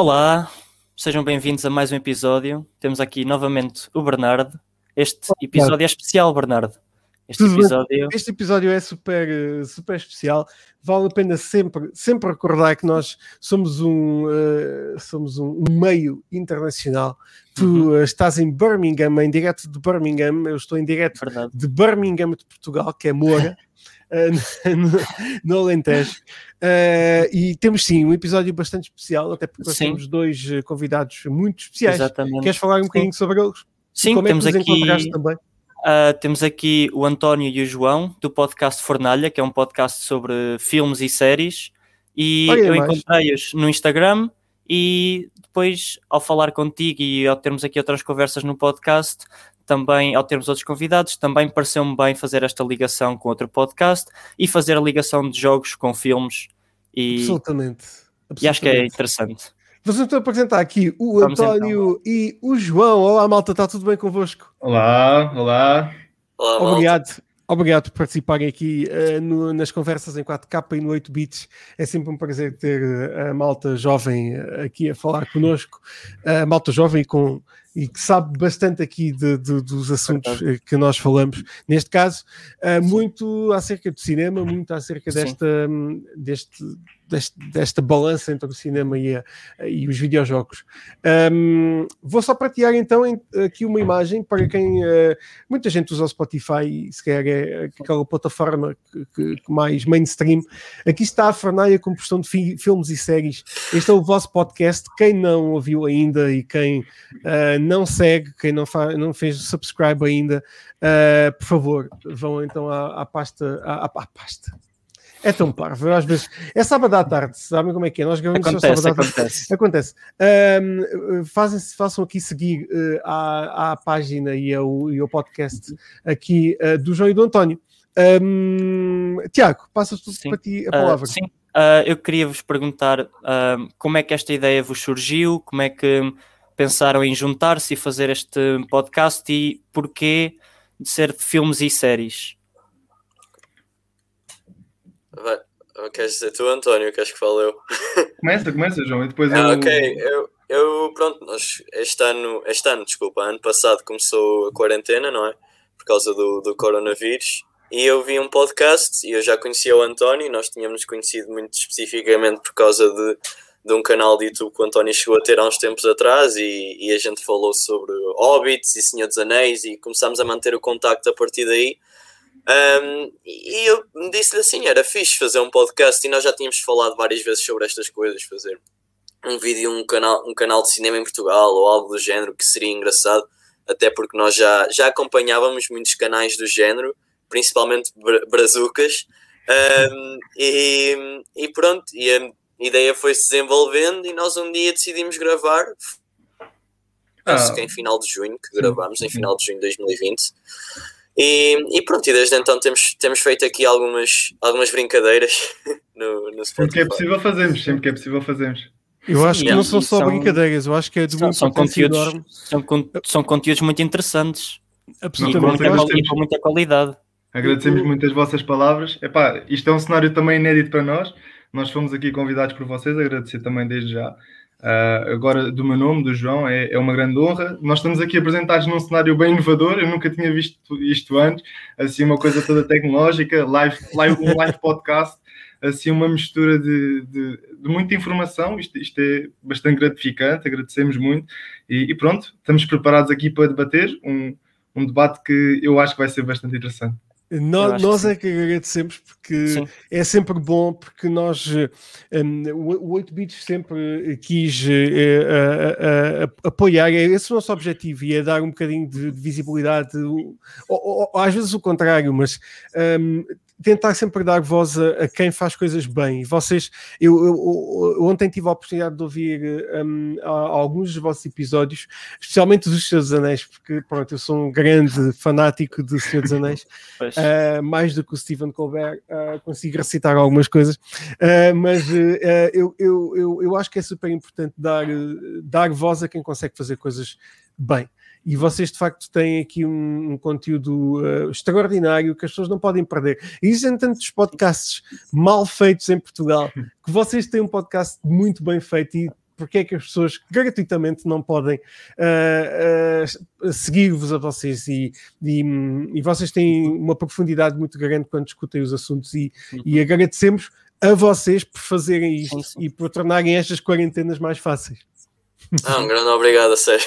Olá, sejam bem-vindos a mais um episódio. Temos aqui novamente o Bernardo. Este episódio é especial, Bernardo. Este episódio. Este episódio é super, super especial. Vale a pena sempre, sempre recordar que nós somos um, eh, somos um, um meio internacional. Tu Uhum. eh, estás em Birmingham, em direto de Birmingham. Eu estou em direto Verdade. de Birmingham de Portugal, que é Moura, eh, no, no Alentejo. Eh, e temos sim um episódio bastante especial, até porque nós Sim. temos dois eh, convidados muito especiais. Exatamente. Queres falar um bocadinho sobre eles? Sim, Como temos é que os aqui, também? ah, temos aqui o António e o João do podcast Fornalha, que é um podcast sobre filmes e séries. E Olha eu encontrei-os no Instagram e depois, ao falar contigo e ao termos aqui outras conversas no podcast, também ao termos outros convidados, também pareceu-me bem fazer esta ligação com outro podcast e fazer a ligação de jogos com filmes e, Absolutamente. e acho que é absolutamente. interessante. Vamos então apresentar aqui o Vamos então. António e o João. Olá, malta, está tudo bem convosco? Olá, olá. Olá, malta. Obrigado. Obrigado por participarem aqui eh, no- nas conversas em 4K e no 8 bits. É sempre um prazer ter eh, a malta jovem eh, aqui a falar connosco. A malta jovem com, e que sabe bastante aqui de- de- dos assuntos eh, que nós falamos. Neste caso, eh, muito acerca do cinema, muito acerca desta, hum, deste, deste- desta balança entre o cinema e, a- e os videojogos. Hum, vou só partilhar então aqui uma imagem para quem eh, muita gente usa o Spotify e se é aquela plataforma que, que- mais mainstream. Aqui está a Fornaia com questão de fi- filmes e séries. Este é o vosso podcast. Quem não ouviu ainda e quem eh, não segue, quem não, fa- não fez subscribe ainda, eh, por favor, vão então à, à pasta. À, à- à pasta. É tão parvo, às vezes. É sábado à tarde, sabem como é que é? Nós gravamos Acontece, sábado à tarde. acontece. Acontece. Ahm, fazem, façam aqui seguir eh, à, à página e ao, e ao podcast aqui eh, do João e do António. Ahm, Tiago, passas tu Sim. para ti a Ah, palavra. sim, Ah, eu queria vos perguntar ah, como é que esta ideia vos surgiu, como é que pensaram em juntar-se e fazer este podcast e porquê de ser de filmes e séries? Vai. Queres dizer tu, António? Queres que fale eu? Começa, começa, João, e depois Ah, eu... ok. Eu, eu, pronto, nós, este ano, este ano, desculpa, ano passado começou a quarentena, não é? Por causa do, do coronavírus. E eu vi um podcast e eu já conhecia o António, nós tínhamos conhecido muito especificamente por causa de, de um canal de YouTube que o António chegou a ter há uns tempos atrás e, e a gente falou sobre Hobbits e Senhor dos Anéis e começámos a manter o contacto a partir daí. Um, e eu disse-lhe assim: era fixe fazer um podcast e nós já tínhamos falado várias vezes sobre estas coisas, fazer um vídeo, um canal, um canal de cinema em Portugal ou algo do género que seria engraçado, até porque nós já, já acompanhávamos muitos canais do género, principalmente bra- brazucas, um, e, e pronto, e a ideia foi se desenvolvendo e nós um dia decidimos gravar, penso Ah. que em final de junho, que gravámos, em final de junho de 2020. E, e pronto, e desde então temos, temos feito aqui algumas, algumas brincadeiras no, no Sempre que é Spotify. possível fazemos, sempre que é possível fazemos. Eu acho que Yeah, não são só são- brincadeiras, eu acho que é de São, são conteúdos, enorme. são, con- são conteúdos muito interessantes e com Absolutamente. muita, e com muita qualidade. Agradecemos muito as vossas palavras. Epá, isto é um cenário também inédito para nós. Nós fomos aqui convidados por vocês, agradecer também desde já. Ah, agora, do meu nome, do João, é, é uma grande honra. Nós estamos aqui apresentados num cenário bem inovador, eu nunca tinha visto isto antes. Assim, uma coisa toda tecnológica, live, live, um live podcast, assim, uma mistura de, de, de muita informação. Isto, isto é bastante gratificante, agradecemos muito. E, e pronto, estamos preparados aqui para debater um, um debate que eu acho que vai ser bastante interessante. Nós, é que agradecemos porque Sim. é sempre bom, porque nós, um, o o 8 bits sempre quis a- a- a- apoiar, é esse o nosso objetivo e é dar um bocadinho de, de visibilidade, ou, ou- ou às vezes o contrário, mas um, tentar sempre dar voz a, a quem faz coisas bem. E vocês, eu, eu- eu- ontem tive a oportunidade de ouvir um, a- alguns dos vossos episódios, especialmente dos Senhor dos Anéis, porque pronto, eu sou um grande fanático do Senhor dos Anéis. Uh, mais do que o Stephen Colbert, uh, consigo recitar algumas coisas, Uh, mas eu, eu, eu, eu acho que é super importante dar, dar voz a quem consegue fazer coisas bem. E vocês de facto têm aqui um, um conteúdo uh, extraordinário que as pessoas não podem perder. Existem tantos podcasts mal feitos em Portugal que vocês têm um podcast muito bem feito e porque é que as pessoas gratuitamente não podem uh, uh, seguir-vos a vocês e, e, e, vocês têm uma profundidade muito grande quando discutem os assuntos e, uhum. e agradecemos a vocês por fazerem isto sim, sim. e por tornarem estas quarentenas mais fáceis. Ah, um grande obrigado, a sério.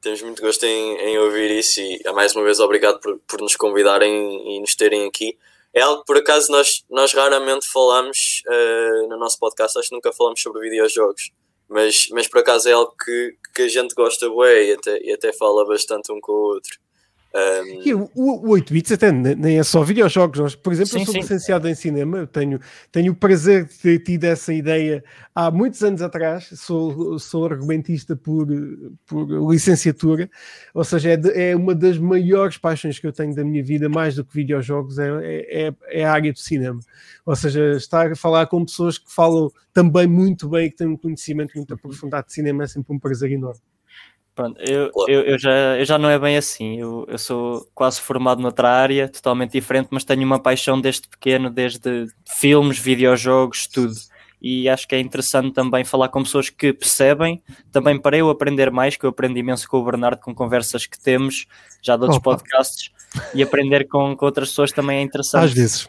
Temos muito gosto em, em, ouvir isso e mais uma vez obrigado por, por nos convidarem e nos terem aqui. É algo que por acaso nós, nós raramente falamos uh, no nosso podcast, acho que nunca falamos sobre videojogos, mas, mas por acaso é algo que, que a gente gosta bem e até, e até fala bastante um com o outro. Um... E o, o 8 bits até nem é só videojogos. Nós, por exemplo, sim, eu sou sim. licenciado em cinema, eu tenho, tenho o prazer de ter tido essa ideia há muitos anos atrás. Sou, sou argumentista por, por licenciatura, ou seja, é, de, é uma das maiores paixões que eu tenho da minha vida, mais do que videojogos, é, é, é a área do cinema. Ou seja, estar a falar com pessoas que falam também muito bem, que têm um conhecimento muito aprofundado de cinema, é sempre um prazer enorme. Pronto, eu, eu, eu, já, eu já não é bem assim. Eu, eu sou quase formado noutra área, totalmente diferente, mas tenho uma paixão desde pequeno, desde filmes, videojogos, tudo. E acho que é interessante também falar com pessoas que percebem, também para eu aprender mais, que eu aprendi imenso com o Bernardo, com conversas que temos, já de outros Opa. podcasts, e aprender com, com outras pessoas também é interessante. Às vezes.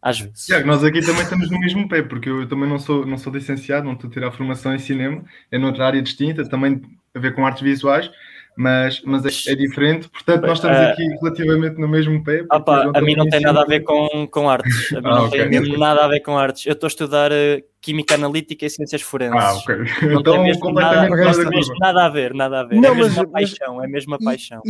Às vezes. Tiago, nós aqui também estamos no mesmo pé, porque eu também não sou, não sou licenciado, não estou a tirar formação em cinema, é noutra área distinta, também a ver com artes visuais, mas, mas é, é, diferente, portanto nós estamos uh, aqui relativamente no mesmo pé. Opa, a mim não tem nada a ver com, com artes, a mim ah, não okay. tem nada a ver com artes. Eu estou a estudar uh, Química Analítica e Ciências Forenses. Ah, ok. Não então, mesmo nada, mesmo nada a ver, nada a ver. Não, é a mesma mas, paixão, mas, é a mesma paixão.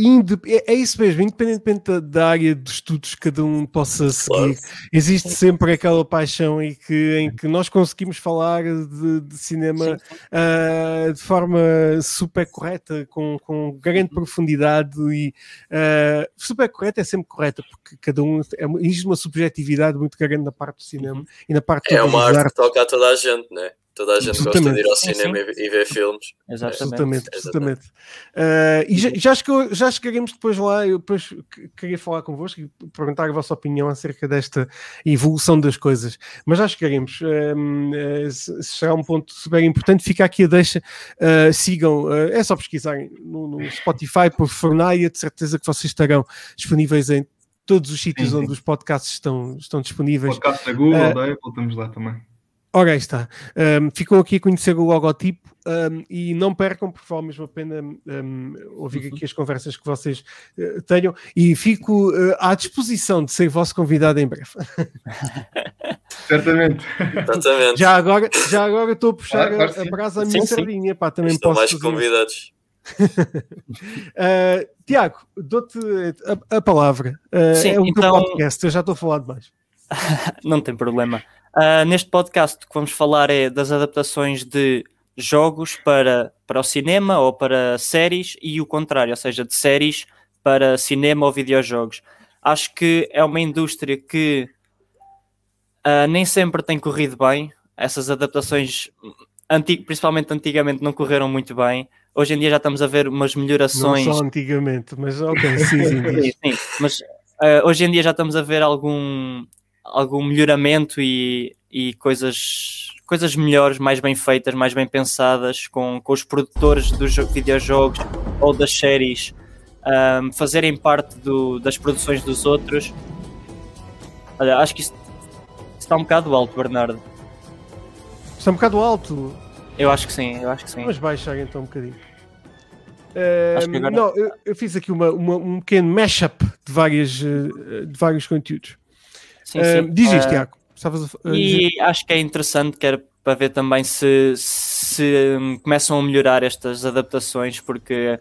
É, é isso mesmo, independentemente da área de estudos que cada um possa seguir, existe sempre aquela paixão em que, em que nós conseguimos falar de, de cinema uh, de forma super correta, com, com grande profundidade e uh, super correta é sempre correta, porque cada um é, existe uma subjetividade muito grande na parte do cinema uhum. e na parte é uma arte que toca a toda toda a gente, né? Toda a gente gosta de ir ao cinema sim. E, ver filmes. Exatamente. Exatamente. Uh, e já, já, já chegaremos depois lá. Eu depois queria falar convosco e perguntar a vossa opinião acerca desta evolução das coisas. Mas já chegaremos. Uh, será um ponto super importante. Fica aqui a deixa. Uh, sigam. é só pesquisarem no, no Spotify por Fornaia. De certeza que vocês estarão disponíveis em todos os sítios sim, onde os podcasts estão, estão disponíveis. Podcast da Google, da Apple, estamos lá também. Ora, aí está. Um, ficam aqui a conhecer o logotipo um, e não percam, porque vale mesmo a pena um, ouvir aqui as conversas que vocês uh, tenham e fico uh, à disposição de ser vosso convidado em breve. Certamente. Exatamente. Já agora, já agora estou a puxar ah, a, a brasa à minha sim, sardinha. Pá, também Estão posso mais fazer. convidados. uh, Tiago, dou-te a, a, palavra. Uh, sim, é o então... teu podcast, eu já estou a falar demais. não tem problema. Uh, neste podcast o que vamos falar é das adaptações de jogos para, para o cinema ou para séries e o contrário, ou seja, de séries para cinema ou videojogos. Acho que é uma indústria que uh, nem sempre tem corrido bem. Essas adaptações, antig principalmente antigamente, não correram muito bem. Hoje em dia já estamos a ver umas melhorações. Não só antigamente, mas ok, sim, sim. sim, sim. Mas uh, hoje em dia já estamos a ver algum, algum melhoramento e, e coisas, coisas melhores, mais bem feitas, mais bem pensadas, com, com os produtores dos videojogos ou das séries um, fazerem parte do, das produções dos outros. Olha, acho que isso, está um bocado alto, Bernardo. Está um bocado alto? Eu acho que sim, eu acho que sim. Mas baixar então um bocadinho. Uh, agora... Não, eu, eu, fiz aqui uma, uma, um pequeno mashup de, várias, de vários conteúdos. Sim, sim. diz isto, uh, Tiago. e dizer... acho que é interessante, quer para ver também se, se um, começam a melhorar estas adaptações, porque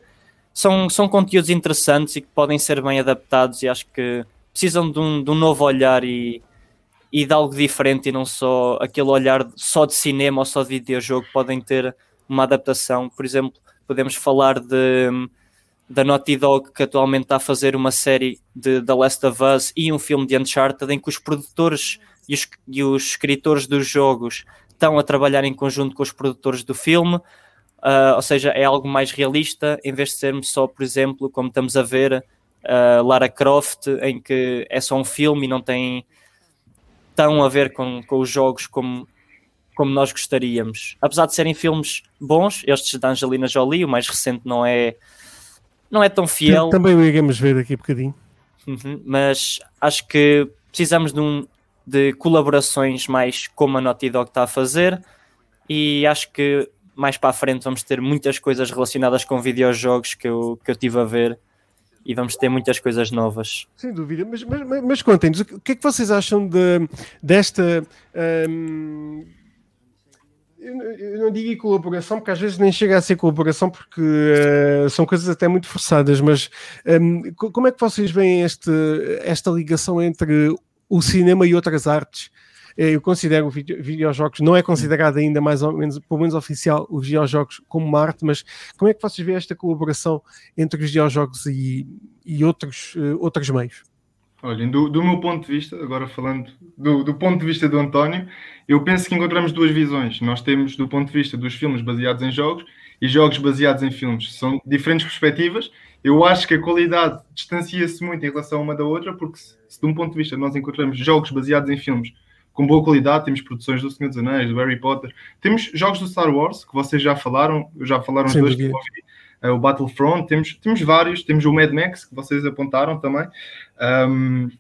são, são conteúdos interessantes e que podem ser bem adaptados e acho que precisam de um, de um novo olhar e, e de algo diferente e não só aquele olhar só de cinema ou só de videojogo, podem ter uma adaptação. Por exemplo, podemos falar de hum, da Naughty Dog, que atualmente está a fazer uma série de The Last of Us e um filme de Uncharted, em que os produtores e os, e os escritores dos jogos estão a trabalhar em conjunto com os produtores do filme, uh, ou seja, é algo mais realista, em vez de sermos só, por exemplo, como estamos a ver, uh, Lara Croft, em que é só um filme e não tem tão a ver com, com os jogos como como nós gostaríamos. Apesar de serem filmes bons, estes da Angelina Jolie, o mais recente não é não é tão fiel. Também o iremos ver daqui a bocadinho. Uhum, mas acho que precisamos de, um, de colaborações mais como a Naughty Dog está a fazer e acho que mais para a frente vamos ter muitas coisas relacionadas com videojogos que eu, que eu tive a ver e vamos ter muitas coisas novas. Sem dúvida, mas, mas, mas contem-nos, o que é que vocês acham de, desta. Um, eu não digo colaboração, porque às vezes nem chega a ser colaboração, porque uh, são coisas até muito forçadas, mas um, como é que vocês veem este, esta ligação entre o cinema e outras artes? Eh, eu considero video, videojogos, não é considerado ainda mais ou menos, pelo menos oficial, os videojogos como uma arte, mas como é que vocês veem esta colaboração entre os videojogos e, e outros, uh, outros meios? Olhem, do, do, meu ponto de vista, agora falando do, do, ponto de vista do António, eu penso que encontramos duas visões. Nós temos do ponto de vista dos filmes baseados em jogos e jogos baseados em filmes. São diferentes perspectivas. Eu acho que a qualidade distancia-se muito em relação uma da outra, porque se, se de um ponto de vista nós encontramos jogos baseados em filmes com boa qualidade, temos produções do Senhor dos Anéis, do Harry Potter, temos jogos do Star Wars, que vocês já falaram, já falaram Sem dois que uh, o Battlefront, temos, temos vários, temos o Mad Max, que vocês apontaram também. Um,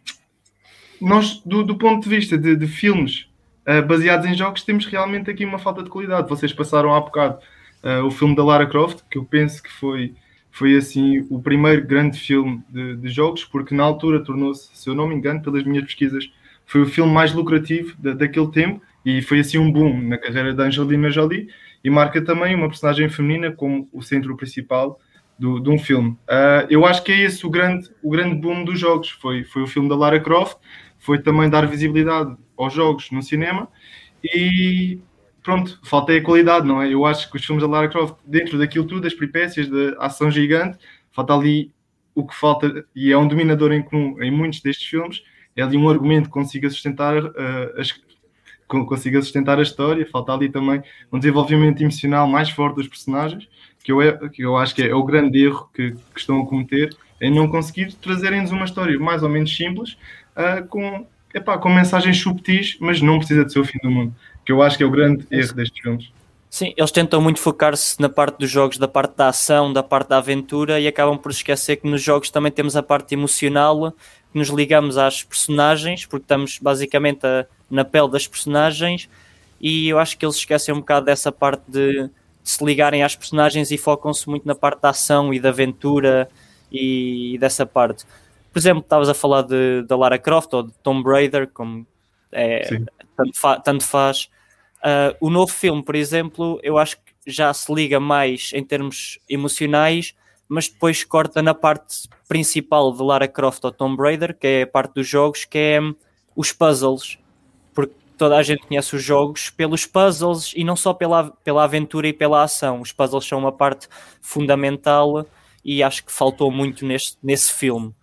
nós, do, do, ponto de vista de, de filmes uh, baseados em jogos, temos realmente aqui uma falta de qualidade. Vocês passaram há bocado uh, o filme da Lara Croft, que eu penso que foi, foi assim o primeiro grande filme de, de jogos, porque na altura tornou-se, se eu não me engano, pelas minhas pesquisas, foi o filme mais lucrativo da, daquele tempo e foi assim um boom na carreira da Angelina Jolie e marca também uma personagem feminina como o centro principal do, de um filme. Uh, eu acho que é esse o grande, o grande boom dos jogos. Foi, foi o filme da Lara Croft, foi também dar visibilidade aos jogos no cinema e pronto, falta a qualidade, não é? Eu acho que os filmes da Lara Croft, dentro daquilo tudo, das peripécias, da ação gigante, falta ali o que falta, e é um dominador em comum em muitos destes filmes, é ali um argumento que consiga sustentar uh, as, consiga sustentar a história, falta ali também um desenvolvimento emocional mais forte dos personagens, que eu, é, que eu acho que é, é o grande erro que, que, estão a cometer, em não conseguir trazerem-nos uma história mais ou menos simples, uh, com, epá, com mensagens subtis, mas não precisa de ser o fim do mundo, que eu acho que é o grande erro destes filmes. Sim, eles tentam muito focar-se na parte dos jogos, da parte da ação, da parte da aventura e acabam por esquecer que nos jogos também temos a parte emocional, que nos ligamos às personagens, porque estamos basicamente a, na pele das personagens e eu acho que eles esquecem um bocado dessa parte de, de se ligarem às personagens e focam-se muito na parte da ação e da aventura e, e dessa parte. Por exemplo, estavas a falar de, da Lara Croft ou de Tomb Raider, como é, tanto, fa, tanto faz Uh, o novo filme, por exemplo, eu acho que já se liga mais em termos emocionais, mas depois corta na parte principal de Lara Croft ou Tomb Raider, que é a parte dos jogos, que é um, os puzzles. Toda a gente conhece os jogos pelos puzzles e não só pela, pela aventura e pela ação. Os puzzles são uma parte fundamental e acho que faltou muito neste, nesse filme.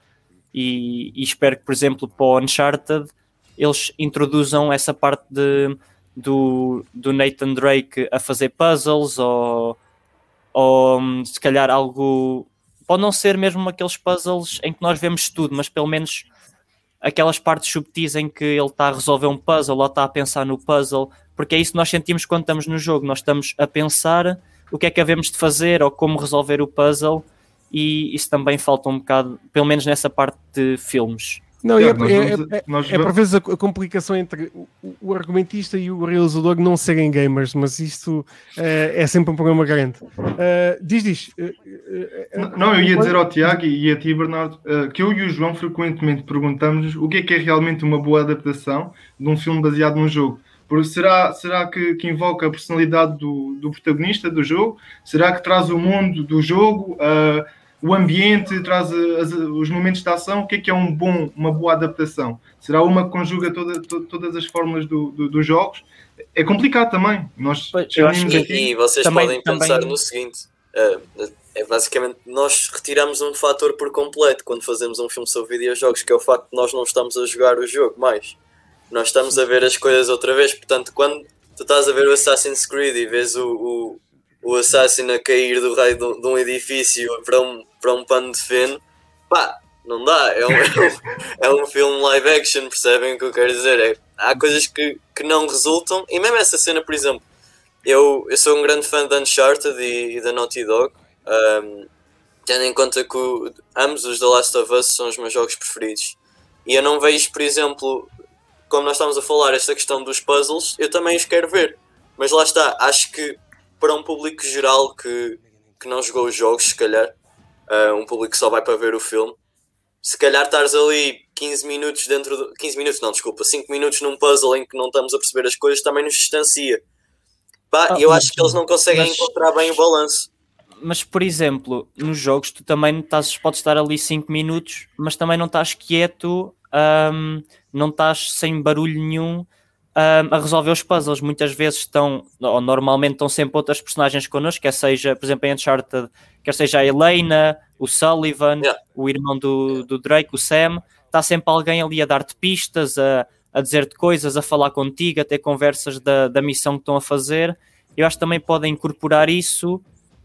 E, e espero que, por exemplo, para o Uncharted, eles introduzam essa parte de do, do Nathan Drake a fazer puzzles ou, ou hum, se calhar algo pode não ser mesmo aqueles puzzles em que nós vemos tudo, mas pelo menos aquelas partes subtis em que ele está a resolver um puzzle ou está a pensar no puzzle, porque é isso que nós sentimos quando estamos no jogo, nós estamos a pensar o que é que havemos de fazer ou como resolver o puzzle e isso também falta um bocado, pelo menos nessa parte de filmes. Não, é, nós é, vamos, é, nós é, por vezes a, complicação entre o, o, argumentista e o realizador não serem gamers, mas isto é, é sempre um problema grande. Uh, diz, diz. Uh, uh, não, eu ia dizer ao Tiago e a ti, Bernardo, que eu e o João frequentemente perguntamos o que é que é realmente uma boa adaptação de um filme baseado num jogo. Será, será que, que invoca a personalidade do, do protagonista do jogo? Será que traz o mundo do jogo? Uh, o ambiente, traz as, os momentos de ação, o que é que é um bom, uma boa adaptação? Será uma que conjuga toda, to, todas as fórmulas do, do, dos jogos? É complicado também. Nós eu acho que, aqui, e vocês também, podem pensar também... no seguinte: uh, é basicamente nós retiramos um fator por completo quando fazemos um filme sobre videojogos, que é o facto de nós não estamos a jogar o jogo mais. Nós estamos a ver as coisas outra vez, portanto, quando tu estás a ver o Assassin's Creed e vês o, o, o assassino a cair do raio de um edifício para um, para um pano de feno, pá, Não dá, é um, é um, filme live action, percebem o que eu quero dizer? É, há coisas que, que não resultam, e mesmo essa cena, por exemplo, eu, eu sou um grande fã de Uncharted e, e da Naughty Dog, um, tendo em conta que o, ambos os The Last of Us são os meus jogos preferidos. E eu não vejo, por exemplo, como nós estamos a falar, esta questão dos puzzles, eu também os quero ver. Mas lá está, acho que para um público geral que, que não jogou os jogos, se calhar, uh, um público que só vai para ver o filme, se calhar estares ali 15 minutos dentro de. 15 minutos, não, desculpa, 5 minutos num puzzle em que não estamos a perceber as coisas também nos distancia. Pá, ah, eu acho que eles não conseguem mas, encontrar bem o balanço. Mas, por exemplo, nos jogos tu também estás, podes estar ali 5 minutos, mas também não estás quieto, não estás sem barulho nenhum a resolver os puzzles. Muitas vezes estão, ou normalmente estão sempre outras personagens connosco, quer seja, por exemplo, em Uncharted, quer seja a Helena, o Sullivan, yeah. o irmão do, do Drake, o Sam, está sempre alguém ali a dar-te pistas, a, a dizer-te coisas, a falar contigo, a ter conversas da, da missão que estão a fazer. Eu acho que também podem incorporar isso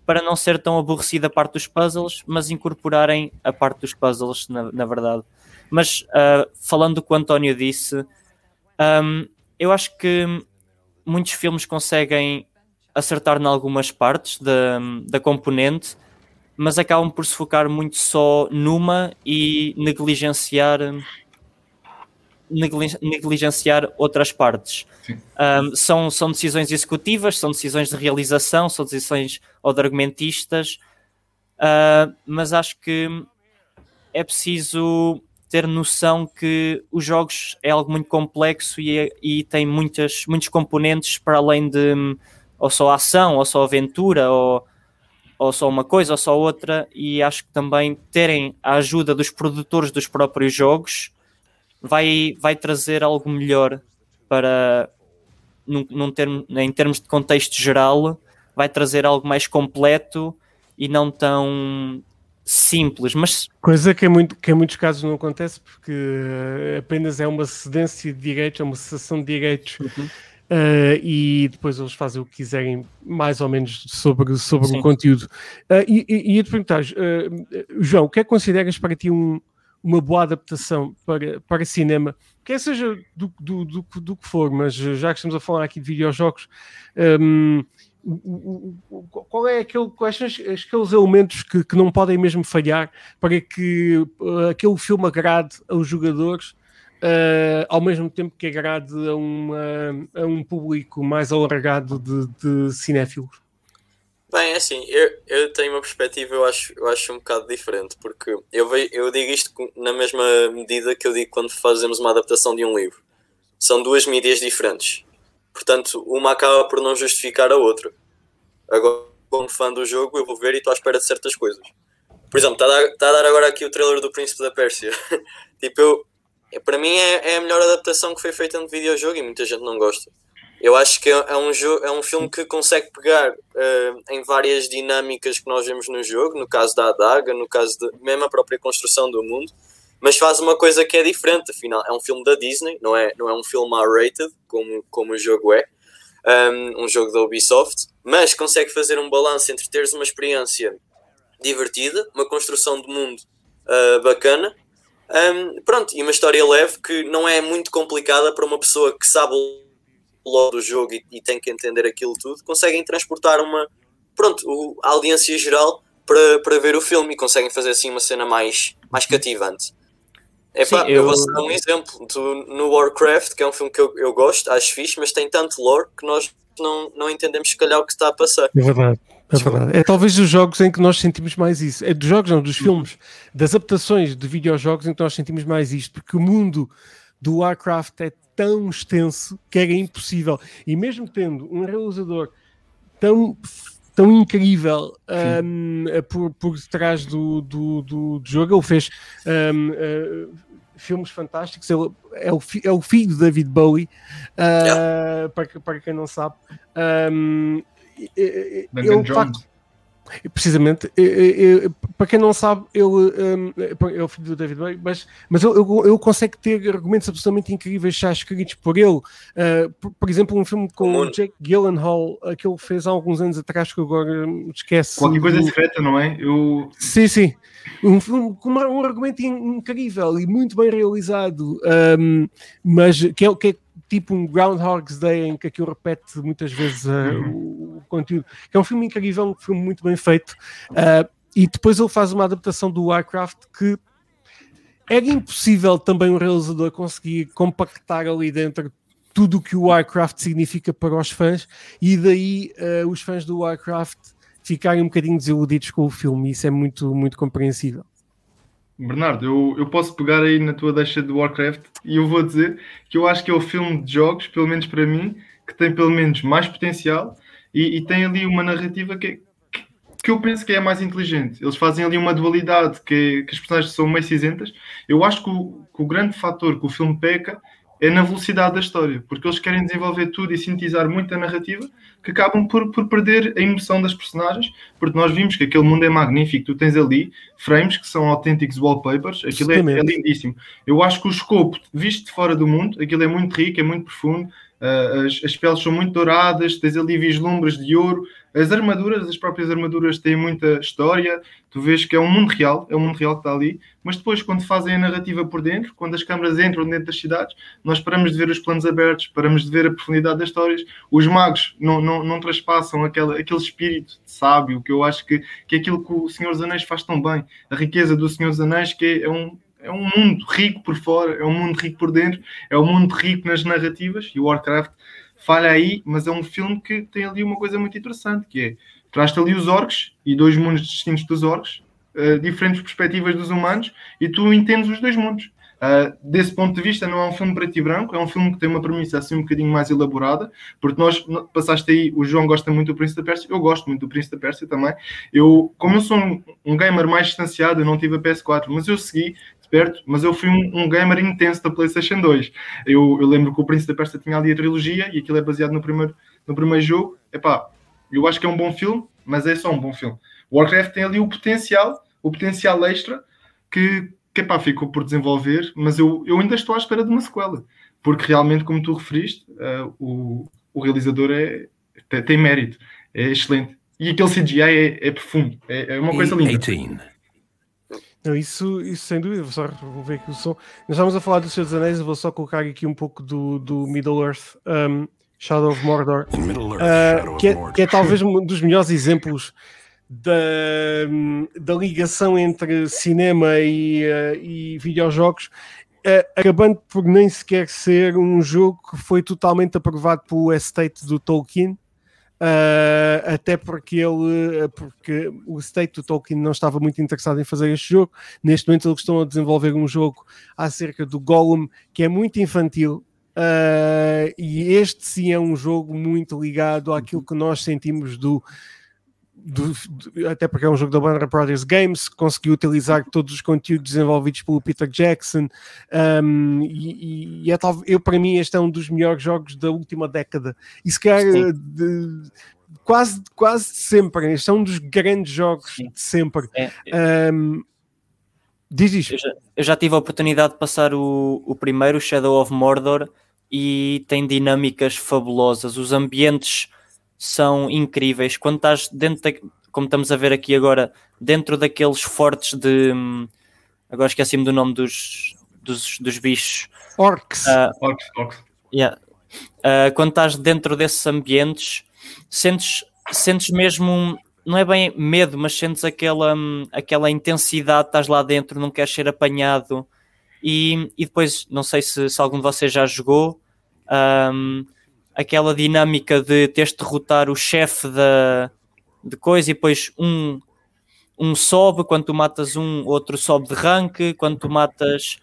para não ser tão aborrecida a parte dos puzzles, mas incorporarem a parte dos puzzles, na, na verdade. Mas uh, falando do que o António disse, um, eu acho que muitos filmes conseguem acertar em algumas partes da, da componente, mas acabam por se focar muito só numa e negligenciar negligenciar outras partes. Um, são, são decisões executivas, são decisões de realização, são decisões ou de argumentistas, uh, mas acho que é preciso ter noção que os jogos é algo muito complexo e, é, e tem muitas, muitos componentes para além de hum, ou só ação, ou só aventura, ou, ou só uma coisa, ou só outra, e acho que também terem a ajuda dos produtores dos próprios jogos vai, vai trazer algo melhor para num, num termo, em termos de contexto geral, vai trazer algo mais completo e não tão simples, mas... Coisa que em, muito, que em muitos casos não acontece porque uh, apenas é uma cedência de direitos, é uma cessação de direitos uhum. uh, e depois eles fazem o que quiserem mais ou menos sobre, sobre o conteúdo. Uh, e, e, ia-te perguntar, João, o que é que consideras para ti um, uma boa adaptação para, para cinema, quer seja do, do, do, do que for, mas já que estamos a falar aqui de videojogos, um, qual é aquele, quais são aqueles elementos que, que não podem mesmo falhar para que uh, aquele filme agrade aos jogadores uh, ao mesmo tempo que agrade a, uma, a um público mais alargado de, de cinéfilos? Bem, é assim, eu, eu tenho uma perspectiva, eu acho, eu acho um bocado diferente, porque eu, vejo, eu digo isto na mesma medida que eu digo quando fazemos uma adaptação de um livro. São duas mídias diferentes. Portanto, uma acaba por não justificar a outra. Agora, como fã do jogo, eu vou ver e estou à espera de certas coisas. Por exemplo, está a, está a dar agora aqui o trailer do Príncipe da Pérsia. tipo, eu, é, para mim é, é, a melhor adaptação que foi feita no videojogo e muita gente não gosta. Eu acho que é, é um, jogo, é um filme que consegue pegar uh, em várias dinâmicas que nós vemos no jogo, no caso da adaga, no caso de mesmo a própria construção do mundo, mas faz uma coisa que é diferente, afinal, é um filme da Disney, não é, não é um filme R-rated, como, como o jogo é, um, um jogo da Ubisoft, mas consegue fazer um balanço entre teres uma experiência divertida, uma construção de mundo uh, bacana, um, pronto, e uma história leve que não é muito complicada para uma pessoa que sabe o lore do jogo e, e, tem que entender aquilo tudo, conseguem transportar uma, pronto, o, a audiência geral para, para ver o filme e conseguem fazer assim uma cena mais, mais cativante. Epá, Sim, eu... eu vou dar um exemplo. Tu, no Warcraft, que é um filme que eu, eu gosto, acho fixe, mas tem tanto lore que nós não, não entendemos se calhar o que está a passar. É verdade. É verdade. É talvez dos jogos em que nós sentimos mais isso. É dos jogos, não, dos filmes, das adaptações de videojogos em que nós sentimos mais isto, porque o mundo do Warcraft é tão extenso que era impossível. E mesmo tendo um realizador tão tão incrível um, por, por trás do, do, do, do jogo. Ele fez um, uh, filmes fantásticos. Ele é o, é o filho de David Bowie, uh, yeah. para, para quem não sabe. Um, ele, facto, Precisamente, para quem não sabe, ele, um, é o filho do David Bowie, mas, mas ele, ele, consegue ter argumentos absolutamente incríveis já escritos por ele. Uh, por, por, exemplo, um filme com o Jake Gyllenhaal, uh, que ele fez há alguns anos atrás, que agora esquece. Qualquer coisa do... secreta, não é? Eu... Sim, sim. Um filme com um argumento incrível e muito bem realizado, um, mas que é, que é tipo um Groundhog's Day em que aquilo repete muitas vezes uh, o, o, conteúdo. É um filme incrível, um filme muito bem feito. Uh, e depois ele faz uma adaptação do Warcraft que era impossível também o realizador conseguir compactar ali dentro tudo o que o Warcraft significa para os fãs e daí uh, os fãs do Warcraft ficarem um bocadinho desiludidos com o filme. Isso é muito, muito compreensível. Bernardo, eu, eu posso pegar aí na tua deixa de Warcraft e eu vou dizer que eu acho que é o filme de jogos, pelo menos para mim, que tem pelo menos mais potencial e, e tem ali uma narrativa que, que, que, eu penso que é a mais inteligente. Eles fazem ali uma dualidade que, que as personagens são meio cinzentas. Eu acho que o, que o grande fator que o filme peca é na velocidade da história, porque eles querem desenvolver tudo e sintetizar muito a narrativa, que acabam por, por perder a emoção das personagens, porque nós vimos que aquele mundo é magnífico, tu tens ali frames que são autênticos wallpapers, aquilo é, é, lindíssimo. Eu acho que o escopo, visto de fora do mundo, aquilo é muito rico, é muito profundo, uh, as, as peles são muito douradas, tens ali vislumbres de ouro, as armaduras, as próprias armaduras têm muita história, tu vês que é um mundo real, é um mundo real que está ali, mas depois, quando fazem a narrativa por dentro, quando as câmaras entram dentro das cidades, nós paramos de ver os planos abertos, paramos de ver a profundidade das histórias. Os magos não, não, não traspassam aquele, aquele espírito sábio, que eu acho que, que é aquilo que o Senhor dos Anéis faz tão bem. A riqueza do Senhor dos Anéis, que é um, é um mundo rico por fora, é um mundo rico por dentro, é um mundo rico nas narrativas, e o Warcraft falha aí, mas é um filme que tem ali uma coisa muito interessante, que é, traz-te ali os orcs e dois mundos distintos dos orcs, uh, diferentes perspectivas dos humanos, e tu entendes os dois mundos. Uh, desse ponto de vista, não é um filme preto e branco, é um filme que tem uma premissa assim um bocadinho mais elaborada, porque nós passaste aí, o João gosta muito do Príncipe da Pérsia, eu gosto muito do Príncipe da Pérsia também. Eu, como eu sou um, um gamer mais distanciado, eu não tive a PS4, mas eu segui perto, mas eu fui um, um, gamer intenso da PlayStation 2. Eu, eu lembro que o Príncipe da Pérsia tinha ali a trilogia e aquilo é baseado no primeiro, no primeiro jogo. Epá, eu acho que é um bom filme, mas é só um bom filme. Warcraft tem ali o potencial, o potencial extra que, que epá, ficou por desenvolver, mas eu, eu ainda estou à espera de uma sequela, porque realmente, como tu referiste, uh, o, o realizador é, tem, tem, mérito, é excelente. E aquele CGI é, é profundo, é, é uma coisa linda. 18. Não, isso, isso sem dúvida, vou só ver aqui o som. Nós estávamos a falar dos Senhor dos Anéis, vou só colocar aqui um pouco do, do Middle Earth, um, Shadow of Mordor, uh, que, é, que, é, talvez um dos melhores exemplos da, da ligação entre cinema e, uh, e videojogos, uh, acabando por nem sequer ser um jogo que foi totalmente aprovado pelo estate do Tolkien Uh, até porque ele porque o state do Tolkien não estava muito interessado em fazer este jogo. Neste momento eles estão a desenvolver um jogo acerca do Gollum que é muito infantil. Uh, e este sim é um jogo muito ligado àquilo que nós sentimos do do, do, até porque é um jogo da Warner Brothers Games, conseguiu utilizar todos os conteúdos desenvolvidos pelo Peter Jackson, um, e, e, é tal, eu para mim este é um dos melhores jogos da última década, e se calhar de, quase, quase sempre, este é um dos grandes jogos Sim. de sempre. É, é. Um, diz isto. Eu já, eu já, tive a oportunidade de passar o, o primeiro, Shadow of Mordor, e tem dinâmicas fabulosas, os ambientes são incríveis. Quando estás dentro, da, como estamos a ver aqui agora, dentro daqueles fortes de. Hum, agora esqueci-me do nome dos, dos, dos bichos. Orcs. Uh, orcs, orcs. Yeah. Uh, quando estás dentro desses ambientes, sentes, sentes mesmo. Não é bem medo, mas sentes aquela, hum, aquela intensidade, estás lá dentro, não queres ser apanhado. E, e depois, não sei se, se algum de vocês já jogou, um, aquela dinâmica de teres de derrotar o chefe da de coisa e depois um um sobe quando tu matas um, outro sobe de rank, quando tu matas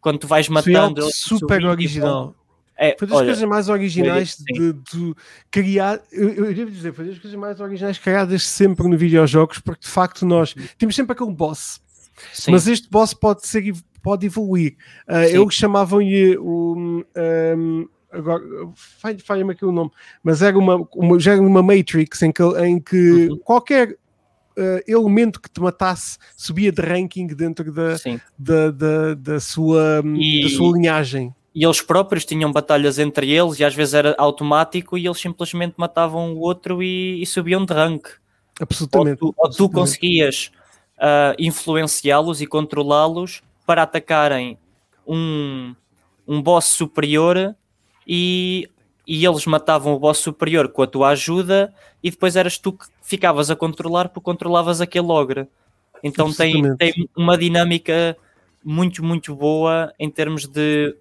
quando tu vais matando. Sim, super original. É, foi das olha, coisas mais originais de, de, criar. Eu, eu devo dizer, foi das coisas mais originais criadas sempre no videojogos, porque de facto nós temos sempre aquele boss, sim. mas este boss pode ser pode evoluir. Uh, eu chamavam-lhe o. Um, um, agora falha-me aqui o nome, mas era uma, uma, já era uma Matrix em que, em que uhum. qualquer uh, elemento que te matasse subia de ranking dentro da, da, da, da, sua, e, da sua linhagem. E eles próprios tinham batalhas entre eles e às vezes era automático e eles simplesmente matavam o outro e, e subiam de rank. Absolutamente. Ou tu, ou tu conseguias uh, influenciá-los e controlá-los para atacarem um, um boss superior e, e eles matavam o boss superior com a tua ajuda e depois eras tu que ficavas a controlar porque controlavas aquele ogre. Então tem, tem uma dinâmica muito, muito boa em termos de,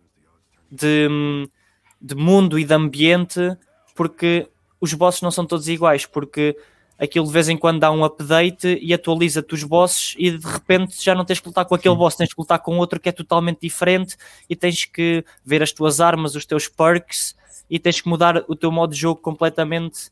de, de mundo e de ambiente, porque os bosses não são todos iguais, porque aquilo de vez em quando dá um update e atualiza-te os bosses e de repente já não tens que lutar com aquele Sim. boss, tens que lutar com outro que é totalmente diferente e tens que ver as tuas armas, os teus perks e tens que mudar o teu modo de jogo completamente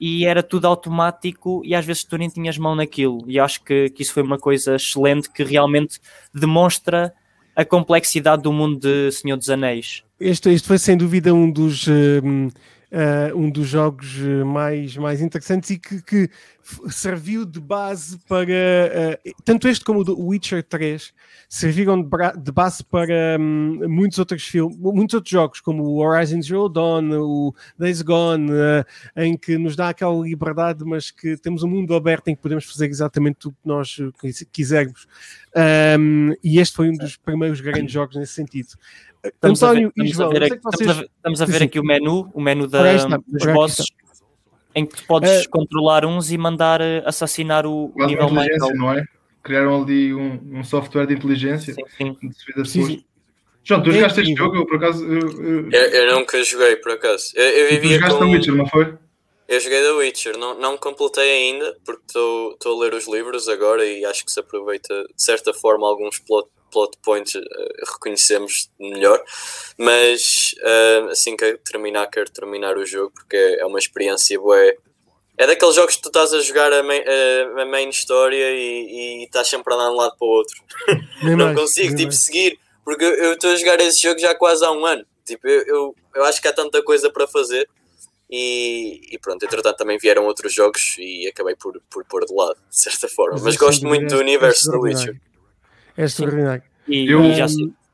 e era tudo automático e às vezes tu nem tinhas mão naquilo e acho que, que isso foi uma coisa excelente que realmente demonstra a complexidade do mundo de Senhor dos Anéis. Este, este foi sem dúvida um dos... Uh uh, um dos jogos eh, mais, mais interessantes e que, que serviu de base para uh, tanto este como o Witcher 3 serviram de, de base para um, muitos outros filmes, muitos outros jogos, como o Horizon Zero Dawn, o Days Gone, uh, em que nos dá aquela liberdade, mas que temos um mundo aberto em que podemos fazer exatamente o que nós quisermos. Um, e este foi um dos primeiros grandes jogos nesse sentido. Estamos António a ver, estamos, a ver, aqui, vocês... estamos a ver aqui o menu, o menu da, dos bosses, em que tu podes uh, controlar uns e mandar eh, assassinar o nível mais alto. não é? Criaram ali um, um, software de inteligência sim, sim. sim, sim. João, tu jogaste este jogo? Eu, por acaso. Eu, eu... eu, nunca joguei, por acaso. Eu, eu vivia tu jogaste com... Witcher, não foi? Eu joguei The Witcher, não, não completei ainda, porque estou a ler os livros agora e acho que se aproveita de certa forma alguns plot plot points uh, reconhecemos melhor, mas uh, assim que terminar, quero terminar o jogo porque é uma experiência boa. É daqueles jogos que tu estás a jogar a main, a main história e, e estás sempre a andar de um lado para o outro. não mais, consigo tipo, seguir, porque eu estou a jogar esse jogo já quase há um ano. Tipo, eu, eu, eu acho que há tanta coisa para fazer. E, e, pronto, entretanto também vieram outros jogos e acabei por, por pôr de lado, de certa forma. Mas, Mas gosto muito do universo do Witcher. É extraordinário. E, eu... e, já,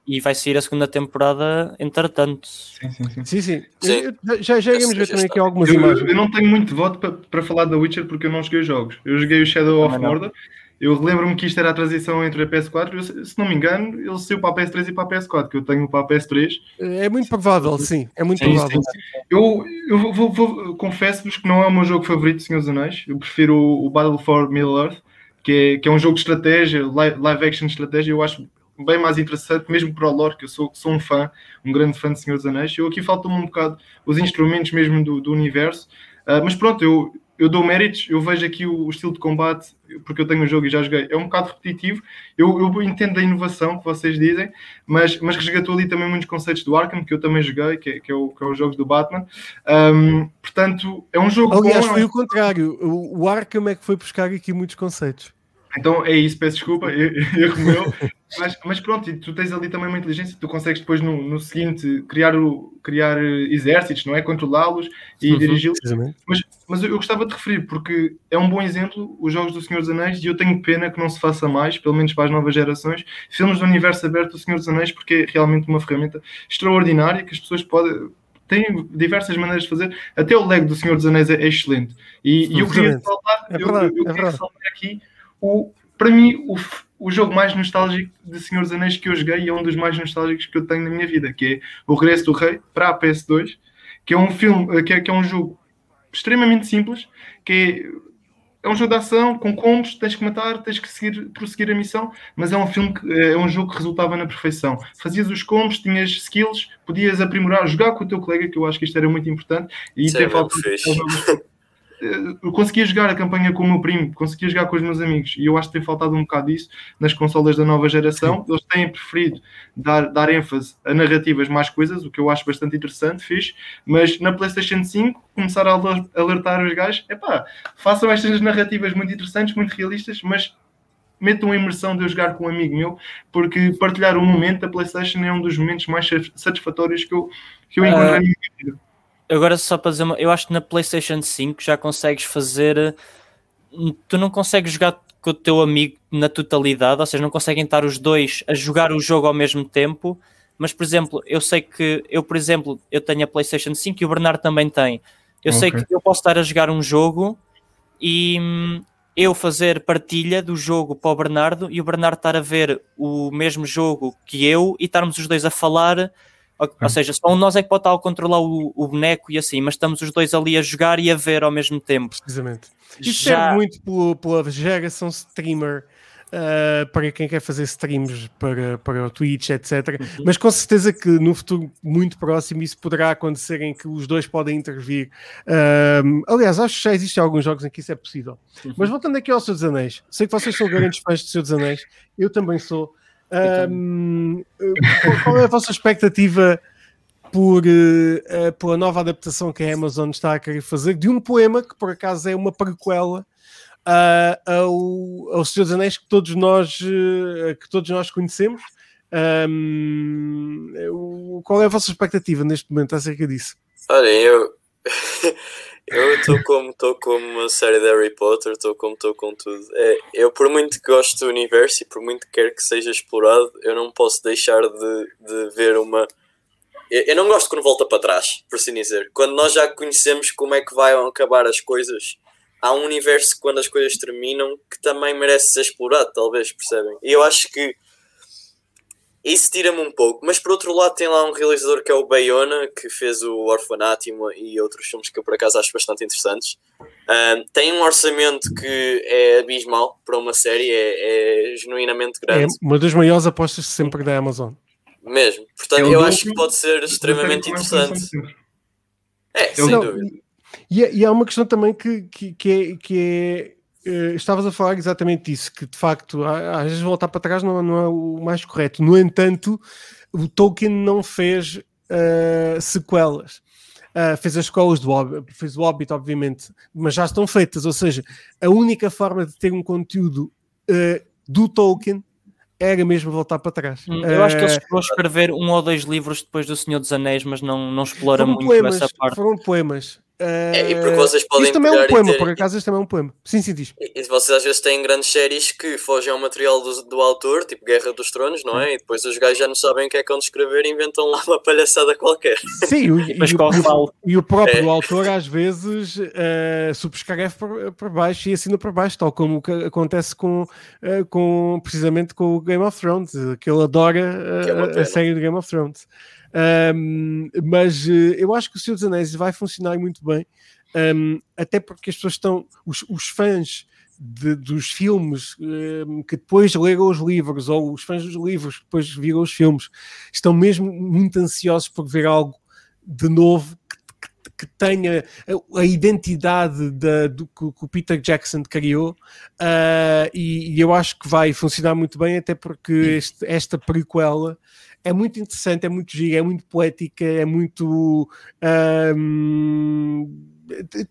e vai sair a segunda temporada entretanto. Sim, sim, sim. sim, sim. sim. Já, já iremos ver também aqui algumas eu, imagens. Eu não tenho muito voto para, para falar da Witcher porque eu não joguei os jogos. Eu joguei o Shadow of Mordor. Eu lembro-me que isto era a transição entre a PS4, eu, se não me engano, ele saiu para a PS3 e para a PS4, que eu tenho para a PS3. É muito provável, sim. É muito sim, provável. Sim. Eu, eu vou, vou, confesso-vos que não é o meu jogo favorito, Senhor dos Anéis. Eu prefiro o, o Battle for Middle Earth, que é, que é um jogo de estratégia, live, action de estratégia. Eu acho bem mais interessante, mesmo para o lore, que eu sou, sou um fã, um grande fã de Senhor dos Anéis. Eu aqui falta-me um bocado os instrumentos mesmo do, do universo, uh, mas pronto, eu, eu dou méritos, eu vejo aqui o, o, estilo de combate, porque eu tenho o jogo e já joguei, é um bocado repetitivo. Eu, eu entendo a inovação que vocês dizem, mas, mas resgatou ali também muitos conceitos do Arkham, que eu também joguei, que é, que é, o, que é os jogos do Batman. Um, portanto, é um jogo. Aliás, bom, foi o contrário. O, o Arkham é que foi buscar aqui muitos conceitos. Então é isso, peço desculpa, erro meu. Mas, mas pronto, tu tens ali também uma inteligência, tu consegues depois no, no seguinte criar, o, criar exércitos, não é? Controlá-los e uhum, dirigi-los. Mas, mas eu gostava de referir, porque é um bom exemplo, os Jogos do Senhor dos Anéis, e eu tenho pena que não se faça mais, pelo menos para as novas gerações, filmes do universo aberto do Senhor dos Anéis, porque é realmente uma ferramenta extraordinária que as pessoas podem tem diversas maneiras de fazer. Até o Lego do Senhor dos Anéis é, é excelente. E, e eu queria ressaltar, é eu, eu, eu é aqui o, para mim, o, o jogo mais nostálgico de Senhor dos Anéis que eu joguei e é um dos mais nostálgicos que eu tenho na minha vida, que é O Regresso do Rei para a PS2, que é um filme, que é, que é um jogo extremamente simples, que é é um jogo de ação com combos, tens que matar, tens que seguir, prosseguir a missão, mas é um filme que é um jogo que resultava na perfeição. Fazias os combos, tinhas skills, podias aprimorar, jogar com o teu colega, que eu acho que isto era muito importante, e ter falta eu conseguia jogar a campanha com o meu primo, conseguia jogar com os meus amigos, e eu acho que tem faltado um bocado disso nas consolas da nova geração. Eles têm preferido dar, dar ênfase a narrativas mais coisas, o que eu acho bastante interessante, fiz, mas na PlayStation 5 começar a alertar os gajos: é pá, façam estas narrativas muito interessantes, muito realistas, mas metam a imersão de eu jogar com um amigo meu, porque partilhar um momento da PlayStation é um dos momentos mais satisfatórios que eu, que eu encontrei uh... na minha vida agora só para dizer uma, eu acho que na PlayStation 5 já consegues fazer tu não consegues jogar com o teu amigo na totalidade, ou seja, não conseguem estar os dois a jogar o jogo ao mesmo tempo. Mas, por exemplo, eu sei que eu, por exemplo, eu tenho a PlayStation 5 e o Bernardo também tem. Eu sei Ok. que eu posso estar a jogar um jogo e hum, eu fazer partilha do jogo para o Bernardo e o Bernardo estar a ver o mesmo jogo que eu e estarmos os dois a falar. Ou, ou seja, só um de nós é que pode estar a controlar o, o boneco e assim, mas estamos os dois ali a jogar e a ver ao mesmo tempo. Precisamente. Isso Já- serve muito pelo- pela geração streamer. uh, para quem quer fazer streams para, para o Twitch, etc. Uhum. Mas com certeza que no futuro muito próximo isso poderá acontecer em que os dois podem intervir. Um, aliás, acho que já existem alguns jogos em que isso é possível. Uhum. Mas voltando aqui ao Senhor dos Anéis, sei que vocês são grandes fãs do Senhor dos Anéis, eu também sou. Um, uh, qual- qual é a vossa expectativa por, eh, eh, pela nova adaptação que a Amazon está a querer fazer de um poema que por acaso é uma prequela ah, ao, ao Senhor dos Anéis que todos nós, eh, que todos nós conhecemos. Um, qual é a vossa expectativa neste momento acerca disso? Olha, eu. Eu estou como estou como uma série de Harry Potter, estou como estou com tudo. É, eu, por muito que gosto do universo e por muito que quero que seja explorado, eu não posso deixar de, de ver uma. Eu, eu não gosto quando volta para trás, por assim dizer. Quando nós já conhecemos como é que vai acabar as coisas, há um universo quando as coisas terminam que também merece ser explorado, talvez, percebem? E eu acho que isso tira-me um pouco, mas por outro lado tem lá um realizador que é o Bayona, que fez o Orfanato e outros filmes que eu por acaso acho bastante interessantes. Tem um orçamento que é abismal para uma série, é, é genuinamente É grande, uma das maiores apostas sempre da Amazon. mesmo. Portanto, É eu dobro acho que pode ser extremamente interessante. É, É sem Não, dúvida. E, e há uma questão também que, que, que é. Que é estavas a falar exatamente disso, que de facto, às vezes voltar para trás não, não é o mais correto. No entanto, o Tolkien não fez eh, sequelas. Ah, fez as escolas do Hobbit, fez o Hobbit, obviamente, mas já estão feitas. Ou seja, a única forma de ter um conteúdo eh, do Tolkien era mesmo voltar para trás. Hum, Eu acho que ele Eh, chegou a escrever um ou dois livros depois do Senhor dos Anéis, mas não, não explora muito poemas, essa parte. foram poemas. É, e porque Eh, vocês podem Isto também é um poema, ter- por acaso, este também é um poema. Sim, sim, diz. E e vocês às vezes têm grandes séries que fogem ao material do, do autor, tipo Guerra dos Tronos, não é? E depois os gajos já não sabem o que é que vão escrever e inventam lá uma palhaçada qualquer. Sim, o, e, corre e o- e o próprio É. autor às vezes eh, subscreve por, por baixo e assina por baixo, tal como o que acontece com, eh, com precisamente com o Game of Thrones, eh, que ele adora eh, Que é uma a- série do Game of Thrones. Ahm, mas eh, eu acho que o Senhor dos Anéis vai funcionar muito bem, ahm, até porque as pessoas estão, os, os fãs de- dos filmes ahm, que depois leram os livros, ou os fãs dos livros que depois viram os filmes, estão mesmo muito ansiosos por ver algo de novo que, tenha a, identidade da- do que, o- Peter Jackson criou ah, e, e eu acho que vai funcionar muito bem até porque este- esta prequela é muito interessante, é muito gira, é muito poética, é muito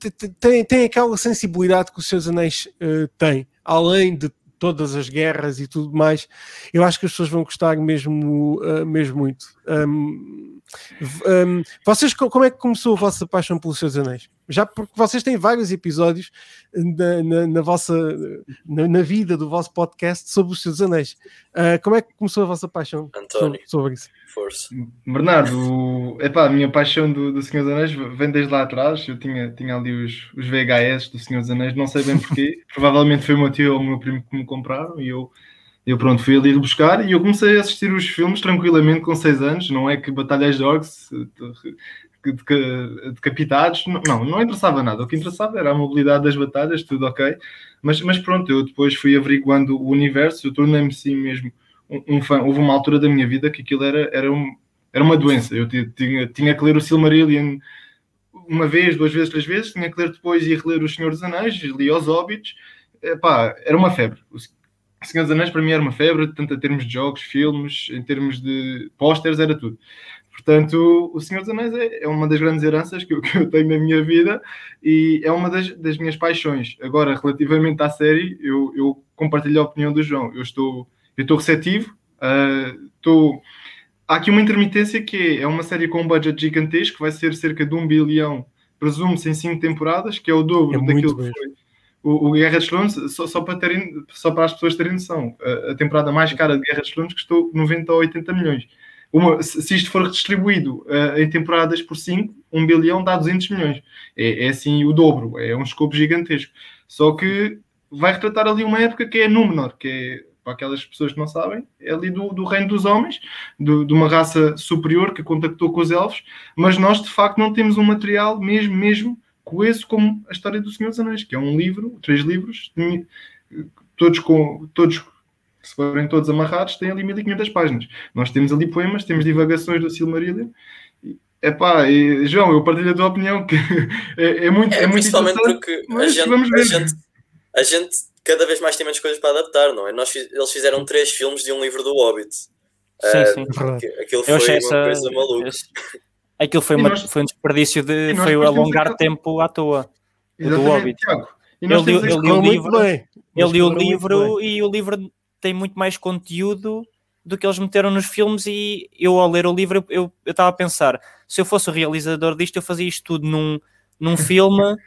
te- tem, tem aquela sensibilidade que os seus anéis eh, têm, além de todas as guerras e tudo mais, eu acho que as pessoas vão gostar mesmo, eh, mesmo muito. V- ahm, vocês, co- como é que começou a vossa paixão pelos seus anéis? Já porque vocês têm vários episódios na, na- na vossa na, na vida do vosso podcast sobre os seus anéis. Ah, como é que começou a vossa paixão António, sobre, sobre isso? força. Bernardo, epá, a minha paixão do, do Senhor dos Anéis vem desde lá atrás. Eu tinha, tinha ali os, os VHS do Senhor dos Anéis, não sei bem porquê. Provavelmente foi o meu tio ou o meu primo que me compraram e eu, eu pronto, fui ali buscar e eu comecei a assistir os filmes tranquilamente com 6 anos. Não é que batalhas de orcs decapitados, não, não, interessava nada. O que interessava era a mobilidade das batalhas, tudo ok. Mas, mas pronto, eu depois fui averiguando o universo, eu tornei-me sim mesmo um, um fã. Houve uma altura da minha vida que aquilo era, era, um, era uma doença. Eu ti- tinha, tinha que ler o Silmarillion uma vez, duas vezes, três vezes, tinha que ler depois e reler O Senhor dos Anéis, li os Hobbits. Epá, era uma febre. O Senhor dos Anéis para mim era uma febre, tanto em termos de jogos, filmes, em termos de pósteres, era tudo. Portanto, O Senhor dos Anéis é, é uma das grandes heranças que eu, que eu tenho na minha vida e é uma das, das minhas paixões. Agora, relativamente à série, eu, eu compartilho a opinião do João. Eu estou, eu estou receptivo, ah, estou... Há aqui uma intermitência que é, é uma série com um budget gigantesco, vai ser cerca de um bilhão, presumo-se, em cinco temporadas, que é o dobro É daquilo que mesmo. foi o, o Guerra dos Tronos, só, só, para terem, só para as pessoas terem noção, a, a, temporada mais cara de Guerra dos Tronos custou 90 ou 80 milhões. Uma, se, isto for distribuído uh, em temporadas por 5, 1 bilhão dá 200 milhões. É, é assim o dobro, é um escopo gigantesco. Só que vai retratar ali uma época que é Númenor, que é, para aquelas pessoas que não sabem, é ali do, do reino dos homens, do, de uma raça superior que contactou com os elfos, mas nós de facto não temos um material mesmo, mesmo coeso como a história do Senhor dos Anéis, que é um livro, três livros, todos com todos se forem todos amarrados, têm ali 1500 páginas. Nós temos ali poemas, temos divagações do Silmarillion. Epá, e, João, eu partilho a tua opinião que é, é muito, é, é muito Principalmente porque a gente, a, gente, a gente cada vez mais tem menos coisas para adaptar, não é? Nós, eles fizeram três filmes de um livro do Hobbit. Sim, uh, sim. Aquilo foi uma essa, coisa maluca. Esse, aquilo foi, uma, nós, foi um desperdício de. Foi alongar tempo à toa. do Hobbit. Tiago. Ele, ele, ele, o livro, ele li o livro e o livro tem muito mais conteúdo do que eles meteram nos filmes e eu ao ler o livro eu estava a pensar, se eu fosse o realizador disto eu fazia isto tudo num, num filme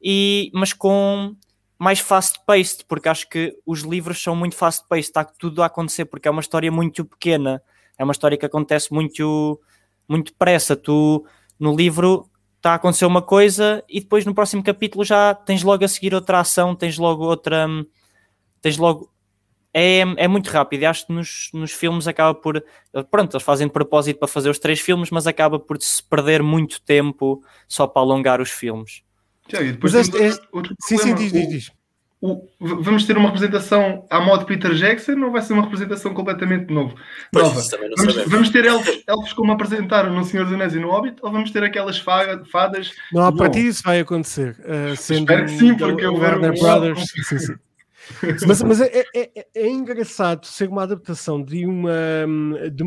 e, mas com mais fast-paced, porque acho que os livros são muito fast-paced, está tudo a acontecer, porque é uma história muito pequena, é uma história que acontece muito, muito depressa. Tu, no livro, está a acontecer uma coisa e depois no próximo capítulo já tens logo a seguir outra ação, tens logo outra. Tens logo é, é muito rápido. E acho que nos, nos filmes acaba por. Pronto, eles fazem de propósito para fazer os três filmes, mas acaba por se perder muito tempo só para alongar os filmes. Já, e depois este, este... Outro, sim, sim, diz, diz, diz. O, vamos ter uma representação à modo Peter Jackson ou vai ser uma representação completamente novo, nova? Vamos, vamos, ter elfos, elfos como apresentaram no Senhor dos Anéis e no Hobbit ou vamos ter aquelas fadas? Não, a partir disso vai acontecer. Uh, sendo Espero que sim, porque eu Warner Brothers. Sim, sim. Mas, mas é, é, é, é, engraçado ser uma adaptação de uma de,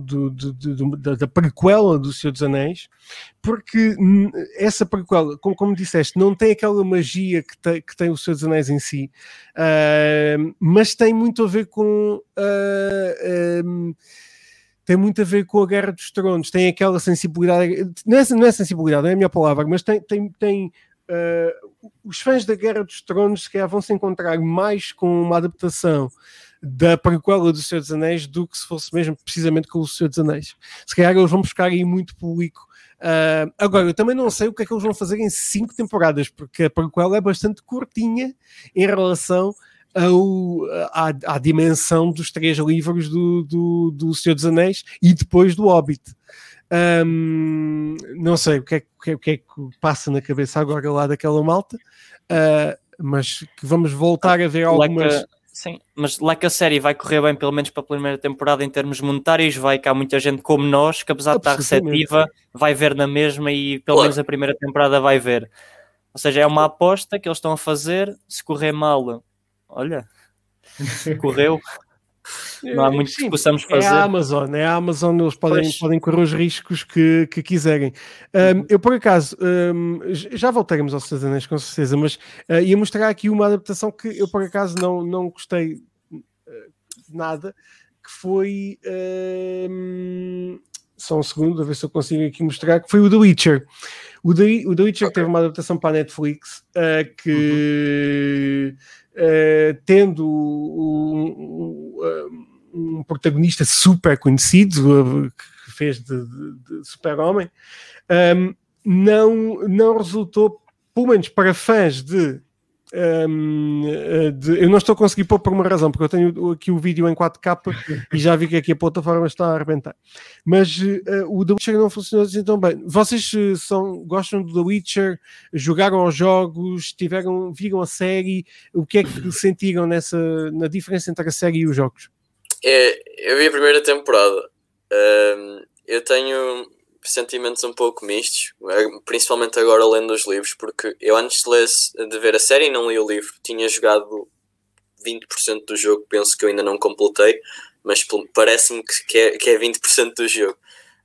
de, de, da prequela do Senhor dos Anéis, porque essa prequela, como, como disseste, não tem aquela magia que tem, que tem o Senhor dos Anéis em si, uh, mas tem muito a ver com. Uh, um, tem muito a ver com a Guerra dos Tronos, tem aquela sensibilidade, não é, não é sensibilidade, não é a minha palavra, mas tem, tem, tem uh, os fãs da Guerra dos Tronos se calhar vão se encontrar mais com uma adaptação da prequela do Senhor dos Anéis do que se fosse mesmo precisamente com o Senhor dos Anéis. Se calhar eles vão buscar aí muito público. Uh, agora, eu também não sei o que é que eles vão fazer em cinco temporadas, porque a prequela é bastante curtinha em relação ao, à, à dimensão dos três livros do, do, do Senhor dos Anéis e depois do Hobbit. Um, não sei o que, é, o, que é, o que, é, que passa na cabeça agora lá daquela malta, uh, mas que vamos voltar a ver algumas. Like a, sim, mas lá que a série vai correr bem, pelo menos para a primeira temporada, em termos monetários, vai que há muita gente como nós, que apesar de estar receptiva, vai ver na mesma e pelo menos a primeira temporada vai ver. Ou seja, é uma aposta que eles estão a fazer. Se correr mal, olha, correu. Não há muito Sim, que possamos fazer. É a Amazon, é a Amazon, eles podem, podem correr os riscos que, que quiserem. Um, eu, por acaso, um, já voltaremos aos Seus Anéis com certeza, mas uh, ia mostrar aqui uma adaptação que eu, por acaso, não, não gostei uh, nada, que foi. Um, só um segundo, a ver se eu consigo aqui mostrar, que foi o The Witcher. O The, o The Witcher okay. teve uma adaptação para a Netflix uh, que. Uhum uh, tendo um, um, um, protagonista super conhecido, uh, que fez de, de, de super-homem, ehm, não, não resultou, pelo menos para fãs de um, eh, de, eu não estou a conseguir pôr por uma razão, porque eu tenho aqui o vídeo em 4K e já vi que aqui a plataforma está a arrebentar. Mas uh, o The Witcher não funcionou assim tão bem. Vocês uh, são, gostam do The Witcher? Jogaram os jogos? Tiveram, viram a série? O que é que sentiram nessa, na diferença entre a série e os jogos? É, eu vi a primeira temporada. Um, eu tenho sentimentos um pouco mistos, eh, principalmente agora lendo os livros, porque eu antes de, ler, de ver a série não li o livro, tinha jogado 20% do jogo, penso que eu ainda não completei, mas parece-me que, é, que é 20% do jogo.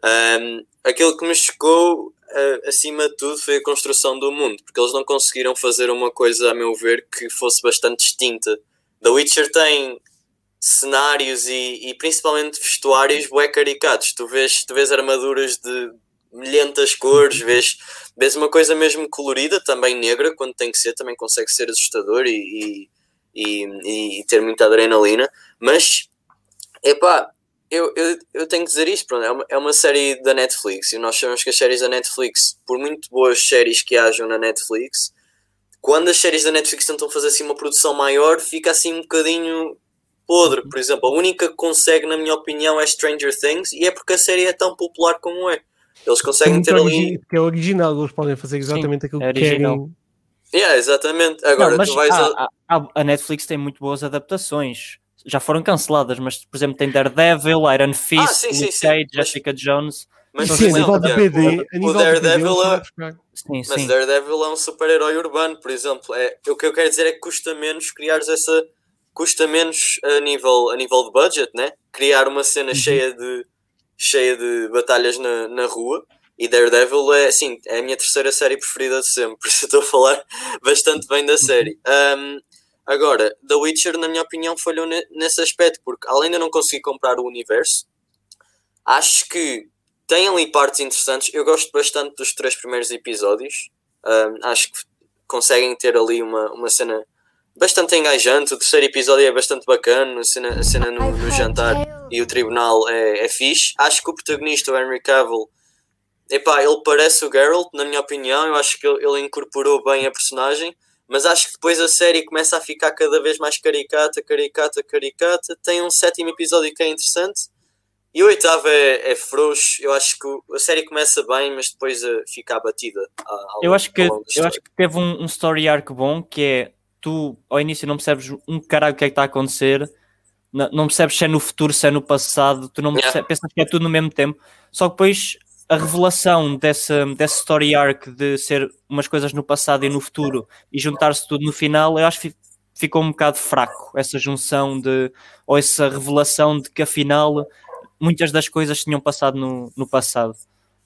Um, aquilo que me chocou uh, acima de tudo foi a construção do mundo, porque eles não conseguiram fazer uma coisa, a meu ver, que fosse bastante distinta. The Witcher tem cenários e, e principalmente vestuários bué caricatos. Tu vês, tu vês armaduras de milhentas cores, vês, vês uma coisa mesmo colorida, também negra, quando tem que ser, também consegue ser assustador e, e, e, e ter muita adrenalina, mas epá, eu, eu, eu tenho que dizer isto, pronto, é, uma, é uma série da Netflix e nós sabemos que as séries da Netflix, por muito boas séries que hajam na Netflix, quando as séries da Netflix tentam fazer assim uma produção maior, fica assim um bocadinho podre. Por exemplo, a única que consegue, na minha opinião, é Stranger Things e é porque a série é tão popular como é. Eles conseguem ter ali. Que é original, eles podem fazer exatamente Sim, aquilo é que querem. Yeah, exatamente. Agora, Não, tu vais a, a, a, Netflix tem muito boas adaptações. Já foram canceladas, mas por exemplo tem Daredevil, Iron Fist, ah, sim, sim, Cage, Jessica Jones. Mas sim, a nível de BD, a nível o Daredevil, é, sim, mas Daredevil é um super-herói urbano, por exemplo. É, o que eu quero dizer é que custa menos criares essa. Custa menos a nível, a nível de budget, né? Criar uma cena uhum. cheia, de, cheia de batalhas na, na rua. E Daredevil é, assim, é a minha terceira série preferida de sempre, por isso estou a falar bastante bem da série. Um, agora, The Witcher, na minha opinião, falhou nesse aspecto, porque além de eu não conseguir comprar o universo, acho que tem ali partes interessantes. Eu gosto bastante dos três primeiros episódios. Um, acho que conseguem ter ali uma, uma cena bastante engajante. O terceiro episódio é bastante bacana. A cena, a cena no, no jantar e o tribunal é, é fixe. Acho que o protagonista, o Henry Cavill, epá, ele parece o Geralt, na minha opinião. Eu acho que ele, ele incorporou bem a personagem. Mas acho que depois a série começa a ficar cada vez mais caricata, caricata, caricata. Tem um sétimo episódio que é interessante e o oitavo é, é frouxo. Eu acho que a série começa bem, mas depois uh, fica abatida. Ao, eu, acho que, eu acho que teve um, um, story arc bom que é tu ao início não percebes um caralho o que é que está a acontecer, não, não percebes se é no futuro, se é no passado, tu não percebes, yeah. pensas que é tudo no mesmo tempo. Só que depois a revelação dessa, dessa story arc de ser umas coisas no passado e no futuro e juntar-se tudo no final, eu acho que ficou um bocado fraco essa junção de ou essa revelação de que afinal muitas das coisas tinham passado no, no passado.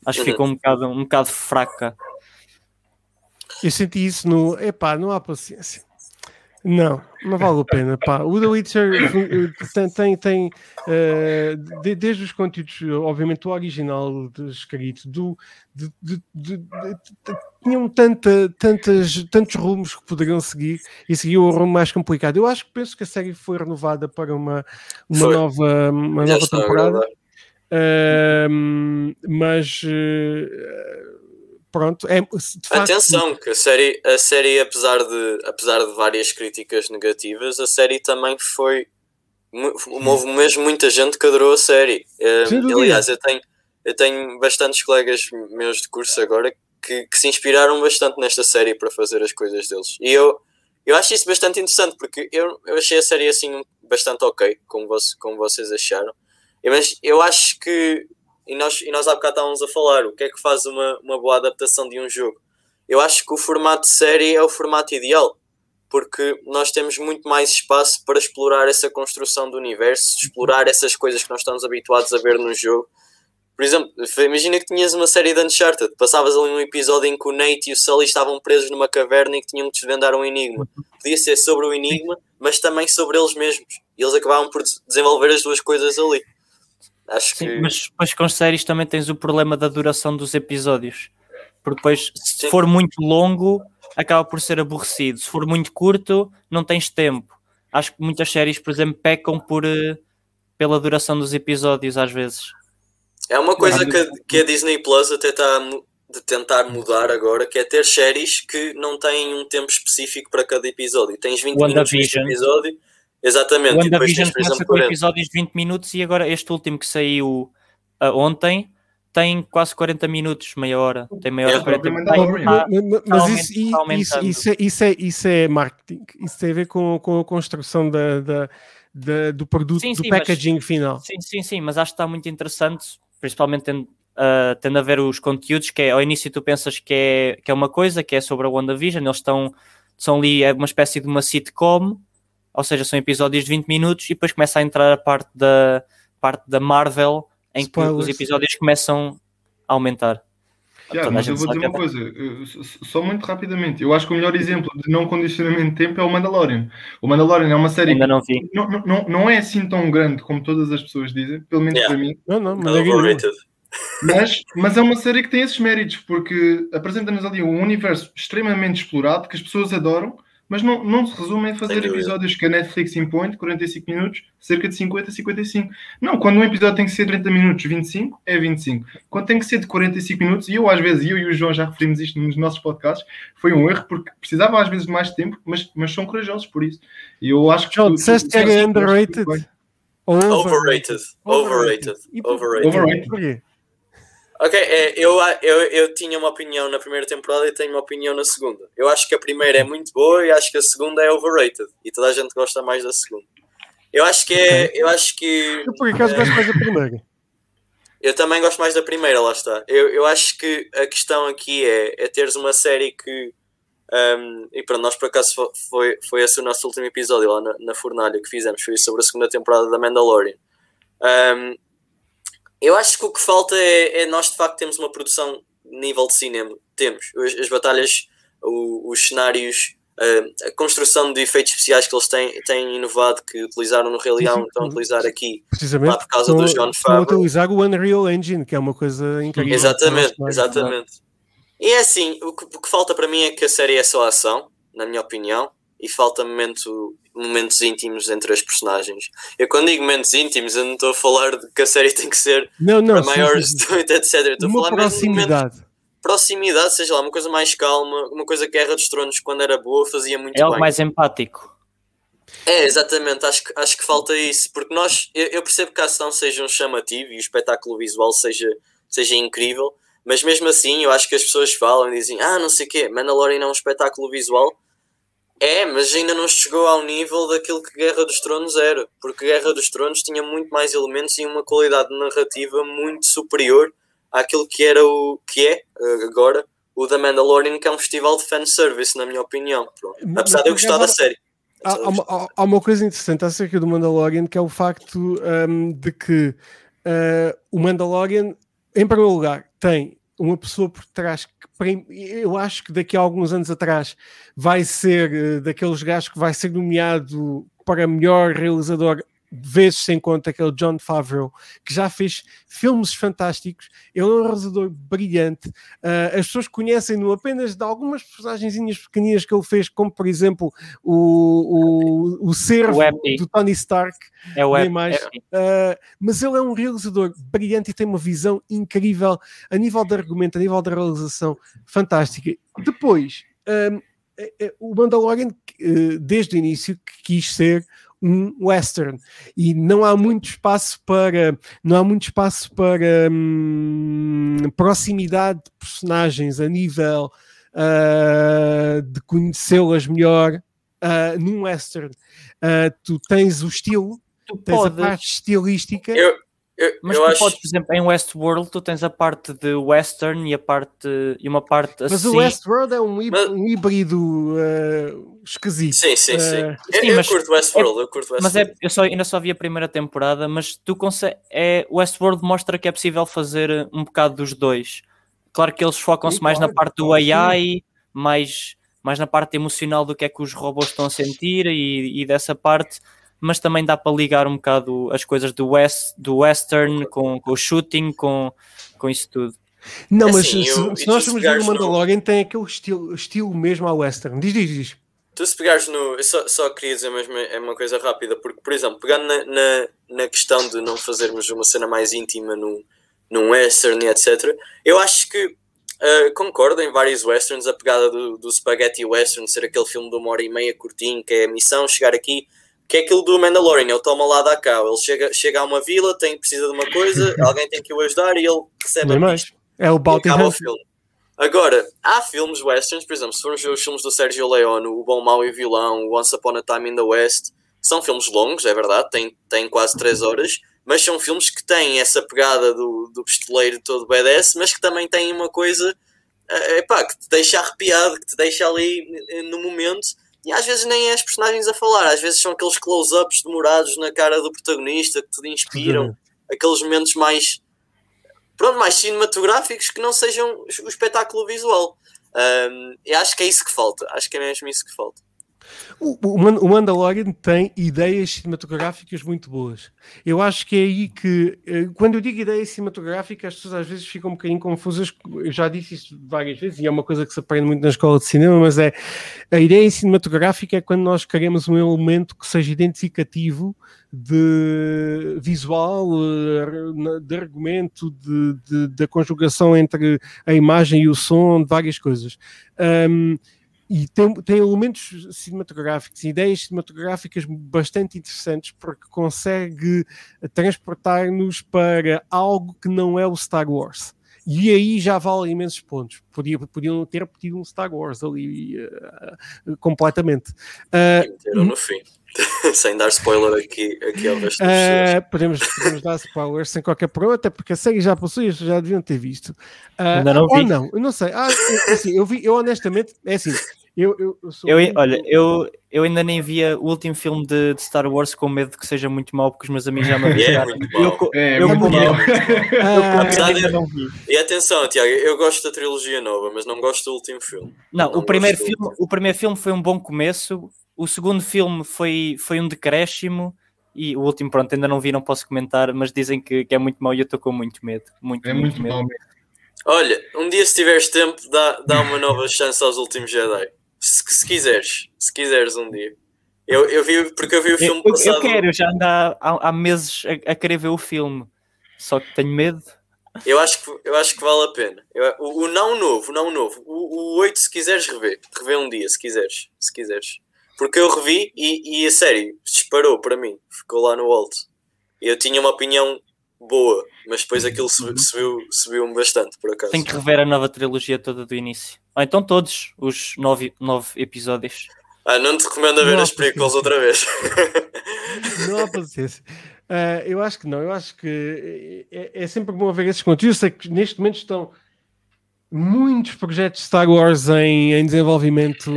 Acho que ficou um bocado, um bocado fraca. Eu senti isso no. Epá, não há paciência. Não, não vale a pena. Pá. O The Witcher tem, tem, tem uh, de, desde os conteúdos, obviamente, o original escrito, do, de, de, de, tinham tanta, tantas, tantos rumos que poderiam seguir e seguiu o rumo mais complicado. Eu acho que penso que a série foi renovada para uma, uma nova, uma nova temporada. Uh, mas uh, pronto, é, Atenção, que a série, a série apesar, de, apesar de várias críticas negativas, a série também foi. Houve mesmo muita gente que adorou a série. Um, aliás, eu tenho, eu tenho bastantes colegas meus de curso agora que, que, se inspiraram bastante nesta série para fazer as coisas deles. E eu, eu acho isso bastante interessante porque eu, eu achei a série assim bastante ok, como, você, como vocês acharam. Mas eu acho que e nós, e nós há bocado estávamos a falar, o que é que faz uma, uma boa adaptação de um jogo? Eu acho que o formato de série é o formato ideal, porque nós temos muito mais espaço para explorar essa construção do universo, explorar essas coisas que nós estamos habituados a ver no jogo. Por exemplo, imagina que tinhas uma série de Uncharted, passavas ali um episódio em que o Nate e o Sully estavam presos numa caverna e que tinham que desvendar um enigma. Podia ser sobre o enigma, mas também sobre eles mesmos. E eles acabavam por desenvolver as duas coisas ali. Acho Sim, que... mas depois com séries também tens o problema da duração dos episódios. Porque depois, se Sim. for muito longo, acaba por ser aborrecido. Se for muito curto, não tens tempo. Acho que muitas séries, por exemplo, pecam por, uh, pela duração dos episódios às vezes. É uma coisa que, a, que a Disney Plus até está de tentar mudar agora, que é ter séries que não têm um tempo específico para cada episódio. Tens 20 minutos de episódio Exatamente. O WandaVision começa com episódios de 20 minutos e agora este último que saiu uh, ontem tem quase 40 minutos, meia hora. Tem meia hora, é, 40 minutos. Tá, mas isso, isso, isso, é, isso, é, isso é marketing. Isso tem a ver com, com a construção da, da, da do produto, sim, do sim, packaging mas, final. Sim, sim, sim, mas acho que está muito interessante, principalmente tendo, uh, tendo a ver os conteúdos, que é, ao início tu pensas que é, que é uma coisa, que é sobre a WandaVision, eles estão, são ali, é uma espécie de uma sitcom, ou seja, são episódios de 20 minutos e depois começa a entrar a parte da, parte da Marvel em Spoilers. que os episódios começam a aumentar. Yeah, mas eu vou dizer uma coisa, só muito rapidamente. Eu acho que o melhor exemplo de não condicionamento de tempo é o Mandalorian. O Mandalorian é uma série Ainda não, vi. Não, não, não é assim tão grande como todas as pessoas dizem, pelo menos yeah. para mim. Não, não, mas é overrated. Mas, mas é uma série que tem esses méritos, porque apresenta-nos ali um universo extremamente explorado que as pessoas adoram, mas não, não se resume em fazer episódios que a Netflix impõe de 45 minutos, cerca de 50 a 55. Não, quando um episódio tem que ser 30 minutos, 25, é 25. Quando tem que ser de 45 minutos, e eu às vezes, eu e o João já referimos isto nos nossos podcasts, foi um erro, porque precisava às vezes de mais tempo, mas, mas são corajosos por isso. E eu acho que. João, disseste que era underrated? Overrated. Overrated. Overrated. Overrated. Ok, é, eu, eu, eu tinha uma opinião na primeira temporada e tenho uma opinião na segunda. Eu acho que a primeira é muito boa e acho que a segunda é overrated. E toda a gente gosta mais da segunda. Eu acho que é. Eu acho que. Eu por acaso é, gosto mais da primeira. Eu também gosto mais da primeira, lá está. Eu, eu acho que a questão aqui é, é teres uma série que. Um, e para nós, por acaso, foi, foi esse o nosso último episódio lá na, na Fornalha que fizemos. Foi sobre a segunda temporada da Mandalorian. Um, eu acho que o que falta é, é, nós de facto temos uma produção nível de cinema. Temos as, as batalhas, o, os cenários, a, a, construção de efeitos especiais que eles têm, têm inovado, que utilizaram no Rei Leão, estão a utilizar aqui Precisamente, lá por causa do John Favreau. Estão a utilizar o Unreal Engine, que é uma coisa incrível. Exatamente, exatamente. E é assim, o que, o que falta para mim é que a série é só ação, na minha opinião, e falta momento momentos íntimos entre as personagens. Eu quando digo momentos íntimos, eu não estou a falar de que a série tem que ser não, não, para maiores, etc. Eu estou a falar proximidade. Mesmo proximidade, seja lá, uma coisa mais calma, uma coisa que Guerra dos Tronos, quando era boa, fazia muito é algo bem. mais empático. É, exatamente, acho que, acho que falta isso, porque nós, eu, eu percebo que a ação seja um chamativo e o espetáculo visual seja, seja incrível, mas mesmo assim eu acho que as pessoas falam e dizem, ah, não sei o quê, Mandalorian é um espetáculo visual, é, mas ainda não chegou ao nível daquilo que Guerra dos Tronos era, porque Guerra dos Tronos tinha muito mais elementos e uma qualidade narrativa muito superior àquilo que era o que é eh, agora o da Mandalorian, que é um festival de fanservice, na minha opinião. Pronto. Apesar de eu gostar da série. Há, há, uma, há, uma coisa interessante acerca do Mandalorian que é o facto um, de que uh, o Mandalorian, em primeiro lugar, tem uma pessoa por trás eu acho que daqui a alguns anos atrás vai ser uh, daqueles gajos que vai ser nomeado para melhor realizador vezes sem conta aquele John Favreau, que já fez filmes fantásticos, ele é um realizador brilhante, uh, as pessoas conhecem-no apenas de algumas personagens pequeninas que ele fez, como por exemplo o, o, o servo o do Tony Stark, é o mais, uh, mas ele é um realizador brilhante e tem uma visão incrível a nível de argumento, a nível da realização fantástica. Depois, um, é, é, o Mandalorian, desde o início, quis ser um western. E não há muito espaço para não há muito espaço para hum, proximidade de personagens a nível uh, de conhecê-las melhor uh, num western. Uh, tu tens o estilo tu tens podes. a parte estilística. Eu, eu, mas eu tu acho... podes, por exemplo, em Westworld tu tens a parte de western e a parte e uma parte assim. Mas o Westworld é um, mas... um híbrido uh, esquisito. Sim, sim, sim. Uh, eu, sim, eu mas curto Westworld, é, eu curto Westworld. Mas é, eu só, ainda só vi a primeira temporada, mas tu consegue, é, Westworld mostra que é possível fazer um bocado dos dois. Claro que eles focam-se mais claro, na parte do AI, mais, mais na parte emocional do que é que os robôs estão a sentir e, e dessa parte mas também dá para ligar um bocado as coisas do, west, do western com, com o shooting, com, com isso tudo. Não, mas assim, se, eu, se nós formos ver o Mandalorian, no... tem aquele estilo, estilo mesmo ao western. Diz, diz, diz. Tu se pegares no. Eu só, só queria dizer mesmo é uma coisa rápida, porque, por exemplo, pegando na, na, na questão de não fazermos uma cena mais íntima num, num western e etc., eu acho que uh, concordo em vários westerns a pegada do, do Spaghetti Western ser aquele filme de uma hora e meia curtinho, que é a missão, chegar aqui, que é aquilo do Mandalorian, ele toma lá da cá, ele chega, chega a uma vila, tem, precisa de uma coisa, alguém tem que o ajudar e ele recebe a mais. É o Bounty o filme. Agora, há filmes westerns, por exemplo, se formos ver os filmes do Sergio Leone, O Bom, Mau e o Vilão, Once Upon a Time in the West, são filmes longos, é verdade, têm, têm quase 3 horas, mas são filmes que têm essa pegada do, do pistoleiro todo BDS, mas que também têm uma coisa é, epá, que te deixa arrepiado, que te deixa ali no momento e às vezes nem é as personagens a falar, às vezes são aqueles close-ups demorados na cara do protagonista que te inspiram, uhum. aqueles momentos mais pronto, mais cinematográficos que não sejam o espetáculo visual. Um, e acho que é isso que falta, acho que é mesmo isso que falta. O, o Mandalorian tem ideias cinematográficas muito boas. Eu acho que é aí que, eh, quando eu digo ideias cinematográficas, as pessoas às vezes ficam um bocadinho confusas. Eu já disse isso várias vezes e é uma coisa que se aprende muito na escola de cinema, mas é a ideia cinematográfica é quando nós queremos um elemento que seja identificativo de visual, eh, de argumento, de, de, da conjugação entre a imagem e o som, de várias coisas. Um, e tem, tem elementos cinematográficos, ideias cinematográficas bastante interessantes, porque consegue transportar-nos para algo que não é o Star Wars. E aí já vale imensos pontos. Podia, podiam ter pedido um Star Wars ali uh, completamente. Uh, no fim. sem dar spoiler aqui, aqui ao resto uh, podemos, podemos dar spoilers sem qualquer problema, até porque a série já possui, já deviam ter visto. Uh, Ainda não vi. Ou não, eu não sei. Ah, assim, eu vi, eu honestamente, é assim, eu, eu, eu, eu muito... Olha, eu, eu ainda nem via o último filme de, de, Star Wars com medo de que seja muito mau, porque os meus amigos já me avisaram. É, eu, muito mau. E atenção, Tiago, eu gosto da trilogia nova, mas não gosto do último filme. Não, não o, primeiro filme, o primeiro filme foi um bom começo, o segundo filme foi, foi um decréscimo. E o último, pronto, ainda não vi, não posso comentar, mas dizem que, que é muito mau e eu estou com muito medo. Muito, é muito, muito medo. Mal Olha, um dia se tiveres tempo, dá, dá uma nova chance aos últimos Jedi. Se, se quiseres, se quiseres um dia. Eu, eu vi, porque eu vi o filme eu, passado. Eu quero, eu já ando há, há, meses a, a, querer ver o filme, só que tenho medo. Eu acho que, eu acho que vale a pena. Eu, o, o, não novo, o não novo. O, o 8, se quiseres rever, rever um dia, se quiseres. Se quiseres. Porque eu revi e, e a série disparou para mim, ficou lá no alto. Eu tinha uma opinião boa, mas depois aquilo subiu-me subiu, subiu bastante, por acaso. Tem que rever a nova trilogia toda do início. Ah, então todos os nove, nove episódios. Ah, não te recomendo a ver as prequels outra vez. Não há paciência. Uh, eu acho que não, eu acho que é, é sempre bom ver esses conteúdos. Eu sei que neste momento estão muitos projetos Star Wars em, em desenvolvimento.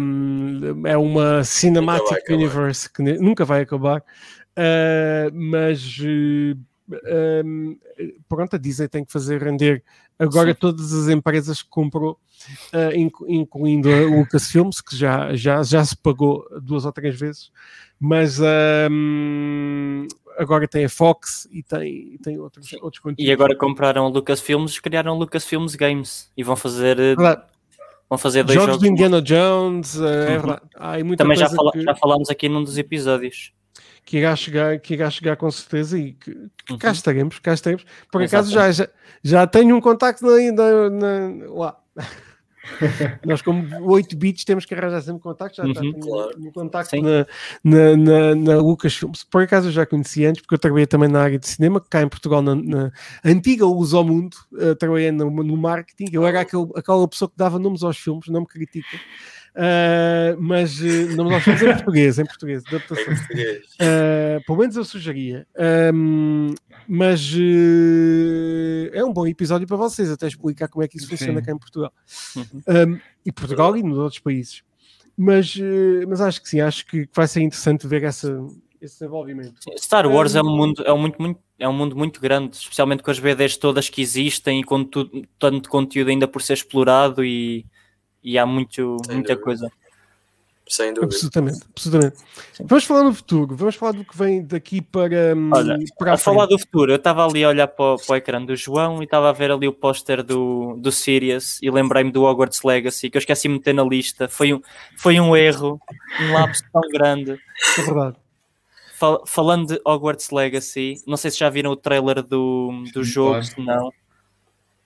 Um, é uma Cinematic Universe que nunca vai acabar, uh, mas uh, um, pronto, a Disney tem que fazer render agora Sim. todas as empresas que comprou, uh, incluindo a Lucasfilms, que já, já, já se pagou duas ou três vezes, mas um, agora tem a Fox e tem, tem outros, outros conteúdos. E agora compraram a Lucasfilms, criaram Lucasfilms Games e vão fazer. Eh, verdade. Vão fazer dois jogos, jogos do Indiana Jones, uh, é verdade. Há Também já, fala, que... já falámos aqui num dos episódios que irá chegar, que irá chegar com certeza e que, que uhum. cá estaremos, cá estaremos. Por acaso já, já, já tenho um contacto na, na, na lá. Nós, como 8 bits, temos que arranjar sempre contacto. Já uhum, está claro. um contacto na, na, na, na Lucasfilms. Por acaso eu já conheci antes, porque eu trabalhei também na área de cinema, cá em Portugal, na, na antiga Luz ao Mundo, uh, trabalhei no, no marketing. Eu era aquele, aquela pessoa que dava nomes aos filmes, não me critica. Uh, mas uh, não nós fazemos em português, em português, adaptação. Uh, pelo menos eu sugeria. Um, mas uh, é um bom episódio para vocês, até explicar como é que isso Sim. funciona cá em Portugal. Uhum. Um, e Portugal e nos outros países. Mas, mas acho que sim, acho que vai ser interessante ver essa, esse desenvolvimento. Star Wars um, é um mundo, é um muito, muito, é um mundo muito grande, especialmente com as BDs todas que existem e com tu, tanto conteúdo ainda por ser explorado e e há muito, muita dúvida. coisa. Sem dúvida. Absolutamente, absolutamente. Vamos falar do futuro, vamos falar do que vem daqui para. Hum, Olha, para a, a falar do futuro, eu estava ali a olhar para o, para o ecrã do João e estava a ver ali o póster do, do Sirius e lembrei-me do Hogwarts Legacy, que eu esqueci de meter na lista. Foi um, foi um erro, um lapso tão grande. É verdade. Fal, falando de Hogwarts Legacy, não sei se já viram o trailer do, do jogo, se não.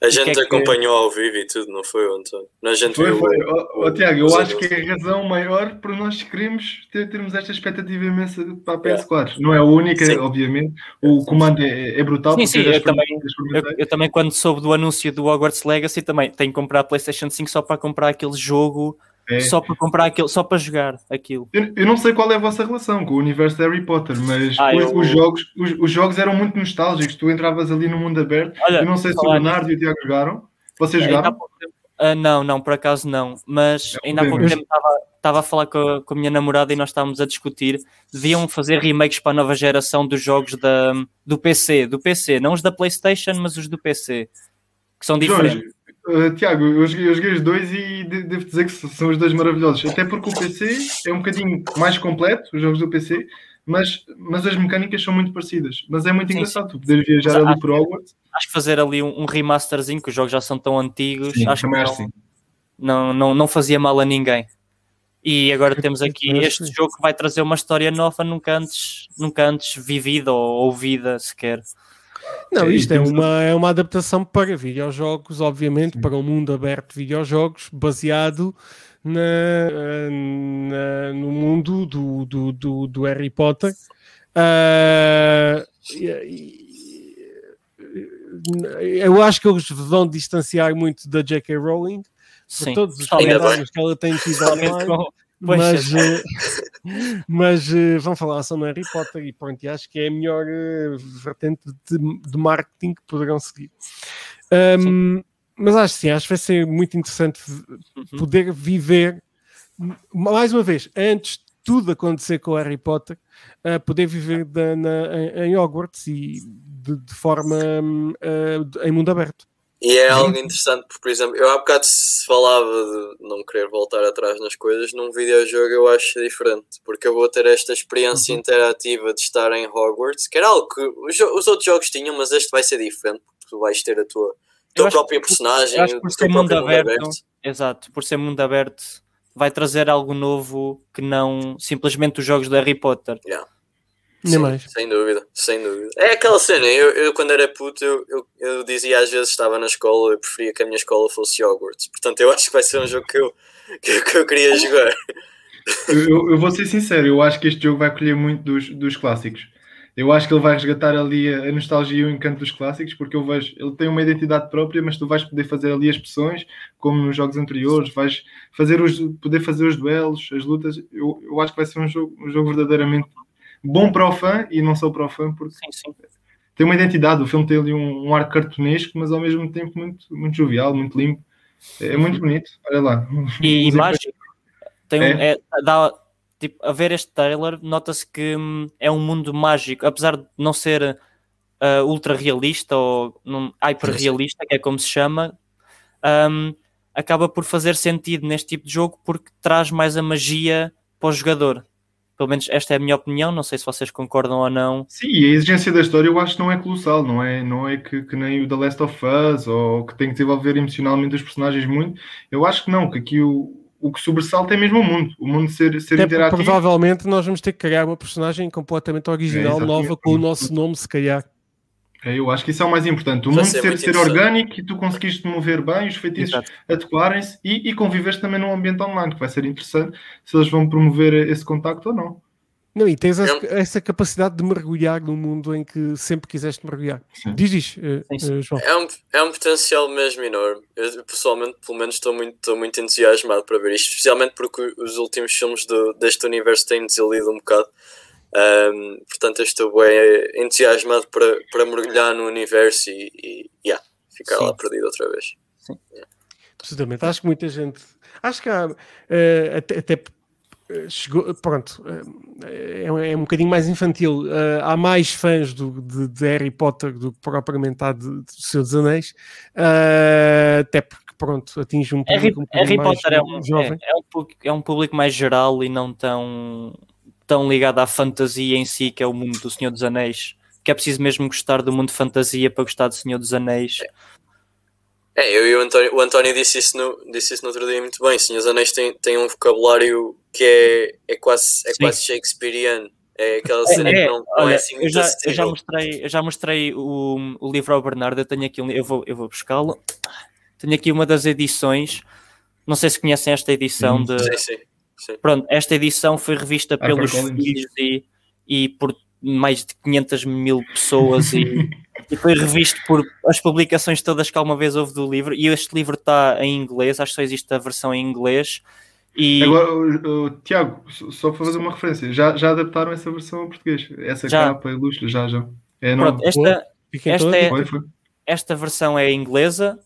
A gente que é acompanhou que... ao vivo e tudo, não foi, António? A gente foi, viu foi. O, o, Tiago, eu acho que é a razão maior por nós queremos ter, termos esta expectativa imensa para a PS4. É. Não é a única, sim. obviamente. O comando é, é brutal. Sim, sim, eu também, eu, eu, também, quando soube do anúncio do Hogwarts Legacy, também tenho que comprar a PlayStation 5 só para comprar aquele jogo é. Só para comprar aquilo, só para jogar aquilo. Eu, eu, não sei qual é a vossa relação com o universo de Harry Potter, mas ah, os, eu... os, jogos, os, os, jogos eram muito nostálgicos. Tu entravas ali no mundo aberto. Olha, eu não sei se o Leonardo e o Tiago jogaram. Vocês jogaram? Uh, não, não, por acaso não. Mas é ainda há pouco tempo estava a falar com a, com a, minha namorada e nós estávamos a discutir. Deviam fazer remakes para a nova geração dos jogos da, do PC, do PC, não os da PlayStation, mas os do PC, que são diferentes. Uh, Tiago, eu joguei, eu joguei os dois e de- devo dizer que são os dois maravilhosos. Até porque o PC é um bocadinho mais completo, os jogos do PC, mas, mas as mecânicas são muito parecidas. Mas é muito Sim, engraçado tu poderes viajar Mas ali por Hogwarts. Acho que fazer ali um, um remasterzinho, que os jogos já são tão antigos, Sim, acho que não, acho que sim. não, não, não fazia mal a ninguém. E agora temos aqui este sim. jogo que vai trazer uma história nova, nunca antes, nunca antes vivida ou ouvida sequer. Não, isto é uma, é uma adaptação para videojogos, obviamente, para um mundo aberto de videojogos, baseado na, na- no mundo do, do, do, do Harry Potter. E- eu acho que eles vão distanciar muito da J.K. Rowling por Sim, todos os comentários que ela tem tido online. Pois, mas, é. mas eh, vão falar só no Harry Potter e pronto, e acho que é a melhor eh, vertente de, de marketing que poderão seguir. Ahm, mas acho que sim, acho que vai ser muito interessante Uhum. poder viver, mais uma vez, antes de tudo acontecer com o Harry Potter, eh, poder viver da- na- em, em Hogwarts e de, de forma de- em mundo aberto. E é algo interessante, porque, por exemplo, eu há bocado se falava de não querer voltar atrás nas coisas, num videojogo eu acho diferente, porque eu vou ter esta experiência Uhum. interativa de estar em Hogwarts, que era algo que os, outros jogos tinham, mas este vai ser diferente, porque tu vais ter a tua, tua própria que- personagem, acho que por o ser mundo próprio aberto, Exato, por ser mundo aberto, vai trazer algo novo que não simplesmente os jogos do Harry Potter. Nem Sim, mais. Sem dúvida, sem dúvida. É aquela cena, eu, eu quando era puto, eu, eu, eu dizia às vezes estava na escola, eu preferia que a minha escola fosse Hogwarts. Portanto, eu acho que vai ser um jogo que eu, que, eu- que eu queria jogar. Eu, eu vou ser sincero, eu acho que este jogo vai colher muito dos, dos clássicos. Eu acho que ele vai resgatar ali a, a nostalgia e o encanto dos clássicos, porque eu vejo, ele tem uma identidade própria, mas tu vais poder fazer ali as expressões, como nos jogos anteriores, vais fazer os, poder fazer os duelos, as lutas. Eu, eu acho que vai ser um jogo, um jogo verdadeiramente bom para o fã e não só para o fã, porque Sim, sim. tem uma identidade. O filme tem ali um, um ar cartunesco, mas ao mesmo tempo muito, muito jovial, muito limpo. É, é muito bonito. Olha lá. E Os mágico. Tem um, É. é, dá, tipo, a ver este trailer, nota-se que hum, é um mundo mágico, apesar de não ser ah, ultra realista ou num, hyper realista, que é como se chama, hum, acaba por fazer sentido neste tipo de jogo porque traz mais a magia para o jogador. Pelo menos esta é a minha opinião, não sei se vocês concordam ou não. Sim, e a exigência da história eu acho que não é colossal, não é, não é que, que nem o The Last of Us ou que tem que desenvolver emocionalmente os personagens muito. Eu acho que não, que aqui o, o que sobressalta é mesmo o mundo, o mundo ser, ser Até interativo. provavelmente nós vamos ter que criar uma personagem completamente original, É, nova, com o nosso nome, se calhar. É, Eu acho que isso é o mais importante. O mundo ser ser, ser orgânico e tu conseguiste te mover bem, os feitiços adequarem-se e, e conviveres também num ambiente online, que vai ser interessante se eles vão promover esse contacto ou não. Não, e tens É essa, essa capacidade de mergulhar no mundo em que sempre quiseste mergulhar. Sim. Diz, diz, Sim, sim. eh, João. É um, é um potencial mesmo enorme. Eu, pessoalmente, pelo menos, estou muito, estou muito entusiasmado para ver isto, especialmente porque os últimos filmes do, deste universo têm desiludido um bocado. Ahm, portanto, eu estou bem entusiasmado para, para mergulhar no universo e, e yeah, ficar Sim. lá perdido outra vez. Absolutamente. Acho que muita gente. Acho que há. eh, até. até, eh, Chegou, pronto, eh, é, um- é um bocadinho mais infantil. eh, há mais fãs do, de, de Harry Potter do que propriamente há de, de Senhor dos Anéis, eh, até porque, pronto, atinge um Harry, público um bocadinho Harry mais Potter é um, jovem. é, é um, é um público mais geral e não tão, tão ligado à fantasia em si, que é o mundo do Senhor dos Anéis. Que é preciso mesmo gostar do mundo de fantasia para gostar do Senhor dos Anéis. É, eu e o António, o António disse, isso no, disse isso no outro dia muito bem. Senhor dos Anéis tem, tem um vocabulário que é, é, quase, é Sim. quase Shakespeareano. É aquela cena que não, não olha, é assim eu, já, eu, já mostrei, eu já mostrei o, o livro ao Bernardo. Eu tenho aqui um, eu vou, eu vou buscá-lo. Tenho aqui uma das edições. Não sei se conhecem esta edição Hum, de, Sim, sim. Sim. Pronto, esta edição foi revista pelos HarperCollins. filhos e, e por mais de 500 mil pessoas e, e foi revisto por as publicações todas que alguma vez houve do livro e este livro está em inglês, acho que só existe a versão em inglês e Agora, o, o- Tiago, só- para fazer uma referência, já, já adaptaram essa versão ao português? Essa Já. capa ilustre, já, já. É pronto, esta, esta é- esta versão é inglesa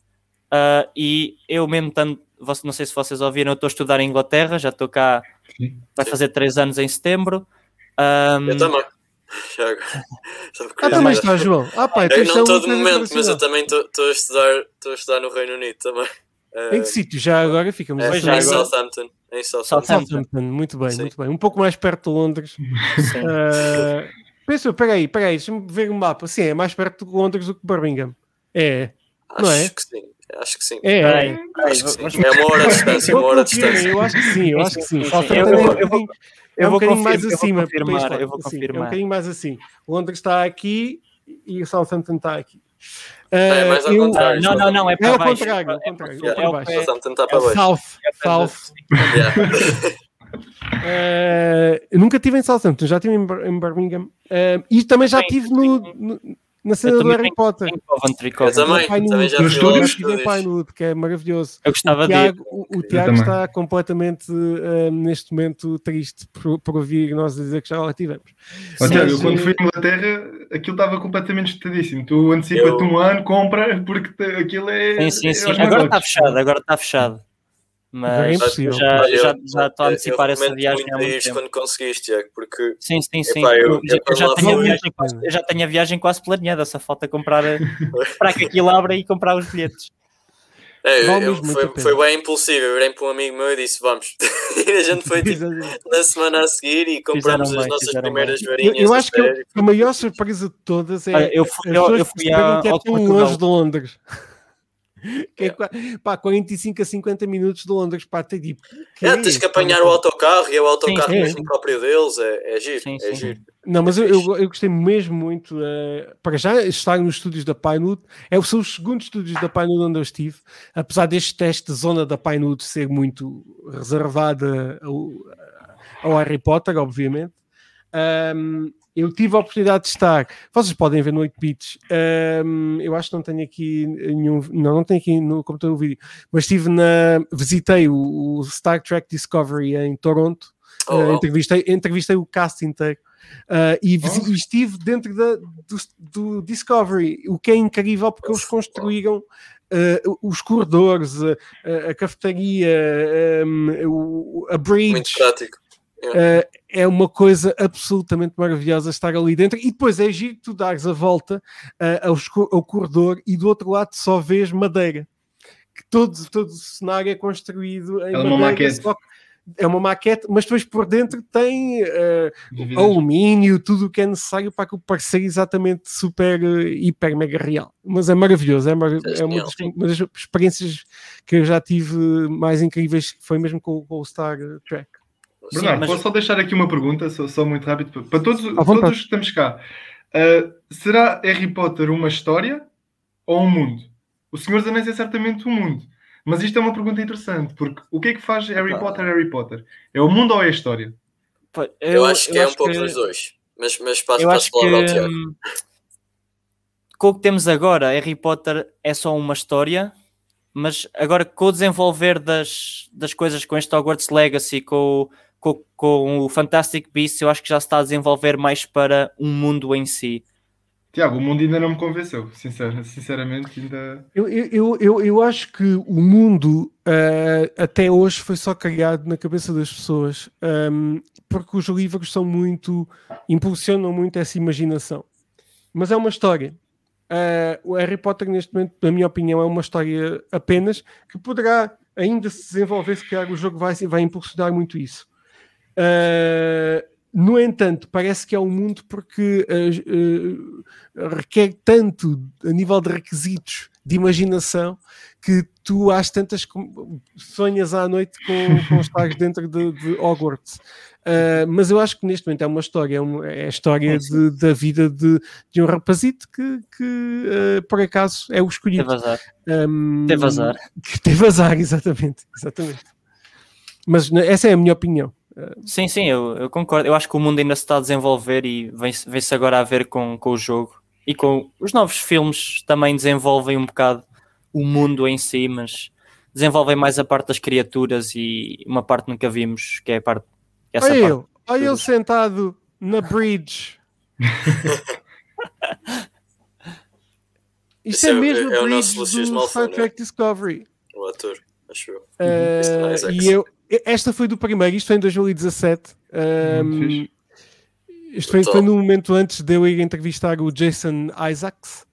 ah, e eu mesmo tanto, não sei se vocês ouviram, eu estou a estudar em Inglaterra, já estou cá, Sim. vai fazer três anos em setembro. Ahm, Eu também. Já porque Ah, também está, João. Ah, então eu não estou de momento, mas eu também estou a estudar, estou a estudar no Reino Unido também. Eh, Em que sítio? Já agora ficamos é, já em agora. Southampton. Em Southampton. Southampton. Muito bem, Sim. muito bem. Um pouco mais perto de Londres. Uh, pensa, peraí, peraí, deixa-me ver o mapa. Sim, é mais perto de Londres do que Birmingham. É, Acho não é? que sim. Acho que sim. é, é. Acho que sim. É uma hora de distância, uma Eu hora de distância. eu acho que sim, eu acho que sim. Sim, sim, Southampton eu é vou- um eu vou- bocadinho- é eu um bocadinho mais confirmar, eu vou acima. confirmar, eu vou sim, É um confirmar. bocadinho mais assim. Londres está aqui e o Southampton está aqui. É, Uh, mais ao eu- contrário. Não, não, não, é É para ao baixo. contrário, ao É contrário. para- é é para o baixo. Southampton está É para baixo. South, South. Uh, eu nunca estive em Southampton, já estive em, Bir- em Birmingham. Uh, e também já estive no, no- na cena do Harry Potter. Eu também, Pinewood. também já Nos estúdios? Pinewood, que é maravilhoso. Eu O gostava de ir. Tiago, o, o Tiago está completamente uh, neste momento triste por, por ouvir nós dizer que já lá tivemos. Tiago, eu quando fui à Inglaterra, aquilo estava completamente estudadíssimo. Tu antecipa-te Eu- um ano, compra, porque aquilo é. Sim, sim, é sim. aos Agora está fechado, agora está fechado. É Mas impossível. já, já, eu- já estou a eu- antecipar eu essa viagem muito há muito tempo. quando conseguiste, Tiago, porque Sim, sim, sim. Epá, eu- Eu, eu já- eu tenho viagem quase, eu já tenho a viagem quase planeada, só falta comprar, a- esperar que aquilo abra e comprar os bilhetes. é, eu- eu- foi, foi bem impulsivo. Eu virei para um amigo meu e disse: Vamos. e a gente foi tipo, na semana a seguir e compramos Fizeram as bem, nossas primeiras Eu, varinhas. eu a acho que sério. a maior surpresa de todas é Olha, eu fui, as eu, eu fui a, que é ao tão Portugal. longe de Londres. Que é, pá, 45 a 50 minutos de Londres, pá, tem tipo. que É, é tens que apanhar o autocarro e é o autocarro sim, mesmo próprio deles. É, é giro, Sim, é sim. giro. Não, mas É eu, eu, eu gostei mesmo muito. eh, para já, estar nos estúdios da Pinewood. É, são os segundos estúdios da Pinewood onde eu estive. Apesar deste teste de zona da Pinewood ser muito reservada ao, ao Harry Potter, obviamente. Ahm, eu tive a oportunidade de estar. Vocês podem ver no 8 bits. ahm, eu acho que não tenho aqui nenhum. Não, não tenho aqui no computador o vídeo. Mas estive na. Visitei o, o Star Trek Discovery em Toronto. Oh, Uh, oh. entrevistei, entrevistei o cast inteiro uh, e, Oh. estive dentro da, do, do Discovery, o que é incrível porque eles construíram uh, os corredores, a, a cafetaria, um, a Muito bridge. prático. Uh, é uma coisa absolutamente maravilhosa estar ali dentro. E depois é giro que tu dares a volta aos co- ao corredor e do outro lado só vês madeira. Que todo, todo o cenário é construído em É uma madeira. maquete. é uma maquete, mas depois por dentro tem uh, alumínio, tudo o que é necessário para que o parecer exatamente super, uh, hiper, mega real. Mas é maravilhoso, é, mar- é uma, das, uma das experiências que eu já tive mais incríveis, foi mesmo com, com o Star Trek. Sim, Bernardo, mas- posso só deixar aqui uma pergunta, só, só muito rápido, para- todos, todos os que estamos cá. Uh, será Harry Potter uma história ou um mundo? O Senhor dos Anéis é certamente um mundo. Mas isto é uma pergunta interessante, porque o que é que faz Harry Ah. Potter Harry Potter? É o mundo ou é a história? Pô, Eu, acho que é um pouco que- dos dois. Mas, mas passo, Eu passo acho a palavra ao Tiago. com o que temos agora, Harry Potter é só uma história, mas agora com o desenvolver das, das coisas com este Hogwarts Legacy, com, o- com, com o Fantastic Beasts, eu acho que já se está a desenvolver mais para um mundo em si. Tiago, o mundo ainda não me convenceu, sincero, sinceramente, ainda. Eu, eu, eu, eu, eu acho que o mundo uh, até hoje foi só criado na cabeça das pessoas um, porque os livros são muito impulsionam muito essa imaginação. Mas é uma história. Uh, o Harry Potter, neste momento, na minha opinião, é uma história apenas que poderá ainda se desenvolver, se calhar o jogo vai, vai impulsionar muito isso. Uh, no entanto, parece que é um mundo porque uh, uh, requer tanto a nível de requisitos de imaginação que tu às tantas sonhas à noite com, com estares dentro de, de Hogwarts. Uh, mas eu acho que neste momento é uma história, é, uma- é a história de- da vida de, de um rapazito que, que, uh, por acaso é o escolhido. Teve azar. Um, Teve azar. Que teve azar, exatamente. exatamente. Mas né, essa é a minha opinião. Sim, sim, eu, eu concordo. Eu acho que o mundo ainda se está a desenvolver e vem-se vem-se agora a ver com, com o jogo. E com os novos filmes também desenvolvem um bocado o mundo em si, mas desenvolvem mais a parte das criaturas e uma parte que nunca vimos, que é a parte. Essa Olha parte. ele, olha ele sentado na bridge. Isto é é mesmo é a o bridge nosso Lucius Malfoy, Star né? Trek Discovery. O ator, acho eu. Uh, e eu, esta foi do primeiro, isto foi em 2017. Um, Muito fixe. Isto foi, foi no momento antes de eu ir entrevistar o Jason Isaacs.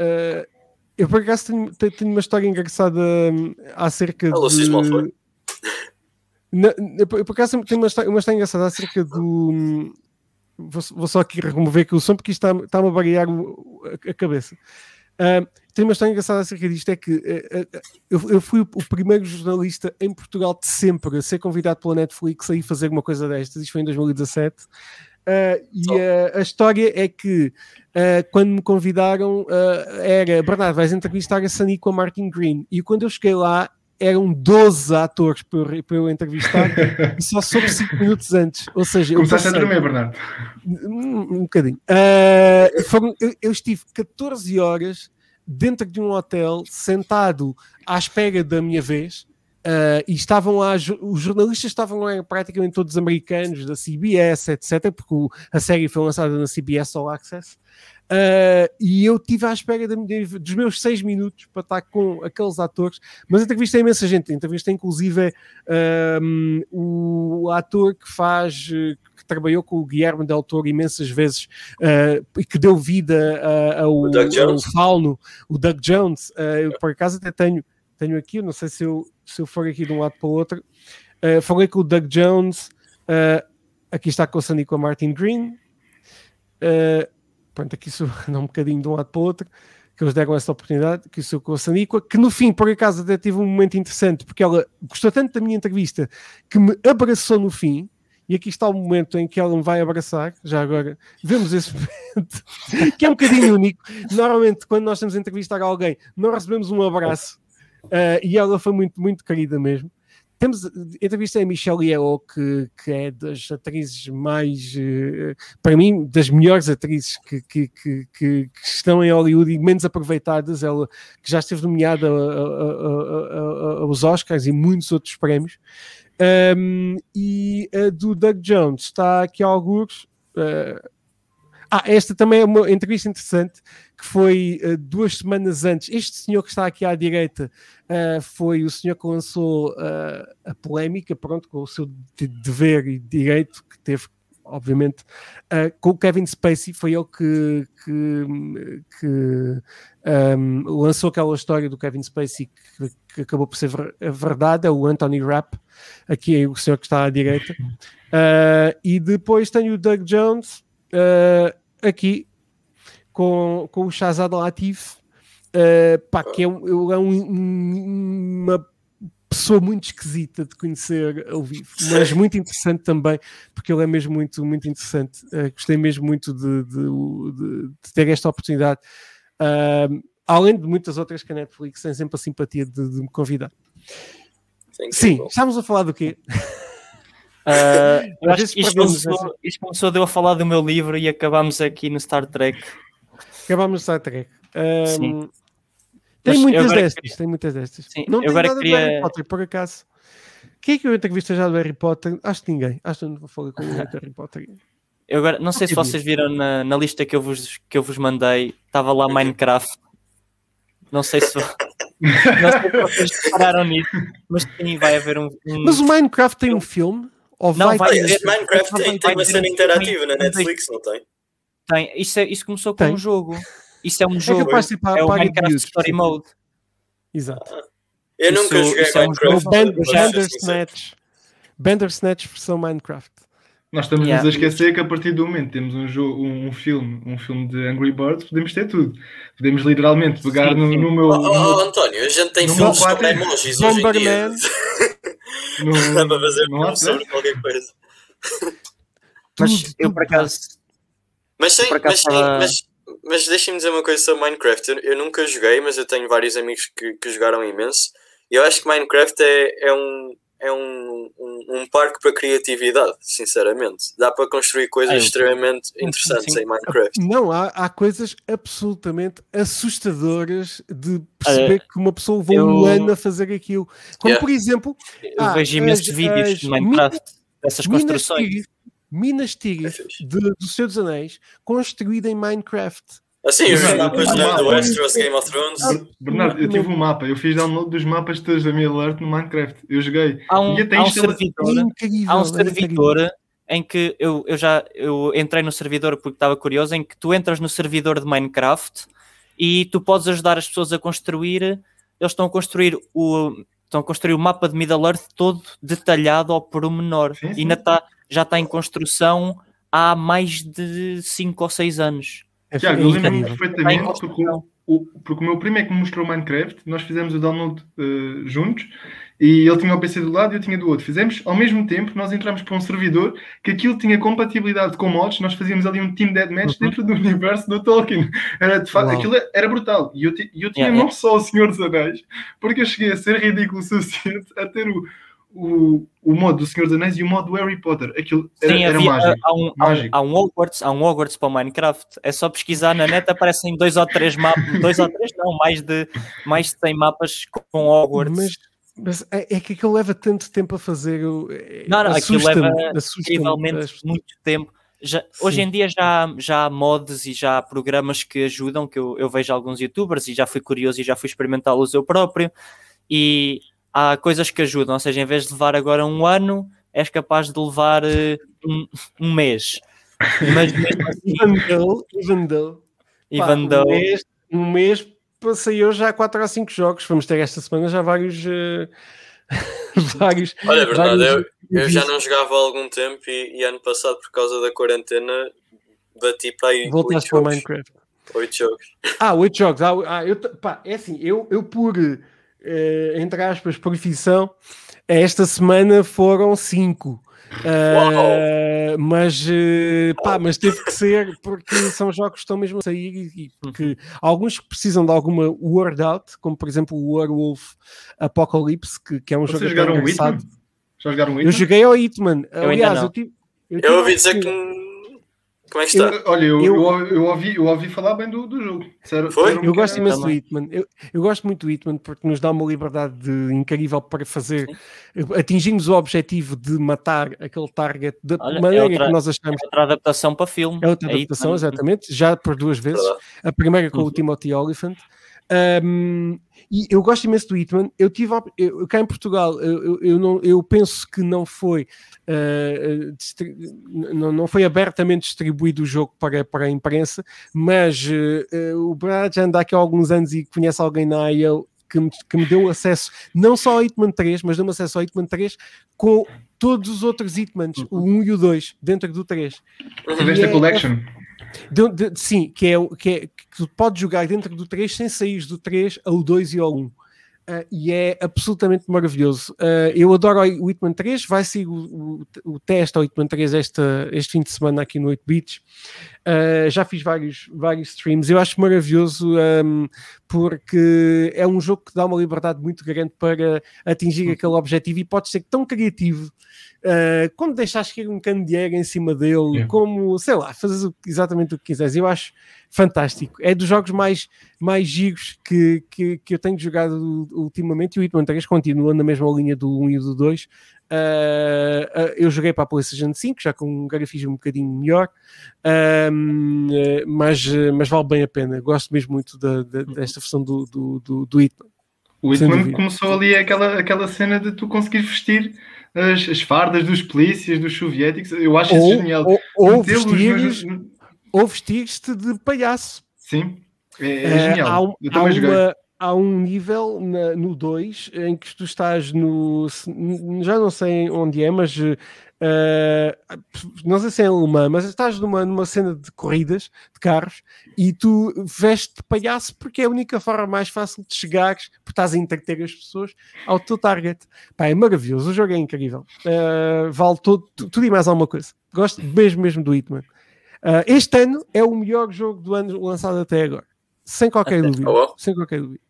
Uh, eu por acaso tenho, tenho, uma história engraçada hum, acerca Alô, de. Na, eu, por acaso tenho uma história, uma história engraçada acerca do. Hum, vou, vou, só aqui remover aqui o som porque isto está-me está a variar a, a cabeça. Uh, tenho uma história engraçada acerca disto: é que uh, uh, eu, eu, fui o, primeiro jornalista em Portugal de sempre a ser convidado pela Netflix a ir fazer uma coisa destas. Isto foi em 2017. Uh, e uh, a história é que uh, quando me convidaram era Bernardo, vais entrevistar a Sunny com a Martin Green. E quando eu cheguei lá eram 12 atores para, para eu entrevistar e só soube 5 minutos antes. Ou seja, começaste passei... a tremer, Bernardo. Um, um bocadinho. Foram, eu, eu estive 14 horas dentro de um hotel, sentado à espera da minha vez Uh, e estavam lá, os jornalistas estavam lá praticamente todos americanos, da CBS, etc., porque a série foi lançada na CBS All Access. Uh, e eu estive à espera de, de, dos meus seis minutos para estar com aqueles atores, mas entrevistei imensa gente. Entrevistei inclusive um, o ator que faz, que trabalhou com o Guilherme Del Toro imensas vezes uh, e que deu vida ao, ao fauno, o Doug Jones. eu por acaso até tenho tenho aqui, não sei se eu, se eu for aqui de um lado para o outro. Uh, falei com o Doug Jones, uh, aqui está com o Sandy com a Martin Green. Uh, pronto, aqui sou um bocadinho de um lado para o outro, que eles deram essa oportunidade, que sou com a Saníqua, que no fim, por acaso, até tive um momento interessante, porque ela gostou tanto da minha entrevista que me abraçou no fim. E aqui está o momento em que ela me vai abraçar. Já agora vemos esse momento, que é um bocadinho único. Normalmente, quando nós estamos a entrevistar alguém, não recebemos um abraço Uh, e ela foi muito, muito querida mesmo. Temos entrevista a Michelle Yeoh, que, que é das atrizes mais, uh, para mim, das melhores atrizes que, que, que, que, estão em Hollywood e menos aproveitadas. Ela que já esteve nomeada aos Oscars e muitos outros prémios. Um, e a do Doug Jones está aqui a alguns. Uh, ah, esta também é uma entrevista interessante que foi uh, duas semanas antes. Este senhor que está aqui à direita uh, foi o senhor que lançou uh, a polémica, pronto, com o seu de dever e direito que teve, obviamente, com o Kevin Spacey. Foi ele que, que, que um, ehm, lançou aquela história do Kevin Spacey que, que, acabou por ser verdade. É o Anthony Rapp, aqui é o senhor que está à direita. e depois tem o Doug Jones. Aqui com, com o Shazad Latif, uh, pá, que é, um, é um, uma pessoa muito esquisita de conhecer ao vivo, mas muito interessante também, porque ele é mesmo muito, muito interessante. Uh, gostei mesmo muito de, de, de, de ter esta oportunidade. Uh, além de muitas outras que a Netflix tem sempre a simpatia de, me convidar. Sim, Sim estamos a falar do quê? Uh, eu acho que isto começou, isto começou de eu a falar do meu livro e acabamos aqui no Star Trek. Acabámos de Star Trek. Um, tem Mas muitas destas, queria... tem muitas destas. Sim, não tem nada queria... do Harry Potter, por acaso. Quem é que eu entrevista já do Harry Potter? Acho que ninguém. Acho que não vou falar com o Harry Potter. Eu agora, não sei se vocês viram na, na, lista que eu, vos, que eu vos mandei, estava lá Minecraft. Não sei se, não sei se vocês repararam nisso, mas sim, vai haver um, um... Mas o Minecraft tem um filme? Ou não, vai, vai ter... Minecraft tem, tem uma cena interativa na Netflix, não tem? Tem. Isso, é, isso começou com um jogo. Isso é um jogo. É, de é o Minecraft Story Mode. Exato. Ah, eu isso, nunca joguei isso Minecraft. É um Bandersnatch. Bandersnatch versão Minecraft. Nós estamos yeah. a esquecer que a partir do momento temos um jogo, um, um, filme, um filme de Angry Birds, podemos ter tudo. Podemos literalmente pegar sim, no, sim. no, meu. Oh, oh, António, a gente tem filmes com emojis hoje em dia. Não dá para fazer filme sobre qualquer coisa. Mas eu por acaso mas sim, mas, sim mas, mas deixem-me dizer uma coisa sobre Minecraft. Eu, eu, nunca joguei, mas eu tenho vários amigos que, que jogaram imenso. E eu acho que Minecraft é, é, um, é um, um, um parque para criatividade, sinceramente. Dá para construir coisas é, extremamente interessantes sim. em Minecraft. Não, há, há coisas absolutamente assustadoras de perceber que uma pessoa levou eu... um ano a fazer aquilo. Como yeah. por exemplo. Eu ah, vejo imensos vídeos de Minecraft, dessas construções. Minas Tirith é do Senhor dos Anéis construída em Minecraft. Assim, os mapas do Westeros, Game of Thrones. Bernardo, eu tive um mapa, eu fiz download dos mapas todos da minha alert no Minecraft. Eu joguei. Há um, há um servidor, incrível, há um servidor em que eu, eu já eu entrei no servidor porque estava curioso, em que tu entras no servidor de Minecraft e tu podes ajudar as pessoas a construir. Eles estão a construir o, estão a construir o mapa de Middle Earth todo detalhado ao pormenor. Sim, E sim. ainda está, já está em construção há mais de 5 ou 6 anos. É, Tiago, eu lembro-me perfeitamente porque o, o- porque o meu primo é que me mostrou Minecraft, nós fizemos o download eh, juntos e ele tinha o PC do lado e eu tinha do outro. Fizemos ao mesmo tempo, nós entramos para um servidor que aquilo tinha compatibilidade com mods, nós fazíamos ali um Team Deathmatch Uhum. dentro do universo do Tolkien. Era de facto, Uau. aquilo era brutal. E eu, eu tinha Yeah, não só o Senhor dos Anéis, porque eu cheguei a ser ridículo o suficiente a ter o, o, o modo do Senhor dos Anéis e o modo do Harry Potter. Aquilo era, Sim, era havia, mágico. há, um, há, um, Mágico. há um Hogwarts, há um Hogwarts para o Minecraft. É só pesquisar na net, aparecem dois ou três mapas, dois ou três não, mais de, mais de 100 mapas com Hogwarts. Mas, mas é, é que aquilo leva tanto tempo a fazer. o- é- Não, não, aquilo leva incrivelmente muito tempo. Já- hoje em dia já, já há mods e já há programas que ajudam, que eu, eu vejo alguns youtubers e já fui curioso e já fui experimentá-los eu próprio. E há coisas que ajudam, ou seja, em vez de levar agora um ano, és capaz de levar eh, um, um mês. Mas mesmo assim, Even though, even though, pá, though- um mês, um mês passei eu já 4 ou 5 jogos. Vamos ter esta semana já vários. eh, vários. Olha, é verdade, eu, vários eu já não jogava há algum tempo e, e ano passado, por causa da quarentena, bati para aí Voltaste 8 para o. Minecraft. Oito jogos. Ah, 8 jogos. Ah, ah, eu, pá, é assim, eu, eu por, eh, entre aspas, profissão, esta semana foram 5. mas, eh, pá, mas teve que ser porque são jogos que estão mesmo a sair e, e porque alguns que precisam de alguma word out, como por exemplo o Werewolf Apocalypse, que, que é um jogo Vocês até jogaram o engraçado. Hitman? Já jogaram o Eu Hitman? joguei ao Hitman. ainda Aliás, não. eu tive. Eu tive ouvi a dizer que. Como é que está? Olha, eu, Eu- eu, eu ouvi, eu ouvi falar bem do, do jogo. Foi? Eu gosto imenso do também. Hitman. Eu, eu gosto muito do Hitman porque nos dá uma liberdade de- incrível para fazer atingirmos o objetivo de matar aquele target da Olha, é maneira outra- que nós achamos. outra adaptação para filme. É outra Aí adaptação, também- exatamente, já por duas vezes. A primeira com o Uhum. Timothy Oliphant. Um, e eu gosto imenso do Hitman. Eu tive eu, cá em Portugal, eu, eu, não, eu penso que não foi uh, não, não foi abertamente distribuído o jogo para, para a imprensa, mas uh, o Brad já anda aqui há alguns anos e conhece alguém na AIL que me, que me deu acesso não só ao Hitman 3, mas deu-me acesso ao Hitman 3 com todos os outros Hitmans, o 1 e o 2, dentro do 3. Tiveste a é- collection. De- de- sim, que é, que é que tu podes jogar dentro do 3 sem sair do 3 ao 2 e ao 1. Ah, e é absolutamente maravilhoso. Ah, eu adoro o Hitman 3, vai ser o, o, o teste ao Hitman 3 esta, este fim de semana aqui no 8 Bits. Ah, já fiz vários, vários streams. Eu acho maravilhoso ahm, porque é um jogo que dá uma liberdade muito grande para atingir aquele objetivo e pode ser tão criativo Uh, como deixares cair um candeeiro em cima dele, Yeah. como, sei lá, fazes exatamente o que quiseres. Eu acho fantástico. É dos jogos mais, mais giros que, que, que eu tenho jogado ultimamente e o Hitman 3 continua na mesma linha do 1 e do 2. Uh, uh, eu joguei para a PlayStation 5, já com um grafismo um bocadinho melhor, uh, mas, mas vale bem a pena. Gosto mesmo muito da, da- desta versão do, do, do, do Hitman. O Hitman começou ali aquela, aquela cena de tu conseguires vestir as, as fardas dos polícias, dos soviéticos. Eu acho isso Ou, genial. ou, ou nos- vestir-te de palhaço. Sim, é, é Eh, genial. há, um, eu há também joguei. uma- há um nível na- no 2 em que tu estás no. Já não sei onde é, mas. Eh, não sei se é em alemã, mas estás numa, numa cena de corridas de carros e tu vestes de palhaço porque é a única forma mais fácil de chegares, porque estás a entreter as pessoas ao teu target. Pá, é maravilhoso, o jogo é incrível. Eh, vale todo, tu- tudo e mais alguma coisa. Gosto mesmo, mesmo do Hitman. Uh, este ano é o melhor jogo do ano lançado até agora. Sem qualquer Até- dúvida. Oh, well. Sem qualquer dúvida.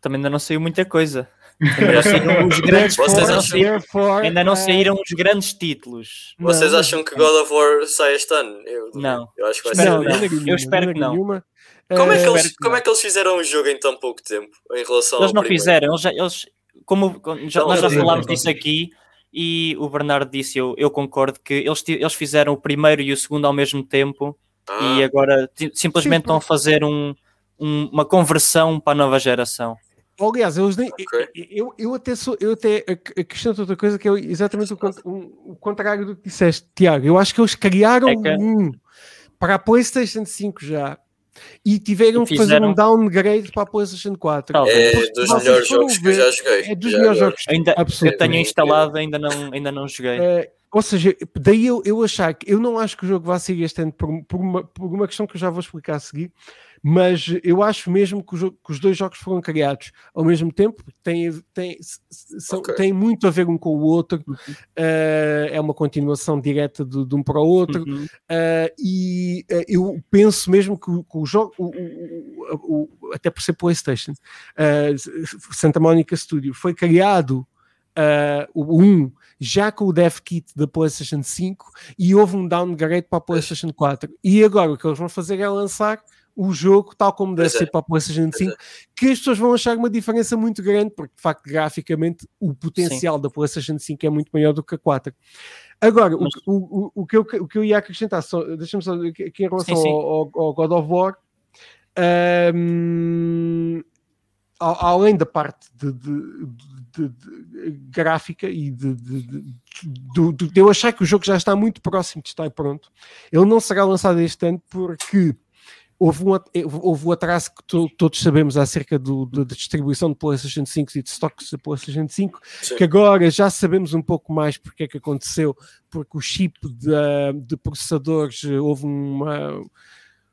Também ainda não saiu muita coisa. Ainda não saíram os grandes, Vocês acham- ainda não saíram os grandes títulos. não, Vocês acham que God of War sai este ano? Eu. Não. Eu acho que vai. Não, que não. Eu espero que não. nenhuma. Como é, que eles, como é que eles fizeram o jogo em tão pouco tempo em relação Eles ao não primeiro? fizeram, eles, já- eles como já, nós já falámos disso aqui e o Bernardo disse, eu, eu concordo, que eles, eles fizeram o primeiro e o segundo ao mesmo tempo Ah, e agora simplesmente Sim, estão a fazer um, um- uma conversão para a nova geração. Aliás, eles nem, Ok. eu, eu até sou, eu até outra coisa que é exatamente o, o contrário do que disseste, Tiago. Eu acho que eles criaram É que- um para a PlayStation 5 já e tiveram E que fazer um downgrade para a PlayStation 4. Talvez. É Porque dos melhores jogos que eu ver- já joguei. É dos Já melhores agora. jogos. Ainda, eu tenho instalado, ainda não, ainda não joguei. Eh, ou seja, daí eu, eu achar que eu não acho que o jogo vá sair este ano por, por uma, por uma questão que eu já vou explicar a seguir, mas eu acho mesmo que, jogo- que os dois jogos foram criados ao mesmo tempo, porque têm, têm, s- s- são, Ok. têm muito a ver um com o outro, eh, é uma continuação direta de, de um para o outro, Uhum. Uh, e uh, eu penso mesmo que, o- que o jogo, o- o- o- até por ser PlayStation, uh, Santa Monica Studio, foi criado uh, o 1 já com o dev kit da PlayStation 5 e houve um downgrade para a PlayStation 4. E agora o que eles vão fazer é lançar o jogo tal como deve Pois é. ser para a PlayStation Pois 5, que as pessoas vão achar uma diferença muito grande, porque de facto graficamente o potencial da PlayStation 5 é muito maior do que a 4. Agora, o Mas- o, o, o que eu, o que eu ia acrescentar, deixa-me só aqui em relação Sim, sim. Ao, ao- God of War, hum, a- além da parte de, de- de- de- gráfica e de, eu achar que o jogo já está muito próximo de estar pronto, ele não será lançado este ano porque houve um, at- houve atraso que to- todos sabemos acerca do, da da distribuição de PlayStation 5 e de stocks da PlayStation 5, Sim. que agora já sabemos um pouco mais porque é que aconteceu, porque o chip de, de processadores eh, houve uma.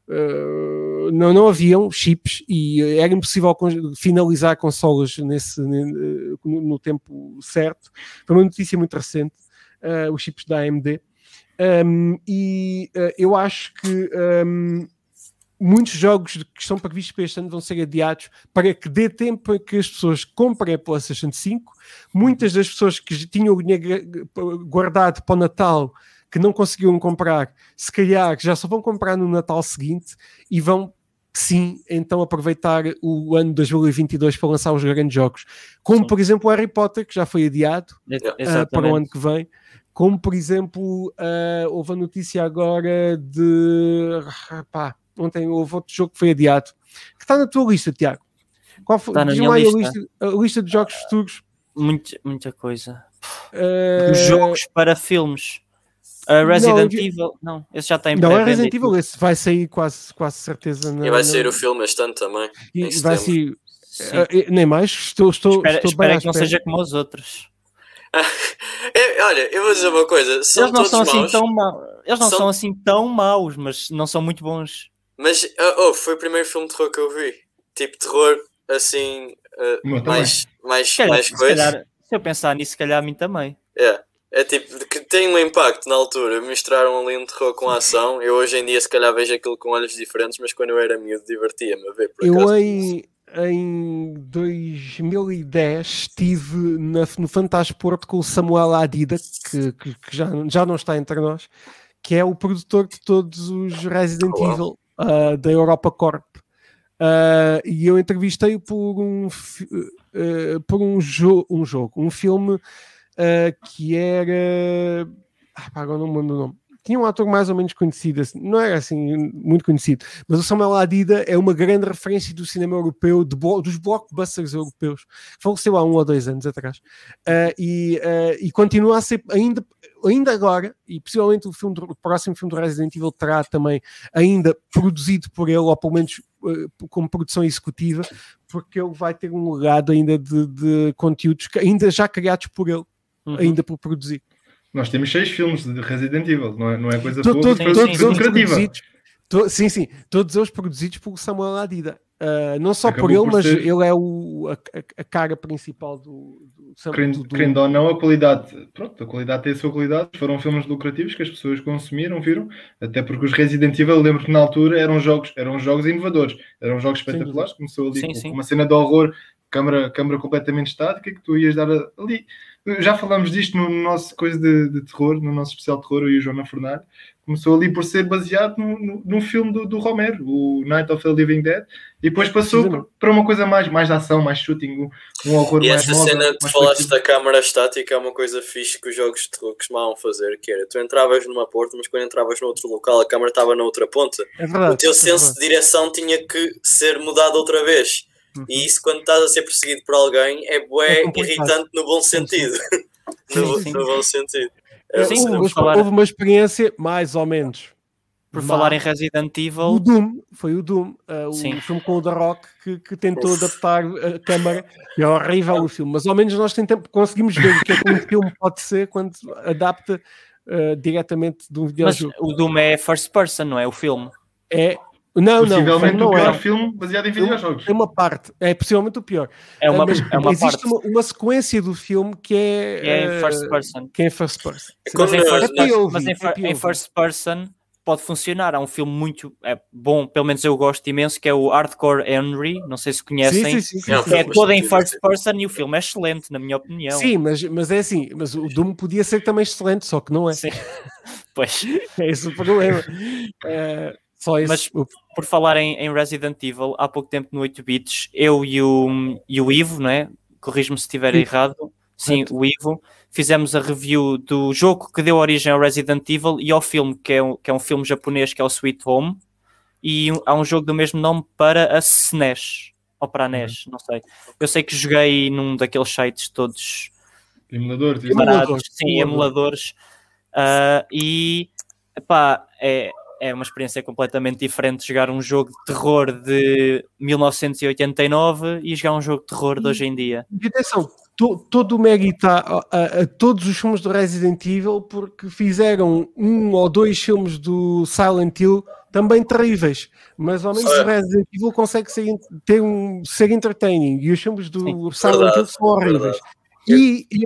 Eh, não, não haviam chips e era impossível finalizar consolas nesse, ne- no, no tempo certo. Foi uma notícia muito recente, eh, os chips da AMD. Um, e eh, eu acho que um, muitos jogos que estão previstos para este ano vão ser adiados para que dê tempo para que as pessoas comprem a PlayStation 5. Muitas das pessoas que tinham o dinheiro gu- guardado para o Natal que não conseguiram comprar, se calhar já só vão comprar no Natal seguinte e vão sim, então aproveitar o ano 2022 para lançar os grandes jogos, como Sim. por exemplo o Harry Potter, que já foi adiado, ah, para o ano que vem. Como, por exemplo, ah, houve a notícia agora de. ah, pá, ontem houve outro jogo que foi adiado. Que está na tua lista, Tiago. Qual foi? Está na minha aí a lista. lista, a lista de jogos futuros. Muito, muita coisa. Ah, Os jogos para filmes. Uh, Resident eu- Evil. Não, esse já está em Não, é Resident Evil, esse vai sair quase, quase certeza. na- E vai sair o filme este ano também. e vai sair. Eh, nem mais, estou, estou, espera estou espera que não espera. seja como os outros. Olha, eu vou dizer uma coisa: são Eles não todos são assim maus, tão maus. Eles não São- são assim tão maus, mas não são muito bons. mas oh, oh, foi o primeiro filme de terror que eu vi. Tipo, terror assim, uh, mais, mais, Se mais se, coisa. calhar, se eu pensar nisso, se calhar a mim também. É. É tipo, que tem um impacto na altura. Misturaram ali um terror com a ação. Eu hoje em dia, se calhar, vejo aquilo com olhos diferentes, mas quando eu era miúdo, divertia-me a ver. Por Eu em, em 2010 estive na, no Fantasporto com o Samuel Adida, que, que- que já, já não está entre nós, que é o produtor de todos os Resident Uau. Evil ah, da Europa Corp. Ah, e eu entrevistei-o por um, eh, por um, jo um jogo, um filme ah, que era. Ah, agora não me lembro o nome. Tinha um ator mais ou menos conhecido, assim, não era assim muito conhecido, mas o Samuel Adida é uma grande referência do cinema europeu, blo- dos blockbusters europeus. Faleceu há um ou dois anos atrás. Ah, e, ah, e continua a ser, ainda, ainda agora, e possivelmente o, filme do- o próximo filme do Resident Evil terá também ainda produzido por ele, ou pelo menos ah, como produção executiva, porque ele vai ter um legado ainda de, de conteúdos que ainda já criados por ele, Uhum. ainda por produzir. Nós temos seis filmes de Resident Evil, não é, não é coisa To- pouca, to- todos sim, produzidos, to- sim, sim, todos eles produzidos por Samuel Adida. Uh, não só por Acabou ele, por mas ser- ele é o, a, a- cara principal do, do, Sam- Querendo, do- do- querendo ou não, a qualidade, pronto, a qualidade tem a sua qualidade. Foram filmes lucrativos que as pessoas consumiram, viram? Até porque os Resident Evil, eu lembro que na altura eram jogos, eram jogos inovadores, eram jogos espetaculares. Começou ali Sim, com sim. uma cena de horror, câmara, câmara completamente estática, que tu ias dar ali. Já falámos disto no nosso coisa de, de terror, no nosso especial de terror, eu e o João Fernandes. Começou ali por ser baseado no, no, num filme do, do Romero, o Night of the Living Dead, e depois passou para uma coisa mais, mais de ação, mais shooting, um, um horror E mais essa móvel, cena que falaste da câmara estática é uma coisa fixe que os jogos de terror costumavam fazer, que era, tu entravas numa porta, mas quando entravas no outro local, a câmara estava na outra ponta. É verdade. o teu é senso de direção tinha que ser mudado outra vez. Uhum. E isso, quando estás a ser perseguido por alguém, é bué É irritante no bom sentido. no, Sim, sim. no bom sentido. É, Sim, houve, falar- houve uma experiência, mais ou menos. Por falar em Resident O Evil, Doom, foi o Doom, uh, o Sim. filme com o The Rock que, que tentou Uf. adaptar a câmara. É horrível o filme, mas ao menos nós tentamos, conseguimos ver o que é que um filme pode ser quando adapta uh, diretamente de um mas videojogo. o Doom é first person, não é? O filme. É. Não, não, Possivelmente não o pior é. filme baseado em videojogos. É uma parte, é possivelmente o pior. É uma, Mas é uma existe parte uma, uma sequência do filme que é, que é em uh, first person. que é em first person. É Mas em nós- first, É POV, mas em é em first person pode funcionar. Há um filme muito é, bom, pelo menos eu gosto imenso, que é o Hardcore Henry. Não sei se conhecem. Sim, sim, sim, sim, É é todo em first person e o filme é excelente, na minha opinião. Sim, mas, mas é assim, mas o Doom podia ser também excelente, só que não é. Sim. Pois. É esse o problema. É, só esse. Mas- Por falar em, em Resident Evil, há pouco tempo no 8 bits, eu e o, e o Ivo, não é? Corrijo-me se estiver Sim. errado. Sim, o Ivo. Fizemos a review do jogo que deu origem ao Resident Evil e ao filme, que é um, que é um filme japonês que é o Sweet Home. E um- há um jogo do mesmo nome para a SNES. Ou para a NES, não sei. Eu sei que joguei num daqueles sites todos Emuladores. isso. Emulador. baratos, sim, emulador. emuladores. Ah, e epá, é, é uma experiência completamente diferente jogar um jogo de terror de 1989 e jogar um jogo de terror de hoje em dia. E atenção, to- todo o mérito a, a- a todos os filmes do Resident Evil porque fizeram um ou dois filmes do Silent Hill também terríveis, mas ao menos o Resident Evil consegue ser, ter um, ser entertaining e os filmes do Sim. Silent Verdade, Hill são horríveis. verdade. E, e,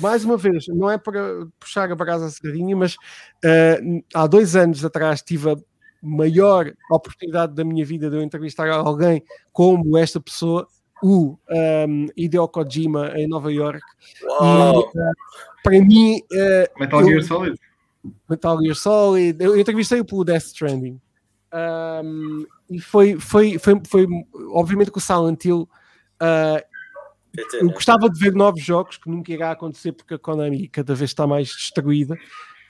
mais uma vez, não é para puxar a brasa à sardinha, mas eh, há dois anos atrás tive a maior oportunidade da minha vida de eu entrevistar alguém como esta pessoa, o um, Hideo Kojima em Nova York. E, eh, para mim, eh, Metal eu- Gear Solid. Metal Gear Solid, eu entrevistei-o pelo Death Stranding. Um, e foi, foi, foi, foi, obviamente, que o Silent Hill. uh, eu gostava de ver novos jogos que nunca irá acontecer porque a Konami cada vez está mais destruída.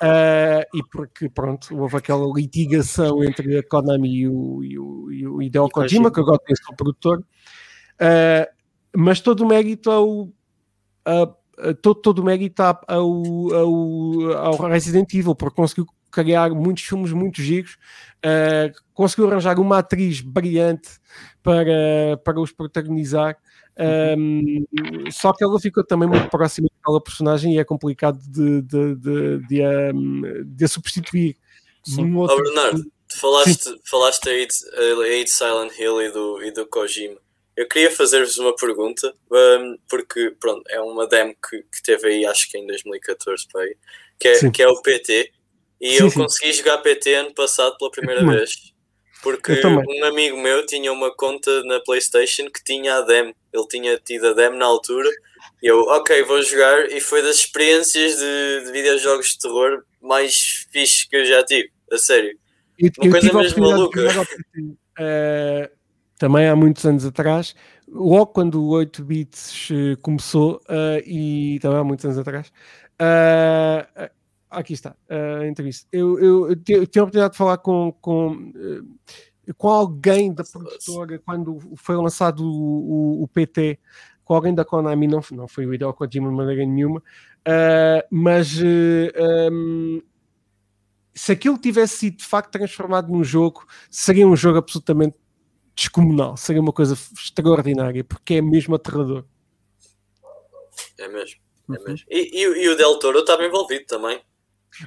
Uh, e porque pronto, houve aquela litigação entre a Konami e o, e o, e o Hideo Kojima, que agora tem o produtor, Uh, mas todo o mérito ao, a- todo, todo o mérito ao, ao, ao Resident Evil, porque conseguiu criar muitos filmes muito giros, uh, conseguiu arranjar uma atriz brilhante para, para os protagonizar. Um, só que ela ficou também muito próxima daquela personagem e é complicado de, de, de, de, um, de a substituir. Sim. Ó outro- Bernardo, tu falaste, falaste aí, de, aí de Silent Hill e do, e do Kojima. Eu queria fazer-vos uma pergunta, um, porque pronto, é uma demo que, que teve aí, acho que em 2014, para aí, que, é, Sim. que é o PT. E Sim, eu sim. consegui jogar PT ano passado pela primeira vez. Porque um amigo meu tinha uma conta na PlayStation que tinha a demo. Ele tinha tido a demo na altura. E eu, ok, vou jogar. E foi das experiências de, de videojogos de terror mais fixe que eu já tive. A sério. Eu, Uma eu coisa mesmo maluca. eh, também há muitos anos atrás, logo quando o 8 bits eh, começou, eh, e também há muitos anos atrás. eh, aqui está a entrevista. Eu, eu, eu tive a oportunidade de falar com, com, eh, com alguém da produtora quando foi lançado o, o- o PT. Com alguém da Konami, não, não foi o Hideo Kojima de maneira nenhuma, eh, mas eh, um, se aquilo tivesse sido de facto transformado num jogo, seria um jogo absolutamente descomunal, seria uma coisa extraordinária, porque é mesmo aterrador. É mesmo. É Uhum. mesmo. E, e, o- e o Del Toro estava envolvido também.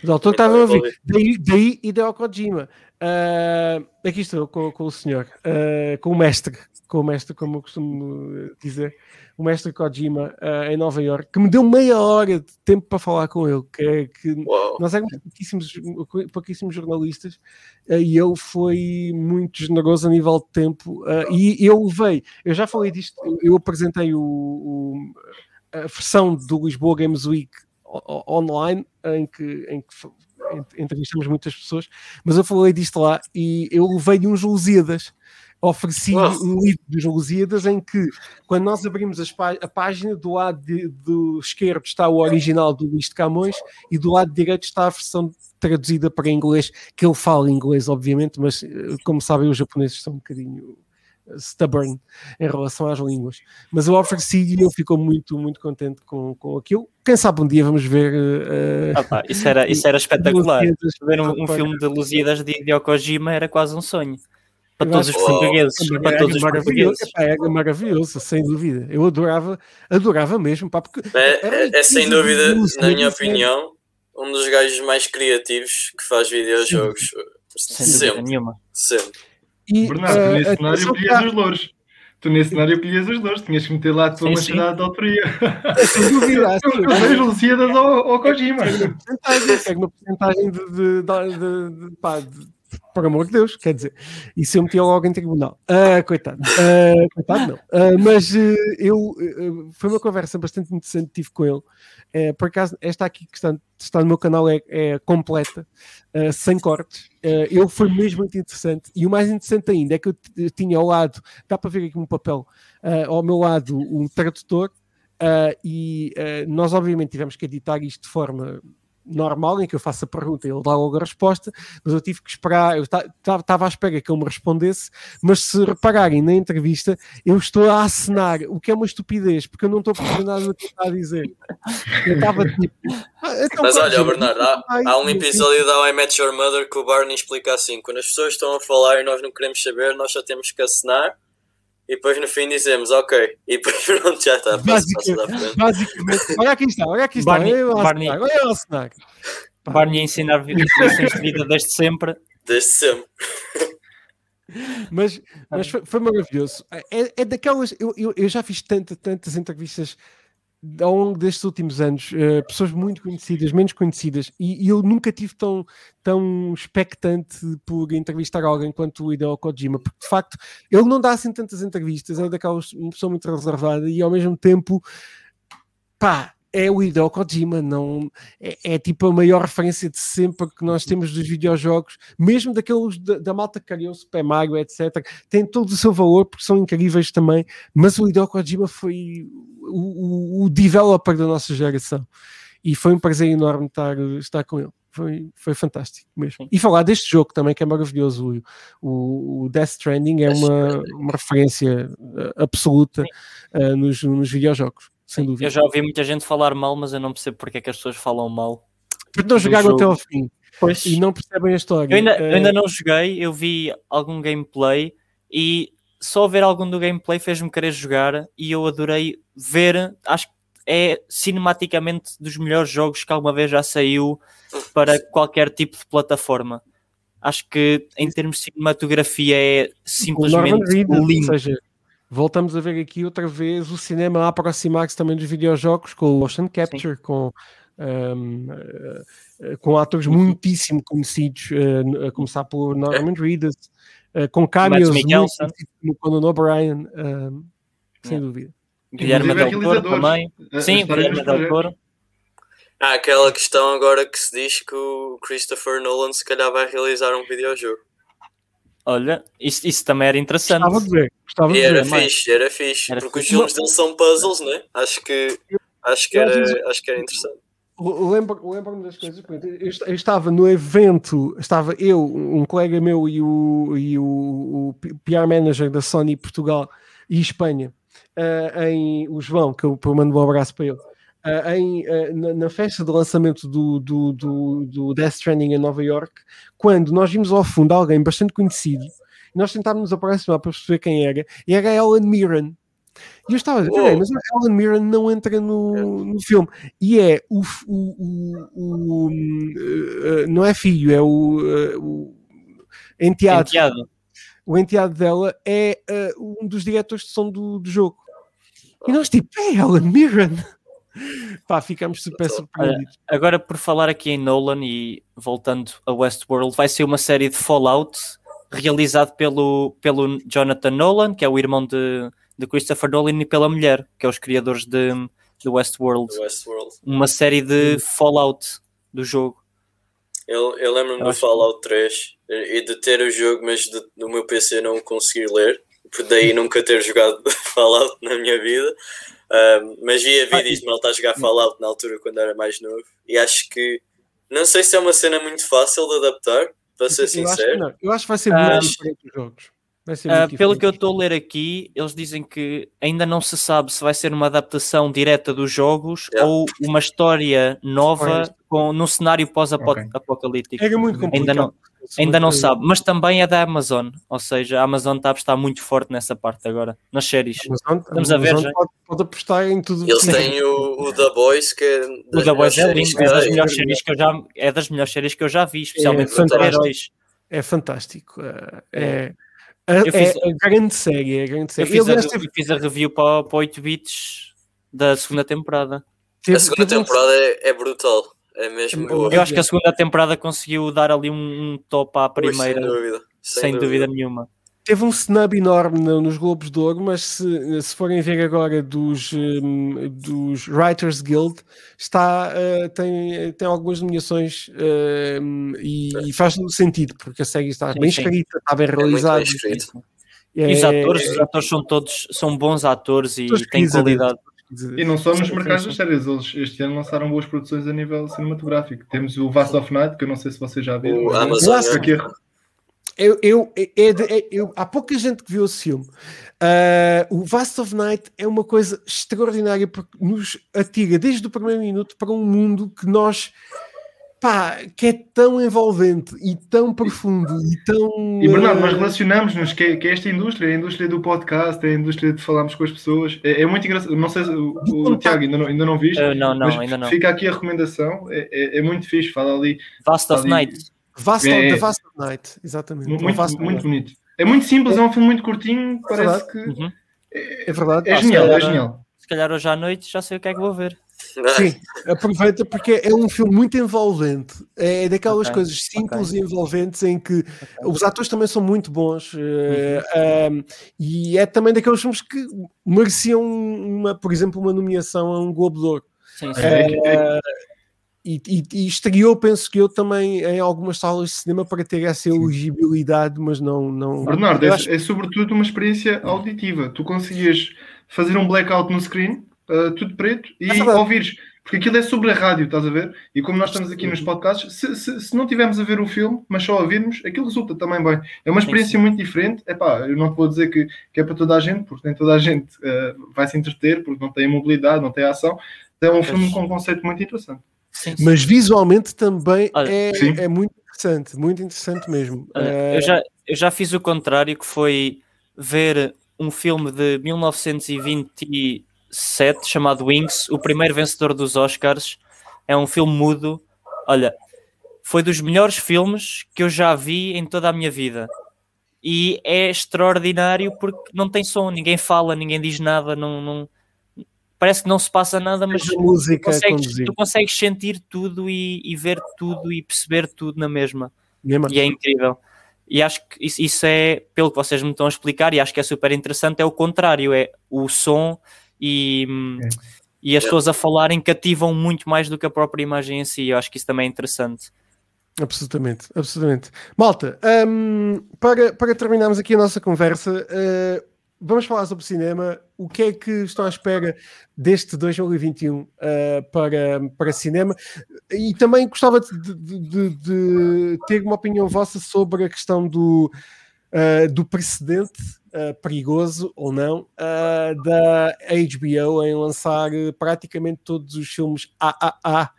O doutor Também estava a ouvir. Daí, daí Hideo Kojima. Ah, aqui estou com, com o senhor, ah, com o mestre, com o mestre, como eu costumo dizer, o mestre Kojima ah, em Nova York, que me deu meia hora de tempo para falar com ele, que, que nós éramos pouquíssimos, pouquíssimos jornalistas e ele foi muito generoso a nível de tempo e eu levei, eu já falei disto, eu- apresentei o, o- a versão do Lisboa Games Week online em que, em que entrevistamos muitas pessoas, mas eu falei disto lá e eu levei uns Lusíadas. Ofereci um livro dos Lusíadas em que quando nós abrimos a página do lado de- do esquerdo está o original do Luís de Camões e do lado direito está a versão traduzida para inglês, que ele fala inglês obviamente, mas eh, como sabem os japoneses são um bocadinho stubborn em relação às línguas. Mas o ofereci e ele ficou muito, muito contente com, com aquilo. Quem sabe um dia vamos ver. Uh, ah, pá, isso, era, isso era espetacular. Ver um, um filme de Lusíadas de Hideo Kojima era quase um sonho. Para todos os portugueses. Oh, para todos os portugueses. É, maravilhoso, sem dúvida. Eu adorava, adorava mesmo. Pá, porque é, é, é sem dúvida, na minha opinião, um dos gajos mais criativos que faz videojogos. Sem sempre. Nenhuma. Sempre. E, Bernardo, uh, nesse cenário pedias os louros. Tu nesse cenário pedias os louros, tinhas que meter lá a tua machadada de autoria. Sem dúvida. As Luciadas ao, ao Kojima. Pega uma porcentagem de, de, de, de, de, pá, de por amor de Deus, quer dizer, isso eu metia logo em tribunal. Uh, coitado, uh, coitado não. Uh, mas eu foi uma conversa bastante interessante que tive com ele. por acaso, esta aqui que está, está no meu canal é, é completa, sem cortes. ele foi mesmo muito interessante. E o mais interessante ainda é que eu tinha ao lado, dá para ver aqui um papel, ao meu lado, um tradutor. e nós, obviamente, tivemos que editar isto de forma normal em que eu faço a pergunta e ele dá logo a resposta, mas eu tive que esperar, eu estava à espera que ele me respondesse, mas se repararem na entrevista, eu estou a acenar, o que é uma estupidez, porque eu não estou a perceber nada do que está a dizer. Eu estava tipo. Ah, então, mas olha, Bernardo, há, há, um episódio da I Met Your Mother que o Barney explica assim: quando as pessoas estão a falar e nós não queremos saber, nós só temos que acenar e depois no fim dizemos ok, e depois pronto, já está. Basicamente, basicamente, olha aqui está, olha aqui está, Barney, olha Barney, olha o Assinar. Barney a ensinar lições de vida desde sempre. Desde sempre. Mas, mas foi, foi maravilhoso. É, é daquelas. Eu, eu, eu já fiz tanta, tantas entrevistas ao longo destes últimos anos, uh, pessoas muito conhecidas, menos conhecidas, e, e, eu nunca tive tão, tão expectante por entrevistar alguém quanto o Hideo Kojima, porque de facto ele não dá assim tantas entrevistas, é daquelas uma pessoa muito reservada e ao mesmo tempo, pá, é o Hideo Kojima, não, é, é, tipo a maior referência de sempre que nós temos dos videojogos, mesmo daqueles da, da malta que criou Super Mario, etc. Tem todo o seu valor porque são incríveis também, mas o Hideo Kojima foi o, o, o developer da nossa geração e foi um prazer enorme estar, estar com ele. Foi, foi fantástico mesmo. E falar deste jogo também, que é maravilhoso. O, o Death Stranding é uma, uma referência eh, absoluta uh, nos, nos videojogos sem dúvida. Eu já ouvi muita gente falar mal, mas eu não percebo porque é que as pessoas falam mal. Porque não jogaram até ao fim. Pois. E não percebem a história. Eu ainda, eu ainda não joguei, eu vi algum gameplay e só ver algum do gameplay fez-me querer jogar e eu adorei ver. Acho que é cinematicamente dos melhores jogos que alguma vez já saiu para qualquer tipo de plataforma. Acho que em termos de cinematografia é simplesmente lindo. Ou seja, voltamos a ver aqui outra vez o cinema a aproximar-se também dos videojogos com o motion capture, Sim. com um, uh, eh, com atores muitíssimo conhecidos, uh, a começar por Norman Reedus, uh, com cameos como Conan O'Brien, sem dúvida. Guilherme Del Toro também. Sim, Guilherme Del Toro. Há aquela questão agora que se diz que o Christopher Nolan se calhar vai realizar um videojogo. Olha, isso, isso também era interessante. Gostava de ver. Gostava de era, ver, fixe, era fixe, era porque fixe. os filmes dele são puzzles, né? Acho que, acho que, era, acho que era interessante. Lembro-me lembro das coisas. Eu, estava no evento, estava eu, um colega meu e o, e o, o PR manager da Sony Portugal e Espanha, uh, em o João, que eu, eu mando um abraço para ele. Uh, em, uh, na, na, festa de lançamento do, do, do, do, Death Stranding em Nova York, quando nós vimos ao fundo alguém bastante conhecido, nós tentámos nos aproximar para perceber quem era, e era Ellen Mirren. E eu estava a dizer, oh. mas a Ellen Mirren não entra no, no filme. E é o. o, o, o uh, não é filho, é o, enteado. enteado. O enteado dela é um dos diretores de som do, do jogo. E nós, tipo, é Ellen Mirren. Pá, ficamos super surpreendidos. Agora, por falar aqui em Nolan e voltando a Westworld, vai ser uma série de Fallout realizado pelo, pelo Jonathan Nolan, que é o irmão de, de Christopher Nolan, e pela mulher, que é os criadores de, de Westworld. Westworld. Uma série de Fallout do jogo. Eu, eu lembro-me do Fallout 3 e de ter o jogo, mas de, no meu PC não conseguir ler, por daí nunca ter jogado Fallout na minha vida. Um, mas via vídeos de malta a jogar Fallout na altura quando era mais novo e acho que não sei se é uma cena muito fácil de adaptar, para ser eu sincero. Acho eu acho que vai ser muito diferente os jogos. Ah, muito pelo que eu estou a ler aqui, eles dizem que ainda não se sabe se vai ser uma adaptação direta dos jogos Yeah. ou uma história nova com, num cenário pós-apocalíptico. Era muito complicado. Ainda não- Ainda não sabe, mas também é da Amazon, ou seja, a Amazon está a apostar muito forte nessa parte agora, nas séries. Amazon, Estamos a ver Amazon já. Pode, pode apostar em tudo. Eles têm o, o The Boys, que é O The Boys é melhores lindo, séries é das que melhores séries que eu já é das melhores séries que eu já vi, especialmente É fantástico. heróis. É fantástico. É, é, Eu é, fiz- é grande série. É grande Eu série. fiz, a, eu fiz a review para, para 8 bits da segunda temporada. teve- A segunda teve temporada é, é brutal. É mesmo Eu- boa. Eu acho que a segunda temporada conseguiu dar ali um, um top à primeira, sem dúvida. sem, dúvida. nenhuma. Teve um snub enorme no- nos Globos de Ouro, mas se, se forem ver agora dos, hum, dos Writers Guild, está, eh, tem, tem algumas nomeações hum, e, e faz sentido, porque a série está Sim, bem sim. escrita, está bem muito realizada. bem escrito. É- E os atores, os atores são todos são bons atores e têm qualidade. E não só nos mercados das séries, eles este ano lançaram boas produções a nível cinematográfico. Temos o Vast of Night, que eu não sei se vocês já viram. O Amazon. Aqui é- Eu, eu, é é- eu- há pouca gente que viu esse filme. Ah, o Vast of Night é uma coisa extraordinária porque nos atira desde o primeiro minuto para um mundo que nós pá, que é tão envolvente e tão profundo e tão E Bernardo, nós ah, relacionamos-nos que, é- que é esta indústria, a indústria do podcast, é a indústria de falarmos com as pessoas. É, é muito engraçado. Não sei se o, o Tiago ainda não, ainda não viste, Uh, não, não, mas ainda não. fica aqui a recomendação. É, é- é muito fixe, fala ali. Vast of ali- Night. Vast é- of, The Vast of Night, exatamente. Muito, muito Night. bonito. É muito simples, é um filme muito curtinho, parece verdade. que Uhum. É verdade. é Ah, genial, é calhar- genial. Se calhar hoje à noite já sei o que é que vou ver. Sim, aproveita porque é um filme muito envolvente. É daquelas Ok, coisas simples ok. e envolventes em que os atores também são muito bons. eh, um, e é também daqueles filmes que mereciam, uma, por exemplo, uma nomeação a um Globo de Ouro. Sim, sim. É, é- Eh, e, e, e estreou, penso que eu também, em algumas salas de cinema para ter essa elegibilidade, mas não. não Bernardo, é, acho- é sobretudo uma experiência auditiva. Tu conseguias fazer um blackout no screen, uh, tudo preto, e É ouvires. Porque aquilo é sobre a rádio, estás a ver? E como nós estamos aqui nos podcasts, se, se, se não tivermos a ver o filme, mas só a ouvirmos, aquilo resulta também bem. É uma experiência muito diferente. Epá, eu não te vou dizer que, que é para toda a gente, porque nem toda a gente uh, vai se entreter, porque não tem mobilidade, não tem ação. É um filme com um conceito muito interessante. sim, sim. Mas visualmente também Olha, é, é muito interessante, muito interessante mesmo. Olha, Eh, eu, já, eu já fiz o contrário, que foi ver um filme de 1927 chamado Wings, o primeiro vencedor dos Oscars. É um filme mudo. Olha, foi dos melhores filmes que eu já vi em toda a minha vida. E é extraordinário porque não tem som, ninguém fala, ninguém diz nada, não, não- parece que não se passa nada, mas a música a consegues, tu consegues sentir tudo e, e ver tudo e perceber tudo na mesma. E é incrível. E acho que isso, isso é, pelo que vocês me estão a explicar, e acho que é super interessante, é o contrário, é o som e, É. e as É. pessoas a falarem cativam muito mais do que a própria imagem em si. Eu acho que isso também é interessante. Absolutamente, absolutamente. Malta, hum, para, para terminarmos aqui a nossa conversa, eh, vamos falar sobre cinema. O que é que estão à espera deste 2021 eh, para, para cinema? E também gostava de, de- de- de ter uma opinião vossa sobre a questão do, eh, do precedente eh, perigoso ou não eh, da HBO em lançar eh, praticamente todos os filmes AAA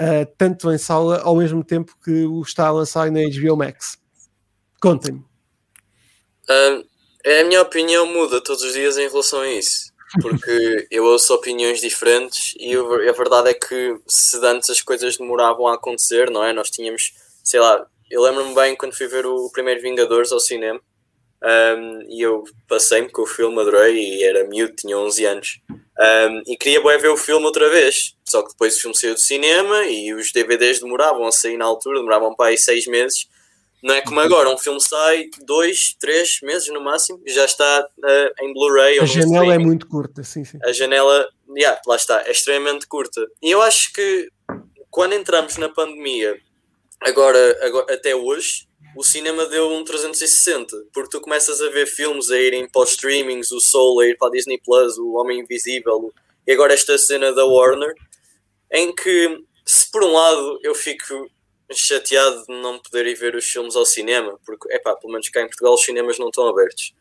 Uh, tanto em sala ao mesmo tempo que o está a lançar na HBO Max. Contem-me. Ahm, a minha opinião muda todos os dias em relação a isso. Porque eu ouço opiniões diferentes e a verdade é que se antes as coisas demoravam a acontecer, não é? Nós tínhamos, sei lá, eu lembro-me bem quando fui ver o primeiro Vingadores ao cinema ahm, e eu passei-me com o filme, adorei e era miúdo, tinha 11 anos. Ahm, e queria bué ver o filme outra vez. Só que depois o filme saiu do cinema e os DVDs demoravam a sair na altura, demoravam para aí seis meses. Não é como agora, um filme sai dois, três meses no máximo e já está ah, em Blu-ray A janela é streaming. muito curta, sim, sim. A janela, yeah, lá está, é extremamente curta. E eu acho que quando entramos na pandemia, agora, agora até hoje, o cinema deu um 360, porque tu começas a ver filmes a irem para os streamings, o Soul a ir para a Disney Plus, o Homem Invisível, e agora esta cena da Warner, em que, se por um lado eu fico chateado de não poder ir ver os filmes ao cinema, porque, epá, pelo menos cá em Portugal os cinemas não estão abertos.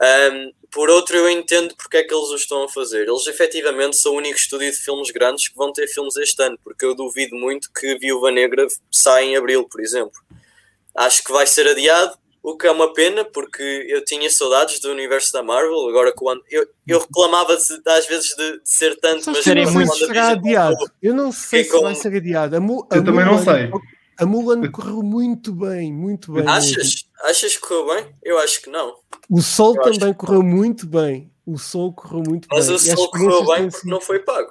Um, por outro, eu entendo porque é que eles o estão a fazer. Eles efetivamente são o único estúdio de filmes grandes que vão ter filmes este ano, porque eu duvido muito que Viúva Negra saia em abril, por exemplo. Acho que vai ser adiado, o que é uma pena, porque eu tinha saudades do universo da Marvel. Agora, quando eu, eu reclamava de, às vezes de, de ser tanto, Mas mas eu não sei muito se será adiado. Eu não sei se vai ser adiado. A Mu- a Eu também não Mulan- sei. A Mulan correu muito bem, muito bem. mesmo. achas? Achas que correu bem? Eu acho que não. O Sol Eu acho também correu muito bem. O Sol correu muito Mas bem. o E as sol correu bem porque sido- não foi pago.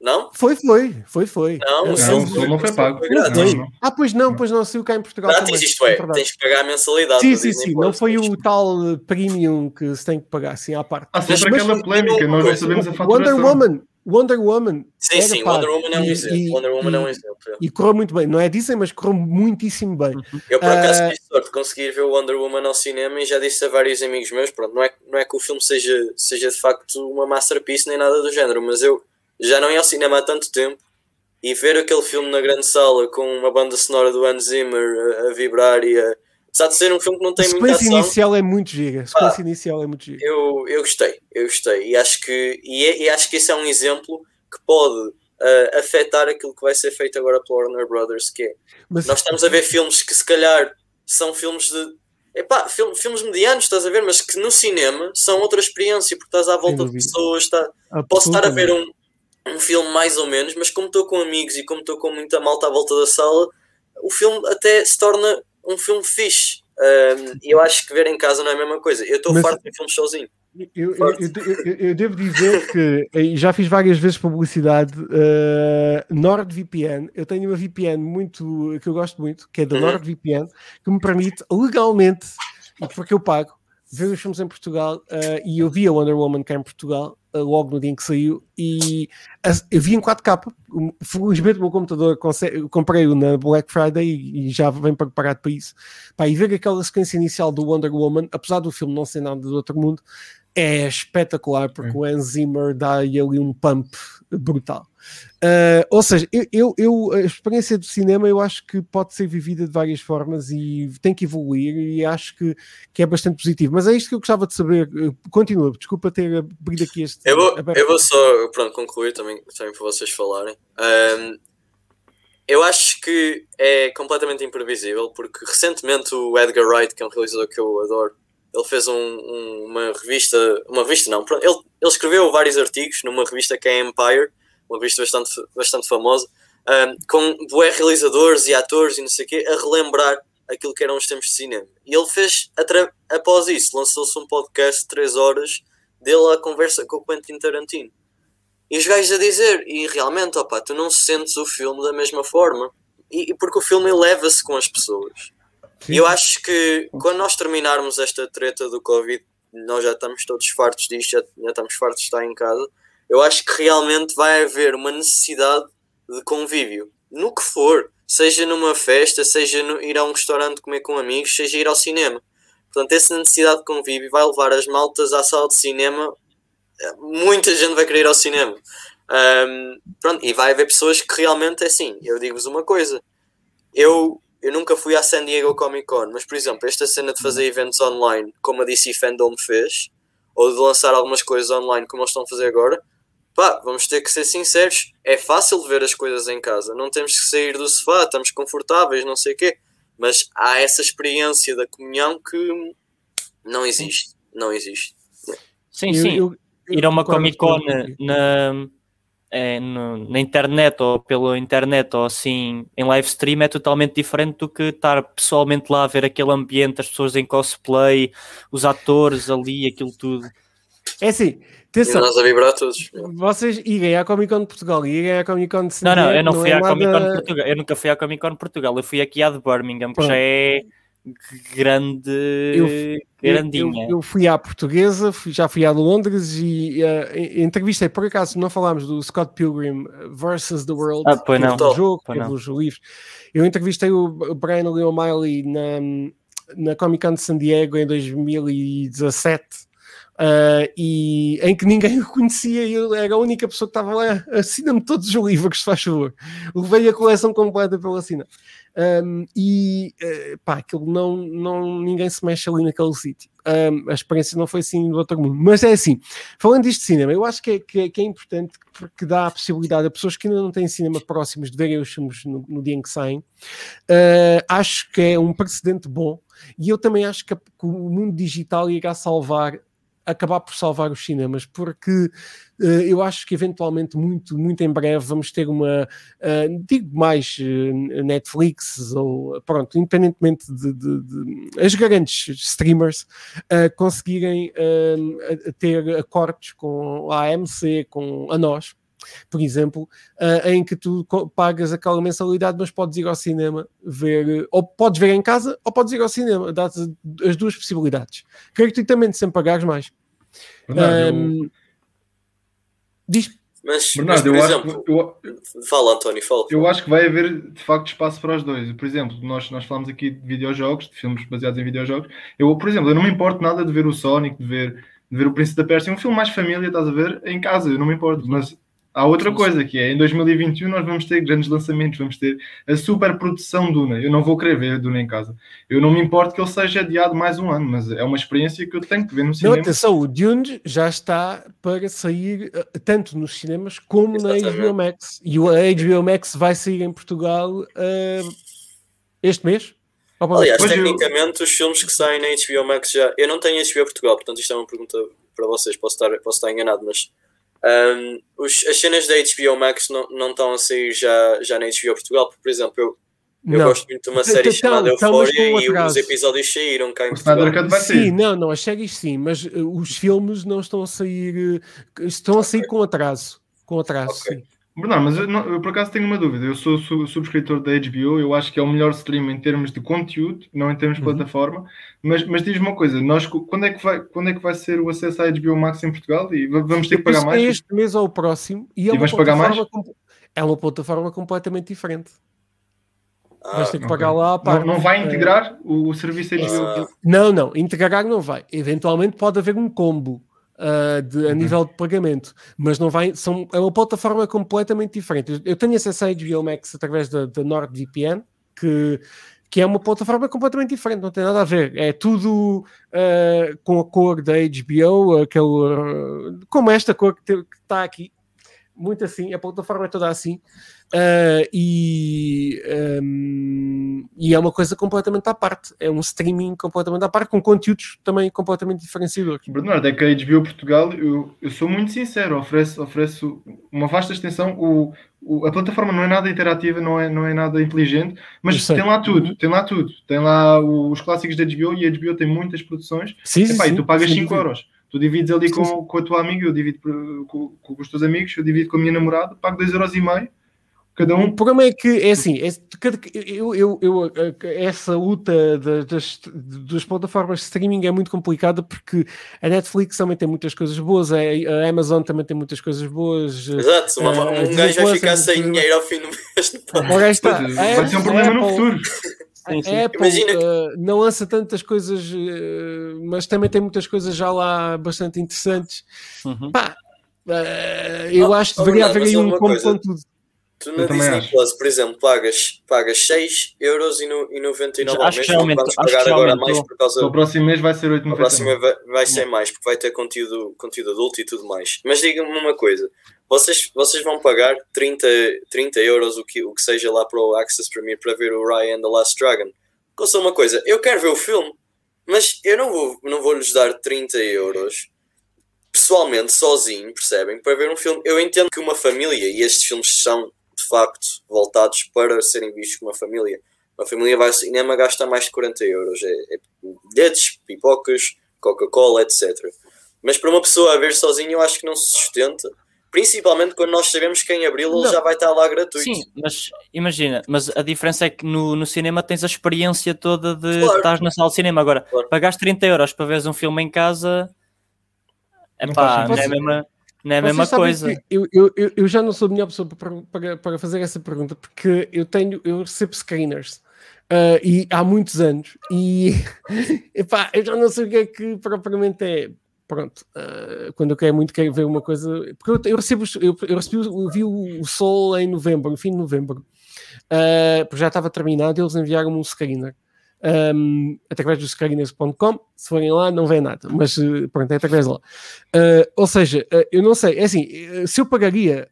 Não? Foi, foi, foi, foi. Não, Não, o Sol não foi pago. Ah, pois não, pois não, saiu cá em Portugal Não, também. tens, isto é, verdade. tens que pagar a mensalidade. Sim, sim, sim. Não foi o tal eh, premium que se tem que pagar, assim, à parte. Há sempre Mas- aquela mas- polémica, nós não sabemos a Wonder faturação. Woman, Wonder Woman. Sim, era sim, pago. Wonder Woman é um E- exemplo. e- Wonder Woman é um e- exemplo. é. E correu muito bem. Não é Disney, mas correu muitíssimo bem. Eu por acaso Ah, tive sorte de conseguir ver o Wonder Woman ao cinema e já disse a vários amigos meus, pronto, não é, não é que o filme seja, seja de facto uma masterpiece nem nada do género, mas eu já não ia ao cinema há tanto tempo e ver aquele filme na grande sala com uma banda sonora do Hans Zimmer a, a vibrar e a... Apesar de ser um filme que não A tem muita sequência ação, inicial é muito gira. A sequência inicial é muito gira. eu, eu gostei, eu gostei e acho que, e, é- e acho que esse é um exemplo que pode ah, afetar aquilo que vai ser feito agora pela Warner Brothers, que é Mas nós estamos a ver filmes que se calhar são filmes de. Epá, film, filmes medianos, estás a ver, mas que no cinema são outra experiência, porque estás à volta de pessoas, está, posso estar a ver um, um filme mais ou menos, mas como estou com amigos e como estou com muita malta à volta da sala, o filme até se torna um filme fixe. E eu acho que ver em casa não é a mesma coisa. Eu estou Mas- farto de ver filmes sozinho. Eu, eu, eu, eu- devo dizer que já fiz várias vezes publicidade uh, NordVPN. Eu tenho uma VPN muito que eu gosto muito, que é da Uhum. NordVPN, que me permite legalmente, e porque eu pago, ver os filmes em Portugal. uh, e eu vi a Wonder Woman cá em Portugal logo no dia em que saiu. E eu vi em 4K. Um, Felizmente o meu computador comprei-o na Black Friday e, já vem preparado para isso. Pá, e ver aquela sequência inicial do Wonder Woman, apesar do filme não ser nada do outro mundo, é espetacular porque o Hans Zimmer dá-lhe ali um pump brutal. Uh, ou seja, eu, eu, eu- a experiência do cinema eu acho que pode ser vivida de várias formas e tem que evoluir e acho que, que é bastante positivo. Mas é isto que eu gostava de saber. Uh, Continua, desculpa ter abrido aqui este. Eu vou, aberto- eu vou só pronto, concluir também, também para vocês falarem. Ahm, eu acho que é completamente imprevisível, porque recentemente o Edgar Wright, que é um realizador que eu adoro, ele fez um- um- uma revista, uma revista não, ele, ele escreveu vários artigos numa revista que é Empire, uma revista bastante, bastante famosa, ahm, com bué realizadores e atores e não sei o quê, a relembrar aquilo que eram os tempos de cinema. E ele fez, após isso, lançou-se um podcast de 3 horas dele à conversa com o Quentin Tarantino. E os gajos a dizer, e realmente, opa, tu não sentes o filme da mesma forma. E, e porque o filme eleva-se com as pessoas. Sim. Eu acho que quando nós terminarmos esta treta do Covid, nós já estamos todos fartos disto, já, já estamos fartos de estar em casa. Eu acho que realmente vai haver uma necessidade de convívio. No que for, seja numa festa, seja no, ir a um restaurante comer com amigos, seja ir ao cinema. Portanto, essa necessidade de convívio vai levar as maltas à sala de cinema. Muita gente vai querer ir ao cinema. Ahm, pronto, e vai haver pessoas que realmente é assim. Eu digo-vos uma coisa: eu, eu nunca fui à San Diego Comic Con, mas por exemplo, esta cena de fazer eventos online, como a DC Fandom fez, ou de lançar algumas coisas online, como eles estão a fazer agora, pá, vamos ter que ser sinceros: é fácil de ver as coisas em casa, não temos que sair do sofá, estamos confortáveis, não sei o quê, mas há essa experiência da comunhão que não existe. Não existe. Sim, sim. eu- eu ir a uma Comic Con na, é, no- na internet ou pela internet ou assim em live stream é totalmente diferente do que estar pessoalmente lá a ver aquele ambiente, as pessoas em cosplay, os atores ali, aquilo tudo. É assim, E atenção, nós a vibrar todos. vocês irem à Comic Con de Portugal e irem à Comic Con de Não, não, eu não fui é à Comic Con nada- Portugal, eu nunca fui à Comic Con Portugal, eu fui aqui à de Birmingham, que Pronto. já é grande, Eu- grandinha. Eu, eu fui à portuguesa, fui- já fui a Londres e uh, en- entrevistei, por acaso não falámos do Scott Pilgrim versus the World, Ah, pois que não. é o jogo, Pois que é não. livros. Eu entrevistei o Brian Lee O'Malley na, na Comic Con de San Diego em 2017. Uh, e em que ninguém o conhecia, eu era a única pessoa que estava lá, assina-me todos os livros, se faz favor. Levei a coleção completa pela assina. Um, e uh, pá, aquilo não, não, ninguém se mexe ali naquele sítio. Um, a experiência não foi assim do outro mundo, mas é assim. Falando disto de cinema, eu acho que é, que é, que é importante porque dá a possibilidade a pessoas que ainda não têm cinema próximos de verem os filmes no, no dia em que saem. Uh, acho que é um precedente bom e eu também acho que, que o mundo digital irá salvar acabar por salvar os cinemas, porque eu acho que eventualmente, muito, muito em breve, vamos ter uma, uh, digo mais uh, Netflix ou pronto, independentemente de, de, de as grandes streamers conseguirem ter acordos com a AMC, com a nós, por exemplo, em que tu pagas aquela mensalidade, mas podes ir ao cinema ver, ou podes ver em casa, ou podes ir ao cinema, dá as duas possibilidades. Gratuitamente, sem pagares mais. Bernardo, um, eu... Diz. Mas, Bernardo, mas por eu exemplo, acho, eu, fala, António, fala. Eu acho que vai haver de facto espaço para os dois. Por exemplo, nós, nós falamos aqui de videojogos, de filmes baseados em videojogos. Eu, por exemplo, eu não me importo nada de ver o Sonic, de ver, de ver o Príncipe da Pérsia, um filme mais família, estás a ver, em casa, eu não me importo. Mas Há outra coisa que é, em 2021 nós vamos ter grandes lançamentos, vamos ter a super produção Duna. Eu não vou querer ver Duna em casa. Eu não me importo que ele seja adiado mais um ano, mas é uma experiência que eu tenho que ver no cinema. Não, atenção, o Dune já está para sair eh, tanto nos cinemas como na HBO Max. E a HBO Max vai sair em Portugal uh, este mês. Aliás, tecnicamente, eu... os filmes que saem na HBO Max já. Eu não tenho HBO Portugal, portanto, isto é uma pergunta para vocês. Posso estar, posso estar enganado, mas um, os, as cenas da HBO Max não, não estão a sair já, já na HBO Portugal, porque, por exemplo, eu, eu gosto muito de uma série então, chamada Euphoria e os episódios saíram cá em Portugal. Sim, não, não, as séries sim, mas uh, os filmes não estão a sair, uh, estão a sair com atraso. Com atraso, sim. Bernardo, mas eu, não, eu, por acaso tenho uma dúvida. Eu sou su subscritor da HBO, eu acho que é o melhor stream em termos de conteúdo, não em termos de uhum. plataforma. Mas, mas diz-me uma coisa: nós, quando, é que vai, quando é que vai ser o acesso à HBO Max em Portugal? E vamos ter que pagar mais? É este mês ou o próximo. E, é, e uma pagar mais? é uma plataforma completamente diferente. Ah, vais ter que okay. pagar lá Não, não vai integrar o, o serviço HBO? Ah. Não, não, integrar não vai. Eventualmente pode haver um combo uh, de, a uhum. nível de pagamento, mas não vai, são, é uma plataforma completamente diferente. Eu tenho acesso à HBO Max através da, da NordVPN, que, que é uma plataforma completamente diferente, não tem nada a ver. É tudo uh, com a cor da HBO, aquele, uh, como esta cor que está aqui, muito assim, a plataforma é toda assim. Uh, e, um, e é uma coisa completamente à parte, é um streaming completamente à parte, com conteúdos também completamente diferenciadores. Bernardo, é que a HBO Portugal, eu, eu sou muito sincero, ofereço, ofereço uma vasta extensão. O, o, a plataforma não é nada interativa, não é, não é nada inteligente, mas tem lá tudo, tem lá tudo. Tem lá os clássicos da HBO e a HBO tem muitas produções. Sim, Epá, sim, e tu pagas 5 euros. Tu divides ali com, com a tua amiga, eu divido com, com, os teus amigos, eu divido com a minha namorada, pago 2,5 euros e meio Cada um. O problema é que é assim, é, eu, eu, eu, essa luta das, das plataformas de streaming é muito complicada porque a Netflix também tem muitas coisas boas, a, Amazon também tem muitas coisas boas. Exato, uma, um gajo vai ficar sem dinheiro ao fim do mês. Vai ser um problema no futuro. A Apple Imagina... uh, não lança tantas coisas, uh, mas também tem muitas coisas já lá bastante interessantes. Uhum. Pá, uh, eu oh, acho que deveria haver aí um combo com tudo. Tu na Disney Plus, por exemplo, pagas, pagas 6,99€ ao mês, não vamos pagar agora mais por causa... O próximo mês vai ser 8,99€. O próximo vai, vai ser mais, porque vai ter conteúdo, conteúdo adulto e tudo mais. Mas diga-me uma coisa, vocês, vocês vão pagar 30, 30 euros, o que, o que seja lá para o Access Premier, para ver o Ryan and the Last Dragon. Ouça uma coisa, eu quero ver o filme, mas eu não vou, não vou lhes dar 30 euros pessoalmente, sozinho, percebem? Para ver um filme. Eu entendo que uma família, e estes filmes são de facto voltados para serem vistos como uma família. Uma família vai ao cinema gasta mais de 40 euros. É, é bilhetes, pipocas, Coca-Cola, etc. Mas para uma pessoa a ver sozinho, eu acho que não se sustenta. Principalmente quando nós sabemos que em abril ele já vai estar lá gratuito. Sim, mas imagina, mas a diferença é que no, no cinema tens a experiência toda de claro. estar na sala de cinema. Agora, claro. pagaste 30 euros para veres um filme em casa, é pá, não é a mesma. Não é a mesma coisa. Eu, eu, eu, já não sou a melhor pessoa para, para, para fazer essa pergunta, porque eu tenho, eu recebo screeners uh, e há muitos anos, e epá, eu já não sei o que é que propriamente é pronto, uh, quando eu quero muito quero ver uma coisa, porque eu, eu recebo, eu, eu recebi, eu vi o, o Sol em novembro, no fim de novembro, uh, porque já estava terminado, e eles enviaram-me um screener. Um, através do screeners.com, se forem lá não vê nada, mas pronto, é através de lá. Uh, ou seja, uh, eu não sei, é assim, se eu pagaria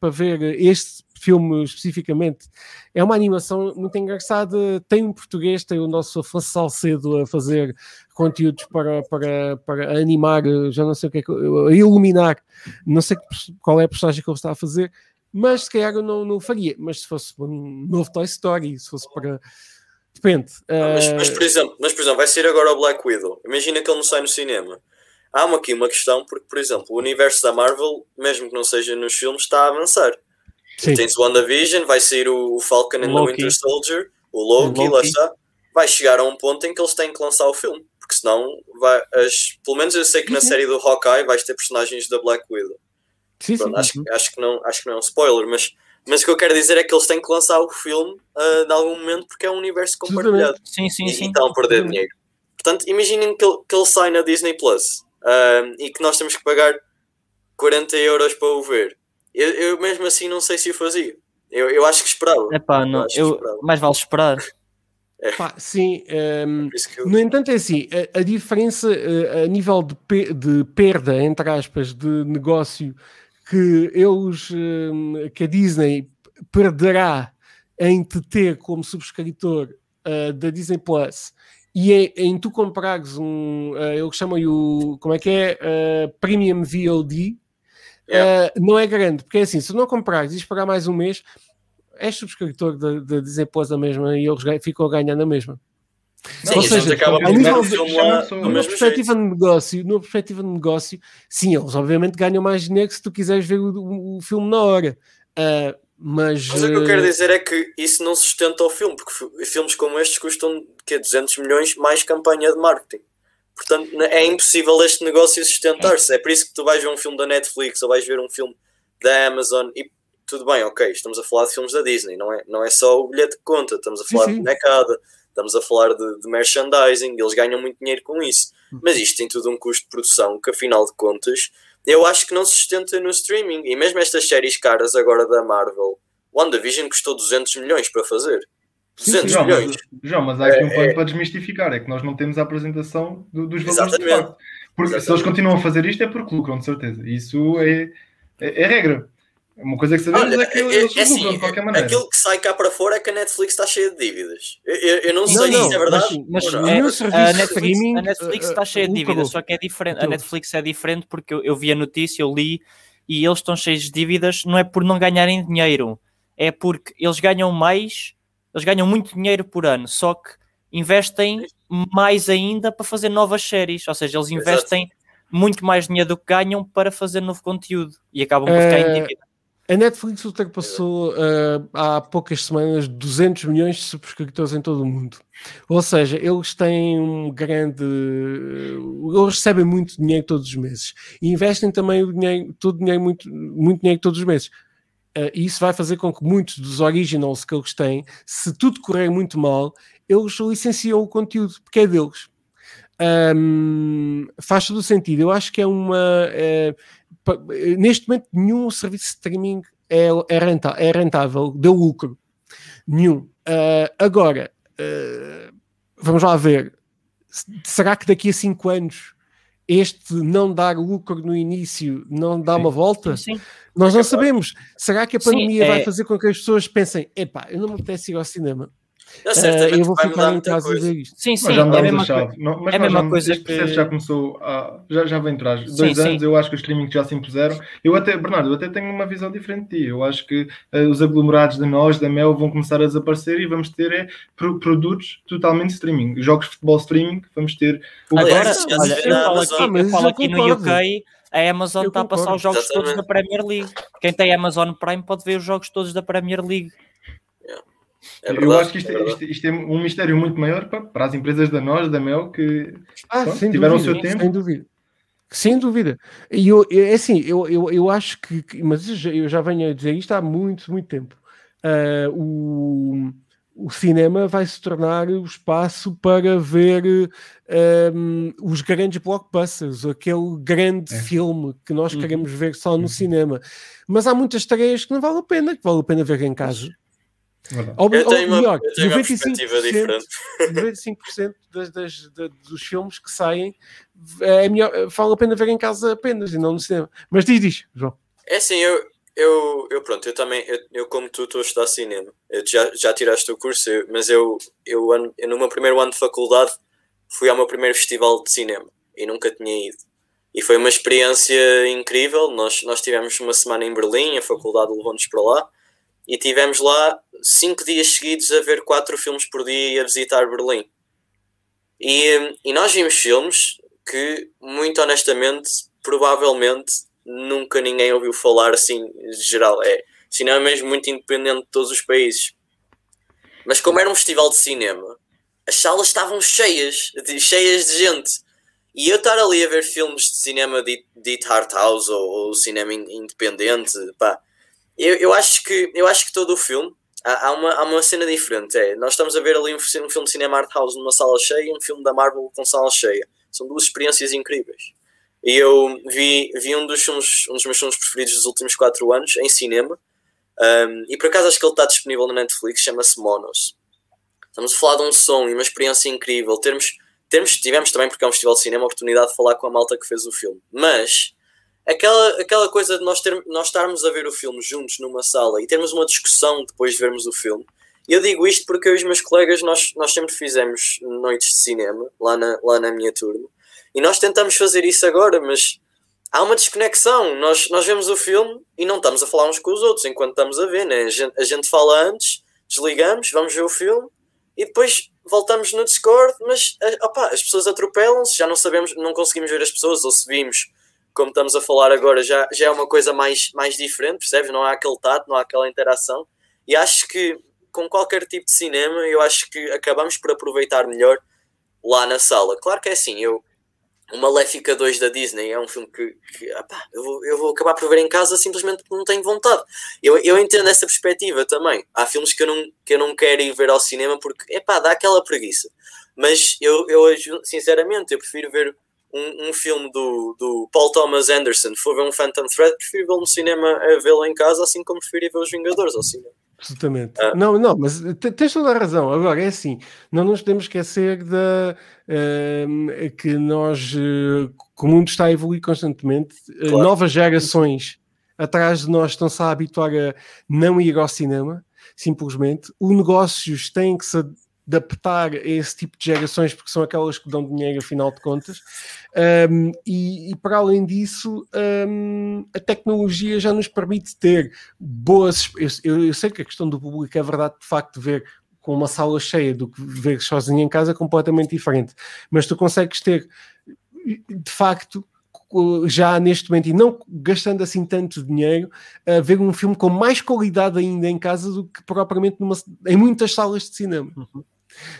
para ver este filme especificamente, é uma animação muito engraçada, tem um português, tem o nosso Afonso Salcedo a fazer conteúdos para, para, para animar, já não sei o que é a iluminar, não sei qual é a personagem que ele está a fazer, mas se calhar eu não, não faria, mas se fosse um novo Toy Story, se fosse para Depende. Não, mas, mas, por eh, exemplo, mas, por exemplo, vai sair agora o Black Widow. Imagina que ele não sai no cinema. Há uma, aqui uma questão, porque, por exemplo, o universo da Marvel, mesmo que não seja nos filmes, está a avançar. Tem-se WandaVision, vai sair o, Falcon and the Winter Soldier, o Loki, o Loki, lá está. Vai chegar a um ponto em que eles têm que lançar o filme. Porque senão, vai, as, pelo menos eu sei que na uhum. série do Hawkeye vais ter personagens da Black Widow. Sim, Pronto, sim, acho, sim. Acho, que não, acho que não é um spoiler, mas mas o que eu quero dizer é que eles têm que lançar o filme uh, de algum momento porque é um universo compartilhado. Sim, sim, sim. E estão a perder dinheiro. Portanto, imaginem que ele, que ele sai na Disney Plus uh, e que nós temos que pagar 40 euros para o ver. Eu, eu mesmo assim não sei se o fazia. Eu, eu acho que esperava. Epá, não, eu, eu esperava. mais vale esperar. É. Pá, sim, um, eu... no entanto é assim, a, a diferença uh, a nível de, pe de perda, entre aspas, de negócio que eles, hum, que a Disney perderá em te ter como subscritor uh, da Disney Plus e em, em tu comprares um, uh, eles chamam o, como é que é, uh, Premium VOD, yeah. uh, não é grande, porque é assim, se não comprares e esperar mais um mês, és subscritor da, da Disney Plus da mesma e eles ficam a ganhar na mesma. Sim, Ou seja, acaba a nível de, numa perspectiva de negócio, numa perspectiva de negócio, sim, eles obviamente ganham mais dinheiro se tu quiseres ver o, o filme na hora. Uh, mas, mas o que eu quero dizer é que isso não sustenta o filme, porque filmes como estes custam que 200 milhões mais campanha de marketing. Portanto, é impossível este negócio sustentar-se. É por isso que tu vais ver um filme da Netflix ou vais ver um filme da Amazon e tudo bem, ok, estamos a falar de filmes da Disney, não é, não é só o bilhete que conta, estamos a falar sim, sim. de necada, estamos a falar de, de, merchandising, eles ganham muito dinheiro com isso. Mas isto tem tudo um custo de produção que, afinal de contas, eu acho que não se sustenta no streaming. E mesmo estas séries caras agora da Marvel, WandaVision custou 200 milhões para fazer. 200 João, milhões. Mas, João, mas há aqui é, um ponto é... para desmistificar: é que nós não temos a apresentação do, dos valores Exatamente. Porque Exatamente. se eles continuam a fazer isto é porque lucram, de certeza. Isso é, é, é regra. Uma coisa que sabemos Olha, é que eles é, assim, de qualquer maneira. Aquilo que sai cá para fora é que a Netflix está cheia de dívidas. Eu, eu, eu não, sei não, se é verdade. Mas, mas é, a, Netflix, a Netflix está cheia de dívidas, só que é diferente. A Netflix é diferente porque eu, eu vi a notícia, eu li e eles estão cheios de dívidas, não é por não ganharem dinheiro, é porque eles ganham mais, eles ganham muito dinheiro por ano, só que investem mais ainda para fazer novas séries, ou seja, eles investem Exato. muito mais dinheiro do que ganham para fazer novo conteúdo e acabam por ficar em dívida. A Netflix ultrapassou uh, há poucas semanas 200 milhões de subscritores em todo o mundo. Ou seja, eles têm um grande. Eles recebem muito dinheiro todos os meses e investem também o dinheiro, todo dinheiro, muito, muito dinheiro todos os meses. Uh, e isso vai fazer com que muitos dos originals que eles têm, se tudo correr muito mal, eles licenciam o conteúdo, porque é deles. Um, faz todo sentido. Eu acho que é uma. Neste momento nenhum serviço de streaming é, é, rentável, é rentável, deu lucro. Nenhum. Uh, agora, uh, vamos lá ver. Será que daqui a 5 anos este não dar lucro no início não dá sim. uma volta? Sim, sim. Nós não sabemos. Será que a pandemia é... vai fazer com que as pessoas pensem: epá, eu não me apetece ir ao cinema uh, eu vou ficar em casa a ver isto. Sim, sim, mas já é a mesma, chave. Não, mas é a mesma coisa este que... processo já começou, a, já, já vem atrás. Dois sim, anos sim. eu acho que os streaming já se impuseram. Eu até, Bernardo, eu até tenho uma visão diferente de ti. Eu acho que uh, os aglomerados de nós, da Mel, vão começar a desaparecer e vamos ter é, pro, produtos totalmente streaming. Jogos de futebol streaming, vamos ter... O Agora, olha, eu falo aqui, ah, eu falo aqui no UK a Amazon está a passar os jogos Exatamente. todos da Premier League. Quem tem Amazon Prime pode ver os jogos todos da Premier League. É verdade, eu acho que isto é, isto, isto é, um mistério muito maior para, para as empresas da nós, da Mel, que ah, pronto, tiveram dúvida, o seu tempo. Sem dúvida. Sem dúvida. E eu, é assim, eu, eu, eu acho que, mas eu já venho a dizer isto há muito, muito tempo. Uh, o, o cinema vai se tornar o espaço para ver um, os grandes blockbusters, aquele grande é. filme que nós uhum. queremos ver só no uhum. cinema. Mas há muitas estreias que não vale a pena, que vale a pena ver em casa. Ou, eu tenho, ou, melhor, uma, tenho 95%, uma diferente. 95% das, das, das, dos filmes que saem é melhor, vale a pena ver em casa apenas e não no cinema. Mas diz, diz, João. É assim, eu, eu, eu pronto, eu também, eu, eu como tu estou a estudar cinema, eu já, já tiraste o curso, eu, mas eu, eu, eu no meu primeiro ano de faculdade fui ao meu primeiro festival de cinema e nunca tinha ido. E foi uma experiência incrível. Nós, nós tivemos uma semana em Berlim, a faculdade levou-nos para lá, e tivemos lá cinco dias seguidos a ver quatro filmes por dia e a visitar Berlim. E, e nós vimos filmes que, muito honestamente, provavelmente nunca ninguém ouviu falar assim, geral. É cinema mesmo muito independente de todos os países. Mas como era um festival de cinema, as salas estavam cheias, cheias de gente. E eu estar ali a ver filmes de cinema de, de art house ou, ou cinema independente, pá, eu, eu, acho que, eu acho que todo o filme há, há, uma, há uma cena diferente. É, nós estamos a ver ali um, um filme de cinema art house numa sala cheia e um filme da Marvel com sala cheia. São duas experiências incríveis. E eu vi, vi um, dos filmes, um dos meus filmes preferidos dos últimos 4 anos em cinema. Um, e por acaso acho que ele está disponível na Netflix, chama-se Monos. Estamos a falar de um som e uma experiência incrível. Termos, termos, tivemos também, porque é um festival de cinema, a oportunidade de falar com a malta que fez o filme. Mas aquela, aquela coisa de nós, ter, nós estarmos a ver o filme juntos numa sala e termos uma discussão depois de vermos o filme. Eu digo isto porque eu e os meus colegas, nós, nós sempre fizemos noites de cinema lá na, lá na minha turma. E nós tentamos fazer isso agora, mas há uma desconexão. Nós, nós vemos o filme e não estamos a falar uns com os outros enquanto estamos a ver, né? A gente, a gente fala antes, desligamos, vamos ver o filme e depois voltamos no Discord, mas eh, opa, as pessoas atropelam-se, já não sabemos, não conseguimos ver as pessoas, ou se vimos, como estamos a falar agora, já, já é uma coisa mais, mais diferente, percebes? Não há aquele tato, não há aquela interação. E acho que com qualquer tipo de cinema, eu acho que acabamos por aproveitar melhor lá na sala. Claro que é assim, eu, o Maléfica 2 da Disney é um filme que, que eu, vou, eu vou acabar por ver em casa simplesmente porque não tenho vontade. Eu, eu entendo essa perspectiva também. Há filmes que eu não, que eu não quero ir ver ao cinema porque, epá, dá aquela preguiça. Mas eu, eu sinceramente, eu prefiro ver um, um filme do, do Paul Thomas Anderson, for ver um Phantom Thread, prefiro vê-lo no cinema a vê-lo em casa, assim como prefiro ver os Vingadores ao cinema. Absolutamente. Ah. Não, não, mas tens toda a razão. Agora, é assim, não nos podemos esquecer da, uh, que nós, uh, que o mundo está a evoluir constantemente, uh, claro. novas gerações atrás de nós estão-se a habituar a não ir ao cinema, simplesmente. Os negócios têm que se adaptar a esse tipo de gerações, porque são aquelas que dão dinheiro, afinal de contas. Um, e, e, para além disso, um, a tecnologia já nos permite ter boas. Eu, eu, sei que a questão do público é verdade, de facto, ver com uma sala cheia do que ver sozinho em casa é completamente diferente. Mas tu consegues ter, de facto, já neste momento e não gastando assim tanto dinheiro, ver um filme com mais qualidade ainda em casa do que propriamente numa, em muitas salas de cinema. Uhum.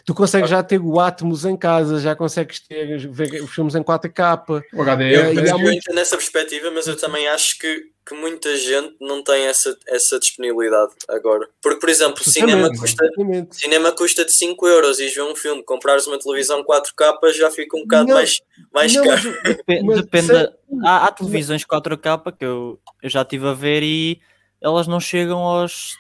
Tu consegues já ter o Atmos em casa, já consegues ter ver os filmes em 4K. O HD, é, eu, eu muito nessa perspectiva, mas eu também acho que, que muita gente não tem essa, essa disponibilidade agora. Porque, por exemplo, cinema custa, cinema custa de 5 euros e ver um filme, comprares uma televisão 4K já fica um bocado não, mais, mais não, caro. Depende, depende há, há, televisões 4K que eu, eu já estive a ver e elas não chegam aos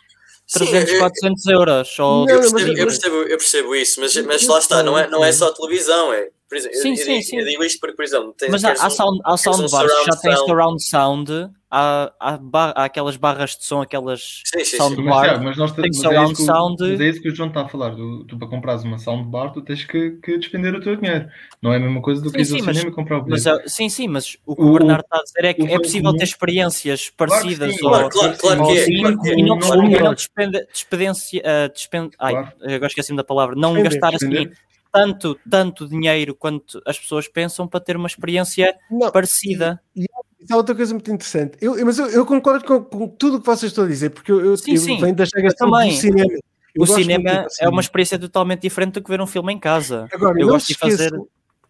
300, Sim, 400 euros. Ou... Eu, percebo, eu, percebo, eu percebo isso, mas, mas lá está, não é, não é só televisão, é. Por exemplo, sim, eu, sim, eu, sim. eu digo isto porque, por exemplo, tens, mas há, há, sound, há soundbars um já tens surround sound, há, há, há, aquelas barras de som, aquelas sim, sim, soundbar, mas, mas nós tem surround é sound. Mas é isso que o João está a falar, tu, tu para comprares uma soundbar tu tens que, que despender o teu dinheiro, não é a mesma coisa do que ir ao cinema e comprar o bilhete. Mas, sim, sim, mas o que o, o Bernardo está a dizer é que é possível ter experiências parecidas claro, claro, claro, que é, e não, não despendência, ai, agora esqueci-me da palavra, não gastar assim tanto, tanto dinheiro quanto as pessoas pensam para ter uma experiência não, parecida. E, e há outra coisa muito interessante. Eu, mas eu, eu concordo com, com, tudo o que vocês estão a dizer, porque eu, sim, eu sim. venho da geração do cinema. o cinema é uma experiência totalmente diferente do que ver um filme em casa. Agora, eu gosto de fazer.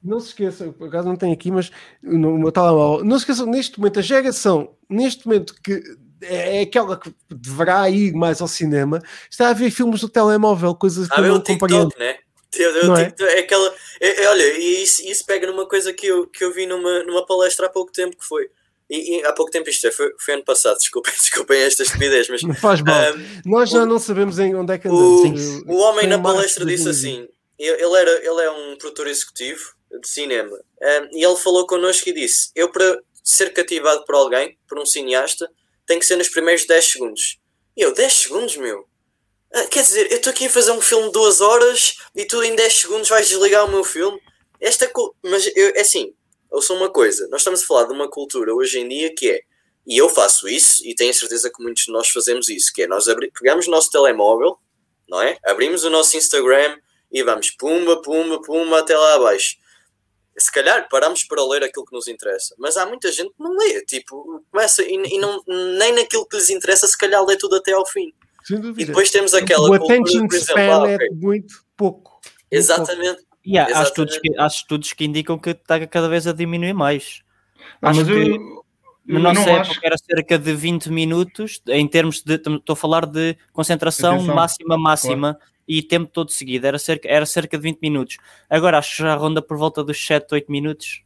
Não se esqueçam, por acaso não tenho aqui, mas no meu telemóvel, não se esqueçam, neste momento, a geração, neste momento que é aquela que deverá ir mais ao cinema, está a ver filmes do telemóvel, coisas que Ah, eu é não o compreendo. TikTok, né? Eu- é? É aquela. é- é, olha, e isso, isso pega numa coisa que eu, que eu vi numa, numa palestra há pouco tempo que foi. E, e há pouco tempo isto é, foi, foi ano passado, desculpem, desculpem esta estupidez, mas Não faz mal. ahm, Nós já o- não sabemos em onde é que o, andamos. o homem Foi na palestra disse 2020. assim: ele, era, ele é um produtor executivo de cinema, ahm, e ele falou connosco e disse: Eu, para ser cativado por alguém, por um cineasta, tem que ser nos primeiros 10 segundos. E eu, 10 segundos, meu? Ah, quer dizer, eu estou aqui a fazer um filme de duas horas e tu em 10 segundos vais desligar o meu filme? Esta Mas eu, é assim, sou uma coisa, nós estamos a falar de uma cultura hoje em dia que é, e eu faço isso, e tenho certeza que muitos de nós fazemos isso, que é nós pegamos o nosso telemóvel, não é? Abrimos o nosso Instagram e vamos pumba, pumba, pumba até lá abaixo. Se calhar paramos para ler aquilo que nos interessa, mas há muita gente que não lê, tipo, começa e, e não, nem naquilo que lhes interessa, se calhar lê tudo até ao fim. Sem E dúvida. depois temos aquela o cultura, attention por exemplo, span ah, é ok, muito pouco. Muito exatamente, E há, há Exatamente. estudos que, há estudos que indicam que está cada vez a diminuir mais. Ah, Acho mas que- eu, Na não nossa acho. época era cerca de 20 minutos, em termos de. Estou a falar de concentração Atenção, máxima, máxima e tempo todo seguido. Era cerca, era cerca de 20 minutos. Agora acho que já ronda por volta dos 7, 8 minutos.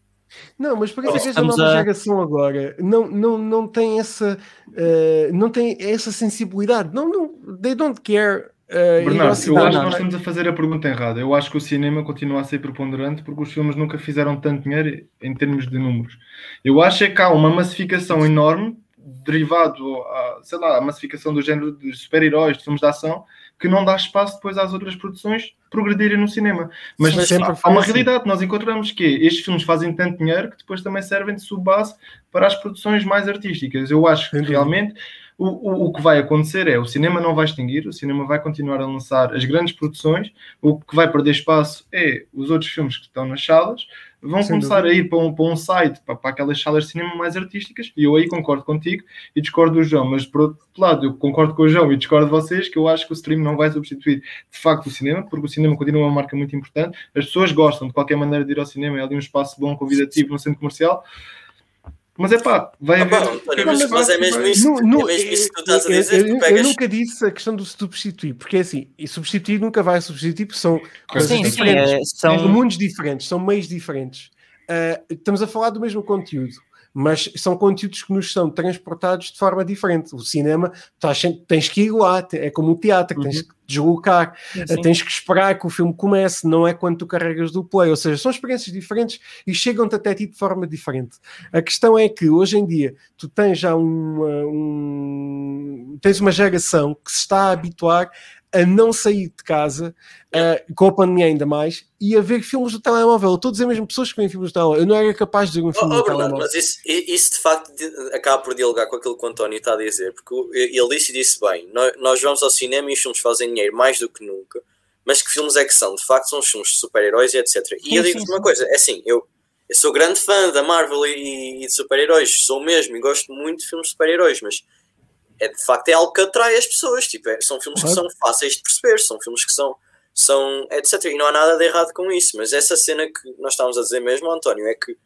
Não, mas por isso é que esta Estamos nova a- geração agora não, não, não tem essa eh, não tem essa sensibilidade. Não, não, they don't care. ao Bernardo, eu acho que nós estamos a fazer a pergunta errada. Eu acho que o cinema continua a ser preponderante porque os filmes nunca fizeram tanto dinheiro em termos de números. Eu acho é que há uma massificação enorme derivado à, sei lá, a massificação do género de super-heróis, de filmes de ação, que não dá espaço depois às outras produções progredirem no cinema. Mas Sim, há, há uma assim. realidade nós encontramos que estes filmes fazem tanto dinheiro que depois também servem de subbase para as produções mais artísticas. Eu acho que realmente o, o, o que vai acontecer é o cinema não vai extinguir, o cinema vai continuar a lançar as grandes produções, o que vai perder espaço é os outros filmes que estão nas salas, vão Sem começar dúvida. a ir para um, para um site, para, para aquelas salas de cinema mais artísticas, e eu aí concordo contigo e discordo do João, mas por outro lado, eu concordo com o João e discordo de vocês, que eu acho que o stream não vai substituir de facto o cinema, porque o cinema continua uma marca muito importante, as pessoas gostam de qualquer maneira de ir ao cinema, é ali um espaço bom, convidativo no centro comercial, mas é pá, vai Ah, haver... António, haver mas- mas é espaço, mesmo isso. Nu- nu- é mesmo isso que tu estás a eu- dizer, eu- eu pegas- nunca disse a questão do substituir, porque é assim, e substituir nunca vai substituir, porque são coisas Sim, sim, diferentes. é, são, mundos diferentes, são meios diferentes. Ah, estamos a falar do mesmo conteúdo, mas são conteúdos que nos são transportados de forma diferente. O cinema, estás tens que ir lá, é como o teatro, que tens que te deslocar, sim. tens que esperar que o filme comece, não é quando tu carregas do play. Ou seja, são experiências diferentes e chegam-te até ti de forma diferente. A questão é que hoje em dia tu tens já uma, um- tens uma geração que se está a habituar a não sair de casa, uh, com a pandemia ainda mais, e a ver filmes do telemóvel. Estou a dizer mesmo pessoas que veem filmes do telemóvel. Eu não era capaz de ver um Oh, filme oh, do Bernardo, telemóvel. mas isso, isso de facto de- acaba por dialogar com aquilo que o António está a dizer, porque ele disse e disse bem: nós, nós vamos ao cinema e os filmes fazem dinheiro mais do que nunca, mas que filmes é que são? De facto, são os filmes de super-heróis e etc. E Sim, eu digo-te uma coisa: é assim, eu, eu sou grande fã da Marvel e, e de super-heróis, sou mesmo, e gosto muito de filmes de super-heróis, mas é, de facto é algo que atrai as pessoas. Tipo, é- são filmes que Claro. são fáceis de perceber, são filmes que são, são etc. E não há nada de errado com isso, mas essa cena que nós estávamos a dizer mesmo, António, é que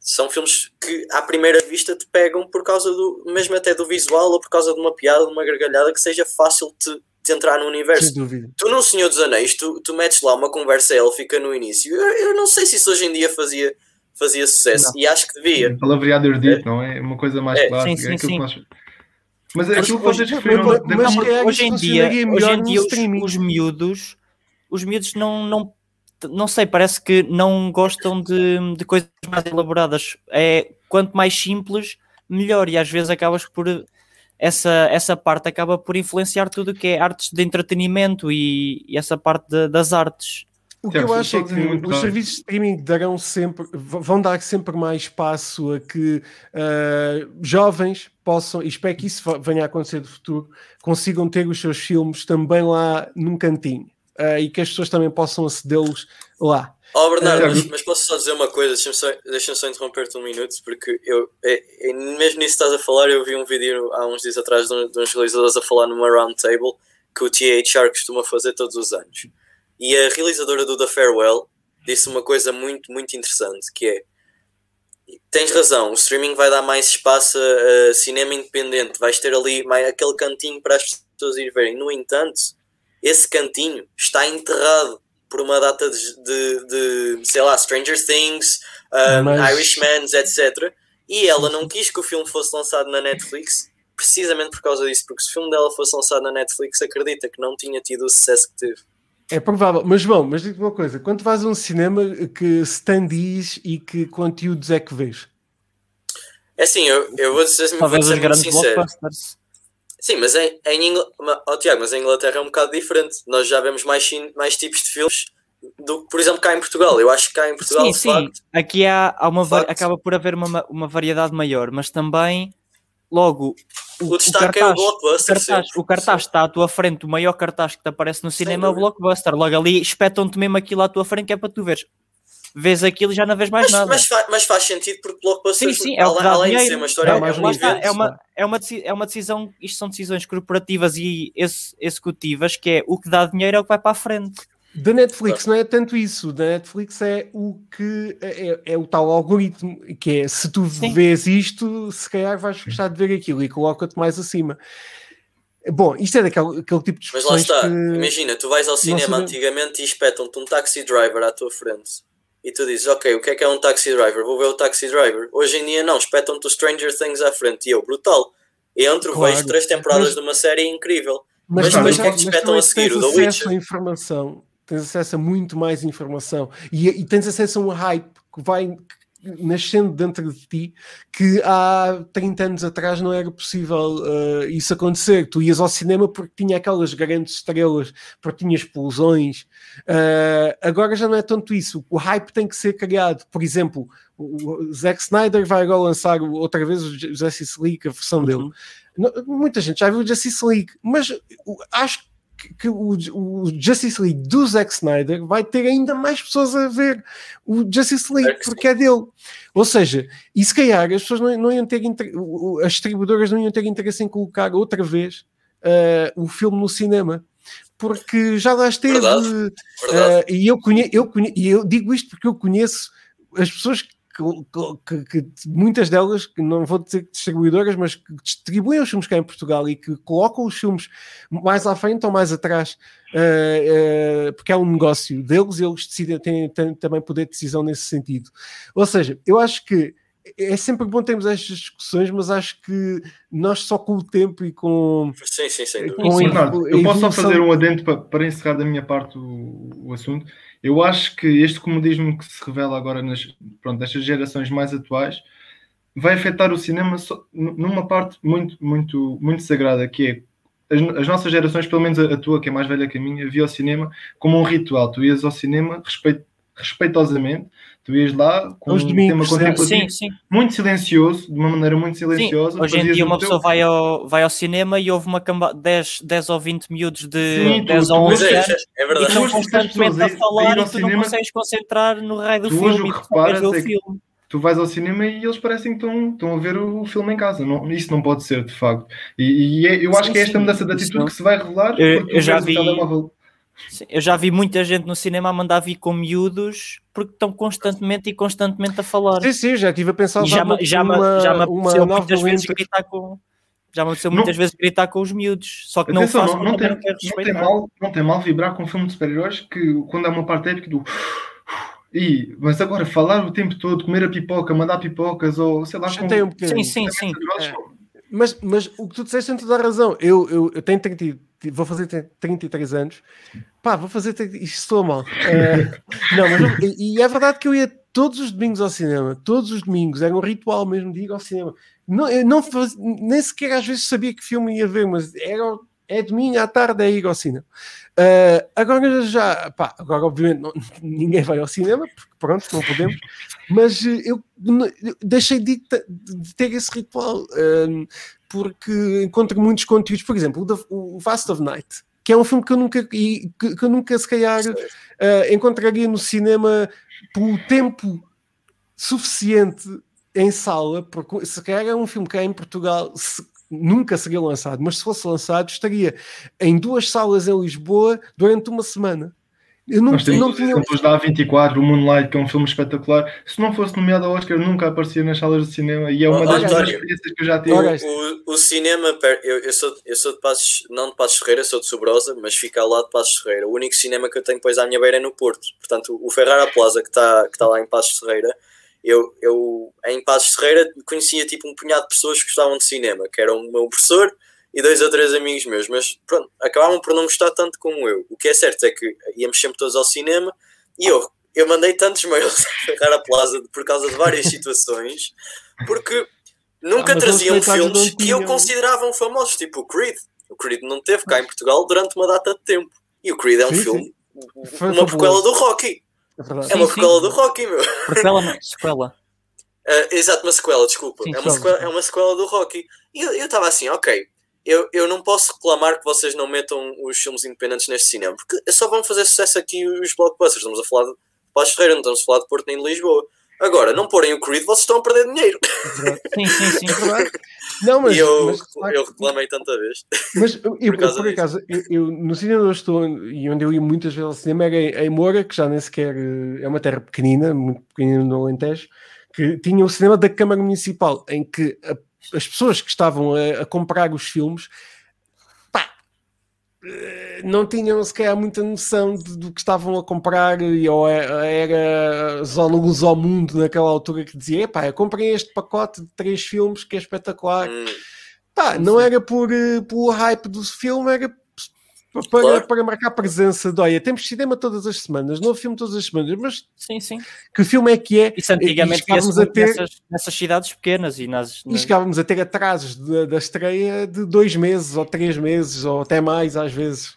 são filmes que à primeira vista te pegam por causa do, mesmo até do visual ou por causa de uma piada, de uma gargalhada que seja fácil de, de entrar no universo. Sem dúvida. Tu no Senhor dos Anéis, tu, tu metes lá uma conversa élfica no início. Eu, eu não sei se isso hoje em dia fazia, fazia sucesso e acho que devia. Palavreado erudito, não é? Uma coisa mais É, clássica. sim, sim, é aquilo sim. que nós... Mas é aquilo que vocês referiram mas- da mas hoje em dia, hoje em dia os, os miúdos, os miúdos não, não, não sei, parece que não gostam de, de coisas mais elaboradas. É quanto mais simples, melhor. E às vezes acabas por essa, essa parte acaba por influenciar tudo o que é artes de entretenimento e, e essa parte de- das artes. O que eu acho é que os serviços de streaming darão sempre, vão dar sempre mais espaço a que ah, jovens possam, e espero que isso venha a acontecer no futuro, consigam ter os seus filmes também lá num cantinho Ah, e que as pessoas também possam acedê-los lá. Oh Bernardo, É, mas, mas posso só dizer uma coisa, deixa-me só, deixa só interromper-te um minuto, porque eu, é, é, mesmo nisso que estás a falar, eu vi um vídeo há uns dias atrás de, um- de uns realizadores a falar numa roundtable que o THR costuma fazer todos os anos. E a realizadora do The Farewell disse uma coisa muito, muito interessante, que é tens razão, o streaming vai dar mais espaço a, a cinema independente, vais ter ali mais, aquele cantinho para as pessoas ir verem. No entanto, esse cantinho está enterrado por uma data de, de, de sei lá, Stranger Things, um, Mas... Irishman, etc. E ela não quis que o filme fosse lançado na Netflix precisamente por causa disso, porque se o filme dela fosse lançado na Netflix, acredita que não tinha tido o sucesso que teve. É provável, mas bom, mas digo uma coisa: quando vais a um cinema, que standees e que conteúdos é que vês? É assim, eu, eu vou dizer, Talvez vou dizer muito sincero. Sim, mas em, em Inglaterra, oh, Tiago, mas em Inglaterra é um bocado diferente. Nós já vemos mais, mais tipos de filmes do que, por exemplo, cá em Portugal. Eu acho que cá em Portugal, sim, sim. Facto, aqui há, há uma acaba por haver uma, uma variedade maior, mas também logo o, o destaque o cartaz, é o blockbuster. O cartaz, o cartaz está à tua frente, o maior cartaz que te aparece no cinema é o blockbuster. Logo ali espetam-te mesmo aquilo à tua frente que é para tu veres. Vês aquilo e já não vês mais mas, nada. Mas, fa mas, faz sentido porque blockbuster sim, sim, é além, além de ser uma história é, é, uma, é, uma, é, uma, é uma decisão, isto são decisões corporativas e ex executivas que é o que dá dinheiro é o que vai para a frente. Da Netflix não é tanto isso, da Netflix é o que é, é o tal algoritmo, que é se tu Sim. vês isto, se calhar vais gostar de ver aquilo e coloca-te mais acima. Bom, isto é daquele aquele tipo de Mas lá está, que... imagina, tu vais ao cinema antigamente e espetam-te um taxi driver à tua frente e tu dizes, ok, o que é que é um taxi driver? Vou ver o taxi driver. Hoje em dia não, espetam-te o Stranger Things à frente e eu, brutal. Entro, claro. vejo três temporadas mas... de uma série incrível. Mas, mas, mas o que é que te espetam a seguir? O The Witcher? A informação tens acesso a muito mais informação e, e tens acesso a um hype que vai nascendo dentro de ti que há 30 anos atrás não era possível uh, isso acontecer. Tu ias ao cinema porque tinha aquelas grandes estrelas, porque tinha explosões. Uh, agora já não é tanto isso. O hype tem que ser criado. Por exemplo, o Zack Snyder vai agora lançar outra vez o Justice League, a versão uhum. dele. Muita gente já viu o Justice League, mas acho que o, o, Justice League do Zack Snyder vai ter ainda mais pessoas a ver o Justice League porque é dele. Ou seja, e se calhar as pessoas não, não iam ter as distribuidoras não iam ter interesse em colocar outra vez uh, o filme no cinema. Porque já lá esteve, Verdade. Uh, e eu, conhe, eu, conhe, e eu digo isto porque eu conheço as pessoas que que, que, que, muitas delas, que não vou dizer distribuidoras, mas que distribuem os filmes cá em Portugal e que colocam os filmes mais à frente ou mais atrás, uh, uh, porque é um negócio deles e eles decidem, têm, têm, também poder de decisão nesse sentido. Ou seja, eu acho que é sempre bom termos estas discussões, mas acho que nós só com o tempo e com. Sim, sim, sim. Com Bernardo, eu posso só fazer um adendo para, para encerrar da minha parte o, o assunto. Eu acho que este comodismo que se revela agora nas pronto, destas gerações mais atuais vai afetar o cinema só, numa parte muito, muito, muito sagrada, que é as, as, nossas gerações, pelo menos a, a, tua, que é mais velha que a minha, via o cinema como um ritual. Tu ias ao cinema respeito, respeitosamente, tu ias lá com Os um tema contemplativo sim, sim. muito silencioso, de uma maneira muito silenciosa. Sim. Hoje em dia uma pessoa teu... vai, ao, vai ao cinema e houve uma camba 10, 10 ou 20 miúdos de sim, 10 tu, ou 11 anos é, é verdade. e estão constantemente a falar e tu cinema, não consegues concentrar no raio do tu filme e tu o é filme. Tu vais ao cinema e eles parecem que estão, estão a ver o filme em casa. Não, isso não pode ser, de facto. E, e é, eu acho que é esta mudança de atitude que se vai revelar. Eu, eu já vi. Eu já vi muita gente no cinema a mandar vir com miúdos porque estão constantemente e constantemente a falar. Sim, sim, já estive a pensar já, uma, já, uma, já me apeteceu muitas vezes gritar com. Já me apeteceu muitas vezes gritar com os miúdos, só que Atenção, não faço não, não, tem, não, não, tem mal, não tem mal vibrar com um filme de super-heróis que quando há uma parte épica do. E, mas agora falar o tempo todo, comer a pipoca, mandar pipocas ou sei lá. Já com... tem um Sim, sim, sim. É. Mas, mas o que tu disseste tem toda a razão. Eu, eu, eu tenho 30, vou fazer 33 anos. Pá, vou fazer. Isto estou mal. Uh, não, mas e, e é verdade que eu ia todos os domingos ao cinema. Todos os domingos. Era um ritual mesmo de ir ao cinema. Não, eu não faz, nem sequer às vezes sabia que filme ia ver, mas era é domingo à tarde é ir ao cinema. Uh, agora já, pá, agora obviamente não, ninguém vai ao cinema, porque pronto, não podemos, mas eu, eu deixei de, de, ter esse ritual, uh, porque encontro muitos conteúdos, por exemplo, o, o Vast of Night, que é um filme que eu nunca, que, que eu nunca se calhar uh, encontraria no cinema pelo tempo suficiente em sala, porque se calhar é um filme que é em Portugal, se, nunca seria lançado, mas se fosse lançado, estaria em duas salas em Lisboa durante uma semana. Eu não, Nós temos não tinha. exemplos da A24, o Moonlight, que é um filme espetacular. Se não fosse nomeado ao Oscar, nunca aparecia nas salas de cinema e é uma das melhores experiências que eu já tive. O, o cinema, eu, eu, sou, eu sou de Passos, não de Passos Ferreira, sou de Sobrosa, mas fica ao lado de Passos Ferreira. O único cinema que eu tenho depois à minha beira é no Porto. Portanto, o Ferrara Plaza, que está que tá lá em Passos Ferreira, eu, eu em Passos Ferreira conhecia tipo um punhado de pessoas que gostavam de cinema, que eram o meu professor e dois ou três amigos meus, mas pronto, acabavam por não gostar tanto como eu. O que é certo é que íamos sempre todos ao cinema e eu, eu mandei tantos mails a Ferrara Plaza por causa de várias situações, porque nunca Ah, traziam filmes que eu consideravam famosos, tipo o Creed. O Creed não teve cá em Portugal durante uma data de tempo. E o Creed é um Sim, filme, Foi uma prequela do Rocky. É verdade. É uma Sim, sim. prequela do Rocky, meu. Prequela não, sequela. Ah, exato, uma sequela, desculpa. Sim, é, uma sequela, é uma sequela do Rocky. E eu estava assim, ok, eu, eu não posso reclamar que vocês não metam os filmes independentes neste cinema, porque só vão fazer sucesso aqui os blockbusters. Estamos a falar de Paz Ferreira, não estamos a falar de Porto nem de Lisboa. Agora, não porem o Creed, vocês estão a perder dinheiro. Sim, sim, sim. Não, mas, e eu, mas, facto, eu reclamei tanta vez. Mas eu, eu, causa por acaso, eu, eu, no cinema onde eu estou e onde eu ia muitas vezes ao cinema era em, em Moura, que já nem sequer eh, é uma terra pequenina, muito pequenina no Alentejo, que tinha o cinema da Câmara Municipal, em que a- as pessoas que estavam a, a comprar os filmes não tinham sequer muita noção de- do que estavam a comprar e ou era, era Zonulus ao mundo naquela altura que dizia, epá, eu comprei este pacote de três filmes que é espetacular. Hum, Pá, não era por, eh, pelo hype do filme, era para, Claro. para marcar presença de olha, temos cinema todas as semanas, novo filme todas as semanas, mas Sim, sim. que filme é que é? Isso antigamente E via-se a ter- nessas, nessas cidades pequenas e nas. E chegávamos a ter atrasos da, da estreia de dois meses ou três meses ou até mais às vezes.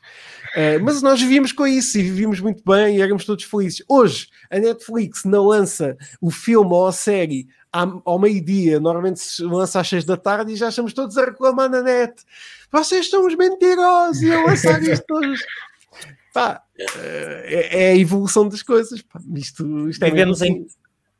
Eh, mas nós vivíamos com isso e vivíamos muito bem e éramos todos felizes. Hoje, a Netflix não lança o filme ou a série ao meio-dia, normalmente se lança às seis da tarde e já estamos todos a reclamar na net. Vocês são os mentirosos e a lançar isto todos. Pá, eh, é, é a evolução das coisas. pá. Isto, isto é Vivemos em.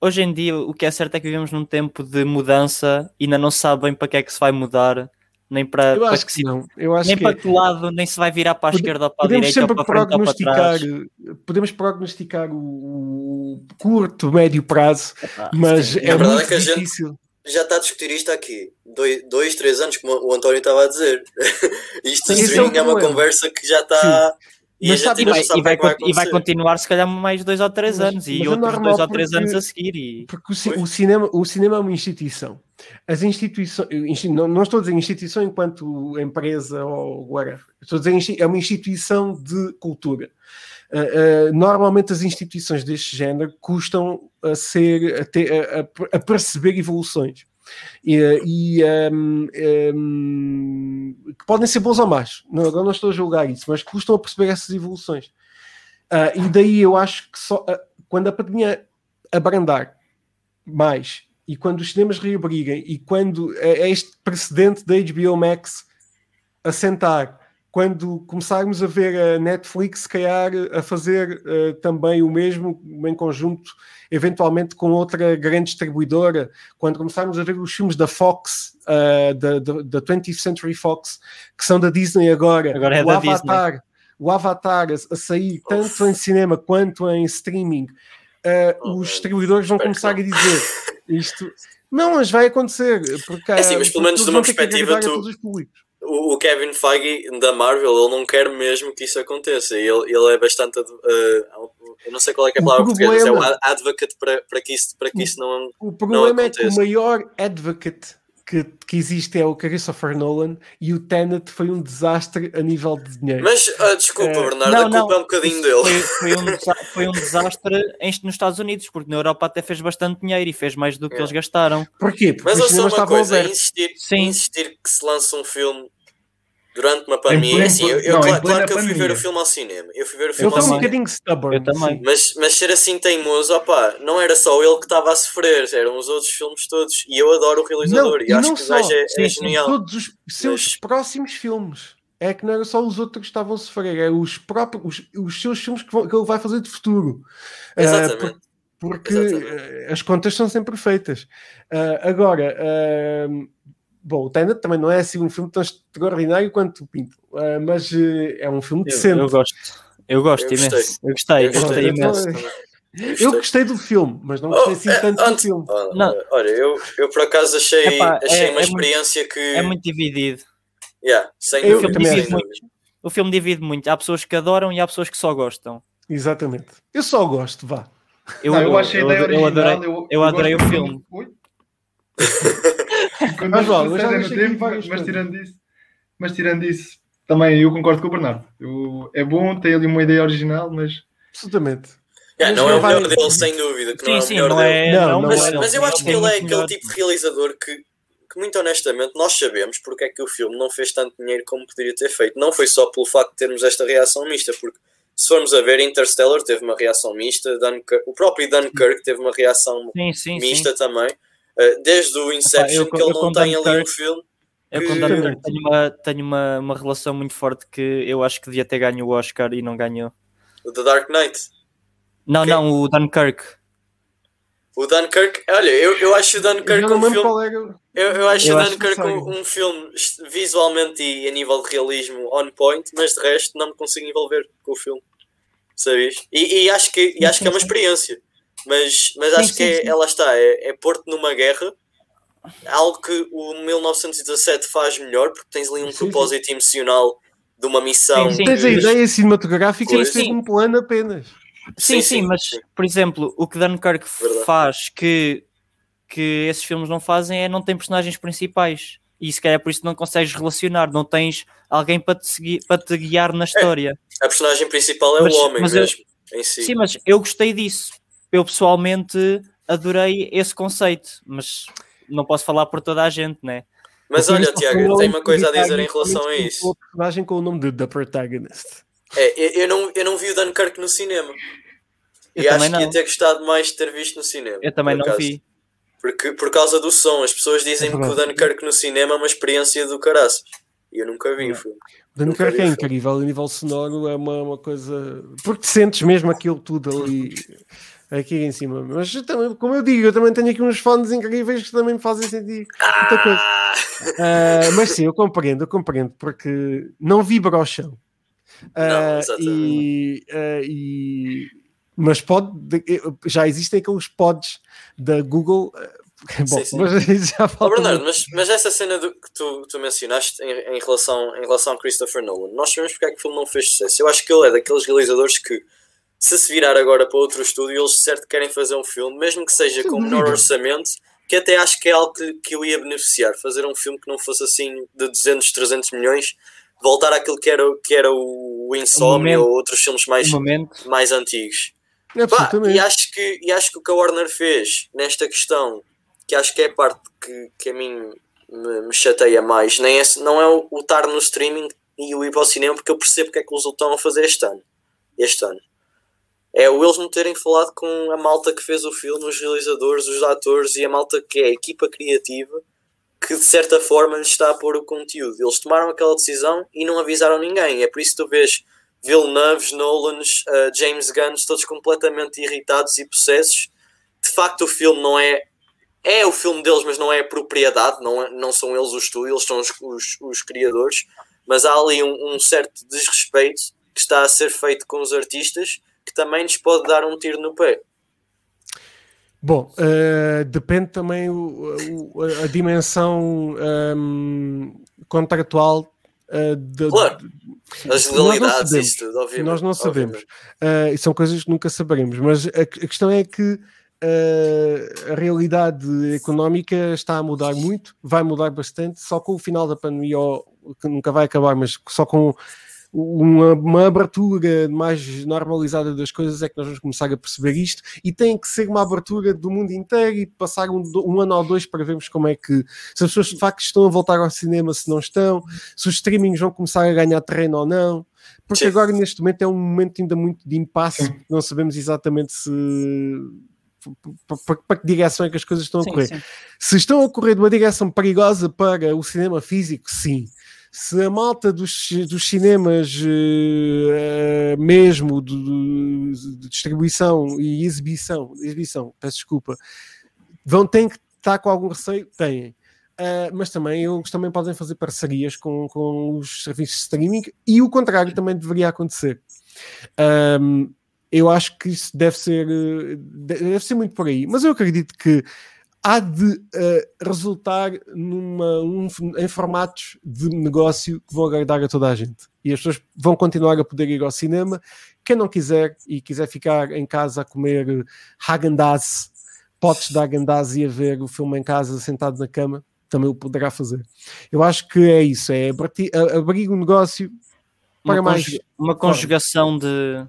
Hoje em dia, o que é certo é que vivemos num tempo de mudança e ainda não se sabe bem para que é que se vai mudar, nem para, Eu para acho que que se- não. Eu acho nem que para que lado, nem se vai virar para a Pode- esquerda ou para a podemos direita ou sempre para frente ou para prognosticar, trás. podemos prognosticar o, o curto, médio prazo, Epá, mas é muito é que a gente- difícil. Já está a discutir isto aqui. Dois, dois três anos, como o António estava a dizer. Isto Sim, esse é é uma conversa que já está. E Mas sabe- gente E vai, e, vai, e vai continuar se calhar mais dois ou três Mas- anos e é outros dois ou três porque- anos a seguir e Porque o, o cinema, o cinema é uma instituição. As instituições, insti- não, não estou a dizer instituição enquanto empresa ou whatever. Estou a dizer é uma instituição de cultura. Uh, uh, normalmente as instituições deste género custam a ser a, ter- a- a- perceber evoluções e, uh, e, um, um, que podem ser bons ou más. Não, agora não estou a julgar isso, mas custam a perceber essas evoluções. Uh, e daí eu acho que só uh, quando a pandemia abrandar mais e quando os cinemas reabriguem e quando é este precedente da HBO Max assentar, quando começarmos a ver a Netflix se calhar a fazer eh, também o mesmo em conjunto, eventualmente com outra grande distribuidora, quando começarmos a ver os filmes da Fox, eh, da, da, da 20th Century Fox, que são da Disney agora, Agora é o da Avatar, o Avatar a, sair tanto em cinema quanto em streaming, eh, Oh, os man. distribuidores vão começar a dizer isto. Não, mas vai acontecer. Porque, É assim, mas pelo menos de uma perspectiva, tu- todos os públicos. O o Kevin Feige da Marvel, ele não quer mesmo que isso aconteça. Ele, ele é bastante. eh, eu não sei qual é, que é a palavra portuguesa, mas é problema- um advocate para, para, que isso, para que isso não. O problema é que o maior advocate que, que existe é o Christopher Nolan e o Tenet foi um desastre a nível de dinheiro. Mas, ah, desculpa, Eh, Bernardo, não, a culpa não, é um bocadinho dele. Foi, foi um, foi um desastre em- nos Estados Unidos, porque na Europa até fez bastante dinheiro e fez mais do que É. eles gastaram. Porquê? Porque Mas eu sou uma estavam coisa, insistir, Sim. insistir que se lança um filme durante uma pandemia. pleno- assim, eu, eu- não, claro, claro que eu fui ver pandemia. o filme ao cinema. Eu fui ver o filme foi ao um cinema. bocadinho stubborn. Eu também. Mas, mas ser assim teimoso, opá, não era só ele que estava a sofrer, eram os outros filmes todos. E eu adoro o realizador Não, e, e acho que o gajo é, é genial. Todos os seus Mas- próximos filmes. É que não era só os outros que estavam a sofrer, é os próprios, os, os seus filmes que, vão- que ele vai fazer de futuro. Ah, Exatamente. porque Exatamente. eh, as contas são sempre feitas. Ah, agora, ah, bom, o Tenet também não é assim um filme tão extraordinário quanto o Pinto, ah, mas eh, é um filme Eu, decente. eu gosto. Eu gosto Eu gostei. imenso. Eu gostei, Eu eu gostei gostei. imenso. Eu gostei do filme, mas não gostei assim Oh, é, tanto do antes- filme. Olha, Não. olha, eu, eu por acaso achei, Epá, achei é- uma é experiência que. É muito dividido. Yeah, sem Eu dúvida, sem dúvida. O filme divide muito. Há pessoas que adoram e há pessoas que só gostam. Exatamente. Eu só gosto, vá. Eu, não, eu achei a ideia eu original. adorei, eu, eu adorei o filme. Ui? Mas, no deixei aqui tempo, mas tirando isso, mas tirando isso, também eu concordo com o Bernardo. Eu- é bom, tem ali uma ideia original, mas Absolutamente. Yeah, Mas não é não o melhor vai- dele, sem dúvida. Que não Sim, é o sim, melhor não dele. é. Não, Não, não Mas, é. mas eu acho que ele é aquele melhor. tipo de realizador que, que, muito honestamente, nós sabemos porque é que o filme não fez tanto dinheiro como poderia ter feito. Não foi só pelo facto de termos esta reação mista, porque se formos a ver, Interstellar teve uma reação mista, Dunkirk, o próprio Dunkirk teve uma reação Sim, sim, mista sim. também. Uh, desde o Inception, eu com- que ele eu não com tem ali um filme. Eu com que- Dunkirk tenho, uma, tenho uma, uma relação muito forte que eu acho que devia ter ganho o Oscar e não ganhou. O The Dark Knight. Não, Quem? não, o Dunkirk. O Dunkirk, olha, eu, eu acho o Eu Dunkirk um filme. era. Eu, eu acho Eu o acho que Dunkirk sei. um, um filme visualmente e a nível de realismo on point, mas de resto não me consigo envolver com o filme. Sabes? E, e acho, que, e acho que é uma experiência. Mas, mas Sim, acho que sim, é, sim. ela está, é, é pôr-te numa guerra, algo que o 1917 faz melhor, porque tens ali um Sim, sim. propósito emocional de uma missão. Sim, sim. Tens a ideia cinematográfica e tens um plano apenas. Sim, Sim, sim, sim, mas, sim. por exemplo, o que Dunkirk Verdade. faz que, que esses filmes não fazem é não tem personagens principais. E se calhar é por isso não consegues relacionar, não tens alguém para te, seguir, para te guiar na história. A personagem principal é Mas- o homem mas eu- mesmo, em si. Sim, mas eu gostei disso. Eu pessoalmente adorei esse conceito, mas não posso falar por toda a gente, né? Mas olha, Tiago, tenho uma coisa a dizer em relação a tem isso. uma personagem com o nome de The Protagonist. É, eu, não, eu não vi o Dunkirk no cinema. Eu e acho que ia não. ter gostado mais de ter visto no cinema. Eu também não acaso. vi. Porque, por causa do som, as pessoas dizem-me É que o. Dunkirk no cinema é uma experiência do caraças. E eu nunca vi É. o filme. Dunkirk é incrível, a nível sonoro é uma, uma coisa. Porque sentes mesmo aquilo tudo ali, aqui em cima. Mas também, como eu digo, eu também tenho aqui uns fones incríveis que também me fazem sentir muita coisa. Ah, Ah, mas sim, eu compreendo, eu compreendo, porque não vibra ao chão. Exatamente. e, ah, e- mas pode, de- já existem aqueles pods da Google. Bom, Sim, sim. mas já falta. Bernardo, mas, mas essa cena do, que tu, tu mencionaste em, em relação, em relação a Christopher Nolan, nós sabemos porque é que o filme não fez sucesso. Eu acho que ele é daqueles realizadores que, se se virar agora para outro estúdio, eles certo querem fazer um filme, mesmo que seja com menor orçamento, que até acho que é algo que, que o ia beneficiar. Fazer um filme que não fosse assim de 200, 300 milhões, voltar àquilo que era, que era o Insomnia momento- ou outros filmes mais, Um mais antigos. Pá, Absolutamente. e, acho que, e acho que o que a Warner fez nesta questão, que acho que é a parte que, que a mim me, me chateia mais, nem é, não é o, o estar no streaming e o ir para o cinema, porque eu percebo que é que eles o estão a fazer este ano. Este ano. É o eles não terem falado com a malta que fez o filme, os realizadores, os atores e a malta que é a equipa criativa que de certa forma lhes está a pôr o conteúdo. Eles tomaram aquela decisão e não avisaram ninguém. É por isso que tu vês Villeneuve, Nolans, uh, James Gunn, todos completamente irritados e possessos. De facto, o filme não é. É o filme deles, mas não é propriedade, não, é- não são eles o estúdio, eles são os, os, os criadores. Mas há ali um, um certo desrespeito que está a ser feito com os artistas que também lhes pode dar um tiro no pé. Bom, eh, depende também o, o- a dimensão ehm, contratual eh, de, Claro. As Nós não legalidades, sabemos. isso tudo, obviamente. nós não sabemos. Eh, e são coisas que nunca saberemos, mas a, a questão é que eh, a realidade económica está a mudar muito, vai mudar bastante, só com o final da pandemia, ou, que nunca vai acabar, mas só com uma, uma abertura mais normalizada das coisas é que nós vamos começar a perceber isto e tem que ser uma abertura do mundo inteiro e passar um, um ano ou dois para vermos como é que se as pessoas de facto estão a voltar ao cinema, se não estão, se os streamings vão começar a ganhar terreno ou não. Porque Sim. agora neste momento é um momento ainda muito de impasse, Sim. não sabemos exatamente se para, que direção é que as coisas estão a Sim, correr. sim. Se estão a correr de uma direção perigosa para o cinema físico, sim. Se a malta dos, dos cinemas eh, mesmo de, de- distribuição e exibição, exibição, peço desculpa, vão ter que estar com algum receio, têm. Uh, mas também eles também podem fazer parcerias com, com os serviços de streaming e o contrário também deveria acontecer. Um, eu acho que isso deve ser, deve ser muito por aí, mas eu acredito que há de uh, resultar numa, um, em formatos de negócio que vão agradar a toda a gente. E as pessoas vão continuar a poder ir ao cinema. Quem não quiser e quiser ficar em casa a comer Häagen-Dazs, potes de Häagen-Dazs e a ver o filme em casa sentado na cama, também o poderá fazer. Eu acho que é isso, é abrir um negócio para uma mais... Uma conjugação de,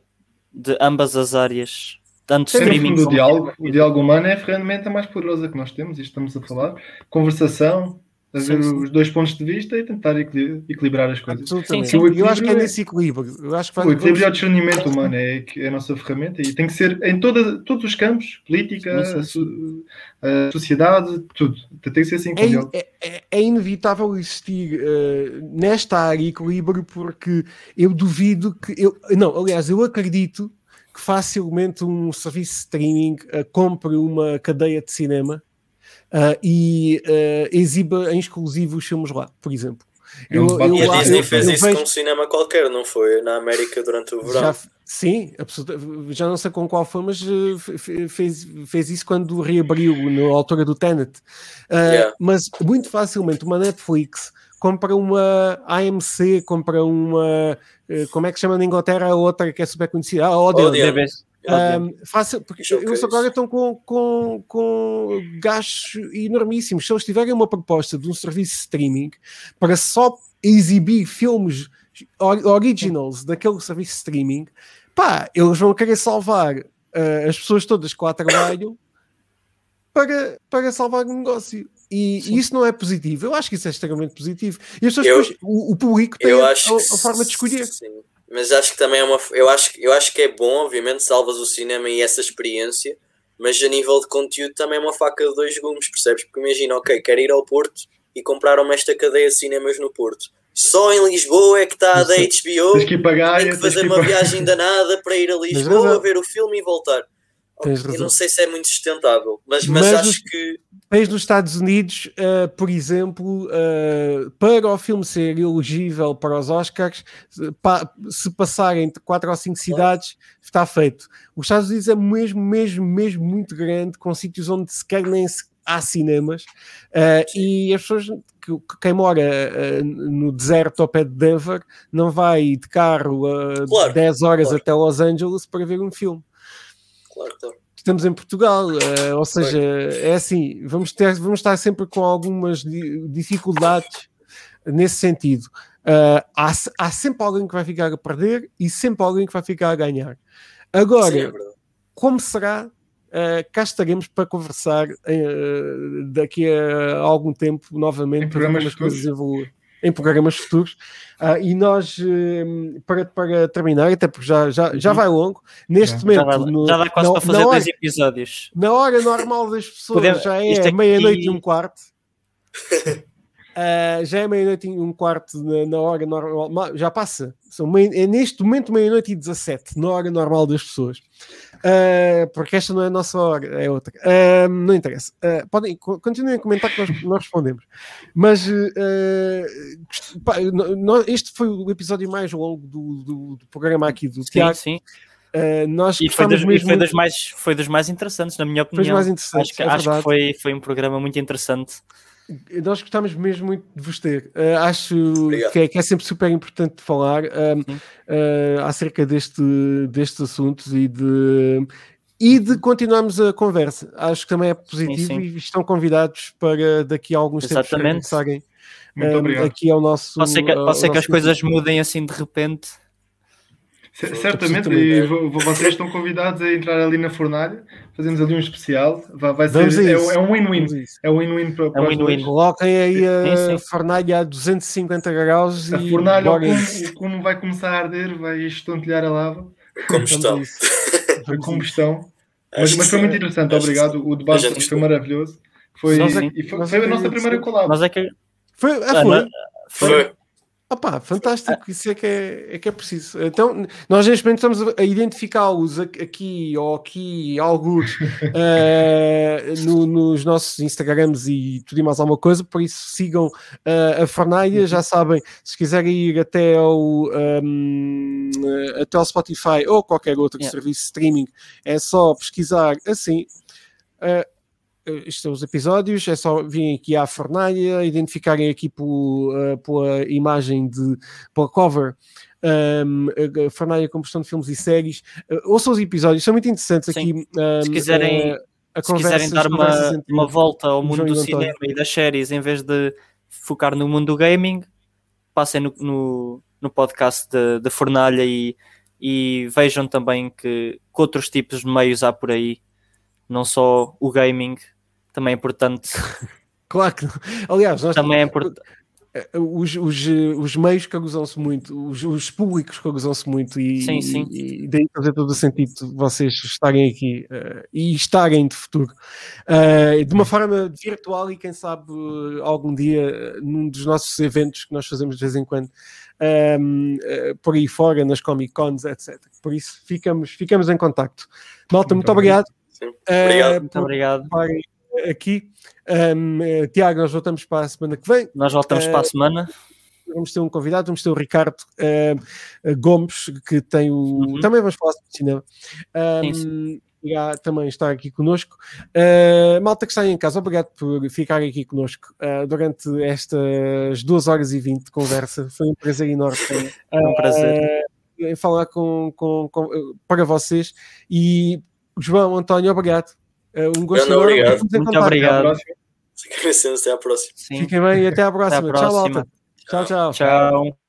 de ambas as áreas tanto Sim, streaming o diálogo, o diálogo humano é a ferramenta mais poderosa que nós temos, e estamos a falar. Conversação, a ver sim, os dois pontos de vista e tentar equilibrar as coisas. Absolutamente. Sim, sim. Eu acho que é nesse equilíbrio. Eu acho que o equilíbrio e o discernimento humano é, é a nossa ferramenta e tem que ser em toda, todos os campos política, a, a, sociedade, tudo. Tem que ser assim. É, é, é, é inevitável existir uh, nesta área equilíbrio porque eu duvido que. Eu, não, aliás, eu acredito que facilmente um serviço de streaming uh, compre uma cadeia de cinema uh, e uh, exiba em exclusivo os filmes lá, por exemplo. Eu, eu, e a Disney fez isso vejo... com um cinema qualquer, não foi? Na América durante o verão. Já, sim, já não sei com qual foi, mas fez, fez isso quando reabriu na altura do Tenet. Uh, yeah. Mas muito facilmente uma Netflix compra uma AMC, compra uma. Eh, como é que chama na Inglaterra a outra que é super conhecida? A Odeon. Odeon. Um, fácil, porque eles agora estão com, com, com gastos enormíssimos. Se eles tiverem uma proposta de um serviço de streaming para só exibir filmes originals daquele serviço de streaming, pá, eles vão querer salvar uh, as pessoas todas que lá trabalham para, para salvar o negócio. E, e, isso não é positivo. Eu acho que isso é extremamente positivo. E as pessoas eu, depois, o, o, público tem a, a, forma de escolher. Sim. Mas acho que também é uma. Eu acho, eu acho que é bom, obviamente, salvas o cinema e essa experiência, mas a nível de conteúdo também é uma faca de dois gumes, percebes? Porque imagina, ok, quero ir ao Porto e compraram-me esta cadeia de cinemas no Porto. Só em Lisboa é que está a da HBO. Tens que pagar, tem que fazer que uma pagar. viagem danada para ir a Lisboa, ver o filme e voltar. Eu não sei se é muito sustentável, mas, mas, mas acho que. Tens nos Estados Unidos, uh, por exemplo, uh, para o filme ser elegível para os Oscars, pa se passarem entre 4 ou 5 cidades, está feito. Os Estados Unidos é mesmo, mesmo, mesmo muito grande, com sítios onde sequer nem se há cinemas, uh, e as pessoas, que, que quem mora no deserto ao pé de Denver, não vai de carro uh, claro, 10 horas claro. até Los Angeles para ver um filme claro, claro. Estamos em Portugal, uh, ou seja, é assim, vamos, ter, vamos estar sempre com algumas dificuldades nesse sentido. Uh, há, há sempre alguém que vai ficar a perder e sempre alguém que vai ficar a ganhar. Agora, Sim, é como será? Uh, cá estaremos para conversar uh, daqui a algum tempo novamente para ver como as coisas evoluem em programas futuros. Uh, e nós, uh, para, para terminar, até porque já, já, já uhum. vai longo, neste já, momento. Já, vai, no, já dá quase na, para fazer dois episódios. Na hora normal das pessoas Podemos, já é aqui... meia-noite e um quarto. Uh, já é meia-noite e um quarto na, na, hora normal, já passa. São meia, é neste momento meia-noite e 17, na hora normal das pessoas. Uh, porque esta não é a nossa hora, é outra. Uh, não interessa. podem, continuem a comentar que nós, nós respondemos. Mas pá, este foi o episódio mais longo do, do, do programa aqui do sim, Tiago. Sim. Uh, nós e foi, dos, mesmo... foi, dos mais, foi dos mais interessantes, na minha opinião. Acho que, é acho que foi, foi um programa muito interessante. Nós gostamos mesmo muito de vos ter. Uh, acho que é, que é, sempre super importante falar uh, uh, acerca deste, destes assuntos e de, e de continuarmos a conversa. Acho que também é positivo sim, sim. e estão convidados para daqui a alguns Exatamente. tempos regressarem aqui ao nosso. Pode ser que, pode ser que as coisas mudem assim de repente Certamente, e vocês estão convidados a entrar ali na fornalha, fazemos ali um especial. Vai, vai ser, é, é, um win-win. É um win-win para, para é um win -win. Coloquem aí a sim, sim. fornalha a 250 graus a e. A fornalha, como, como, vai começar a arder, vai estontear a lava. Combustão. A combustão. Mas, mas, foi muito interessante, obrigado. O debate foi maravilhoso. Foi, é, e foi, foi a nossa primeira colada. Mas é que. Foi, ah, foi. foi. Opa, fantástico, isso é que é, é que é preciso. Então, nós neste momento estamos a identificá-los aqui ou aqui, alguns, uh, no, nos nossos Instagrams e tudo e mais alguma coisa, por isso sigam uh, a Fornaia, já sabem, se quiserem ir até ao, um, até ao Spotify ou qualquer outro yeah. serviço de streaming, é só pesquisar assim. Uh, estes são os episódios, é só virem aqui à fornalha, identificarem aqui por, uh, pela imagem de pela cover um, a fornalha combustão de filmes e séries. Uh, ouçam os episódios, são muito interessantes Sim. aqui. Um, se quiserem, uh, se quiserem dar uma, uma volta ao mundo do cinema e das séries, em vez de focar no mundo do gaming, passem no, no, no podcast de Fornalha e, e vejam também que, que outros tipos de meios há por aí, não só o gaming, também é importante. claro que Aliás, nós também é importante. Eh, os, os, os meios usam-se muito, os, os públicos usam-se muito e, sim, sim. e, e daí fazer todo o sentido vocês estarem aqui uh, e estarem de futuro uh, de uma forma virtual e quem sabe algum dia num dos nossos eventos que nós fazemos de vez em quando um, uh, por aí fora, nas Comic Cons, etc. Por isso ficamos, ficamos em contacto. Malta, muito, muito obrigado. obrigado. muito obrigado aqui. Um, eh, Tiago, nós voltamos para a semana que vem. Nós voltamos uh, para a semana. Vamos ter um convidado, vamos ter o Ricardo uh, Gomes, que tem o. Uhum. Também vamos falar sobre cinema. Um, sim, sim. Irá também estar aqui connosco. Uh, malta que está em casa, obrigado por ficar aqui connosco uh, durante estas duas horas e vinte de conversa. Foi um prazer enorme. Foi um prazer. Uh, falar com, com, com, para vocês. E João, António, obrigado. Uh, um gosto Não, obrigado. Muito obrigado. Até à próxima. Fiquem bem e até à próxima. Até à próxima. Tchau, Tchau, tchau. Tchau.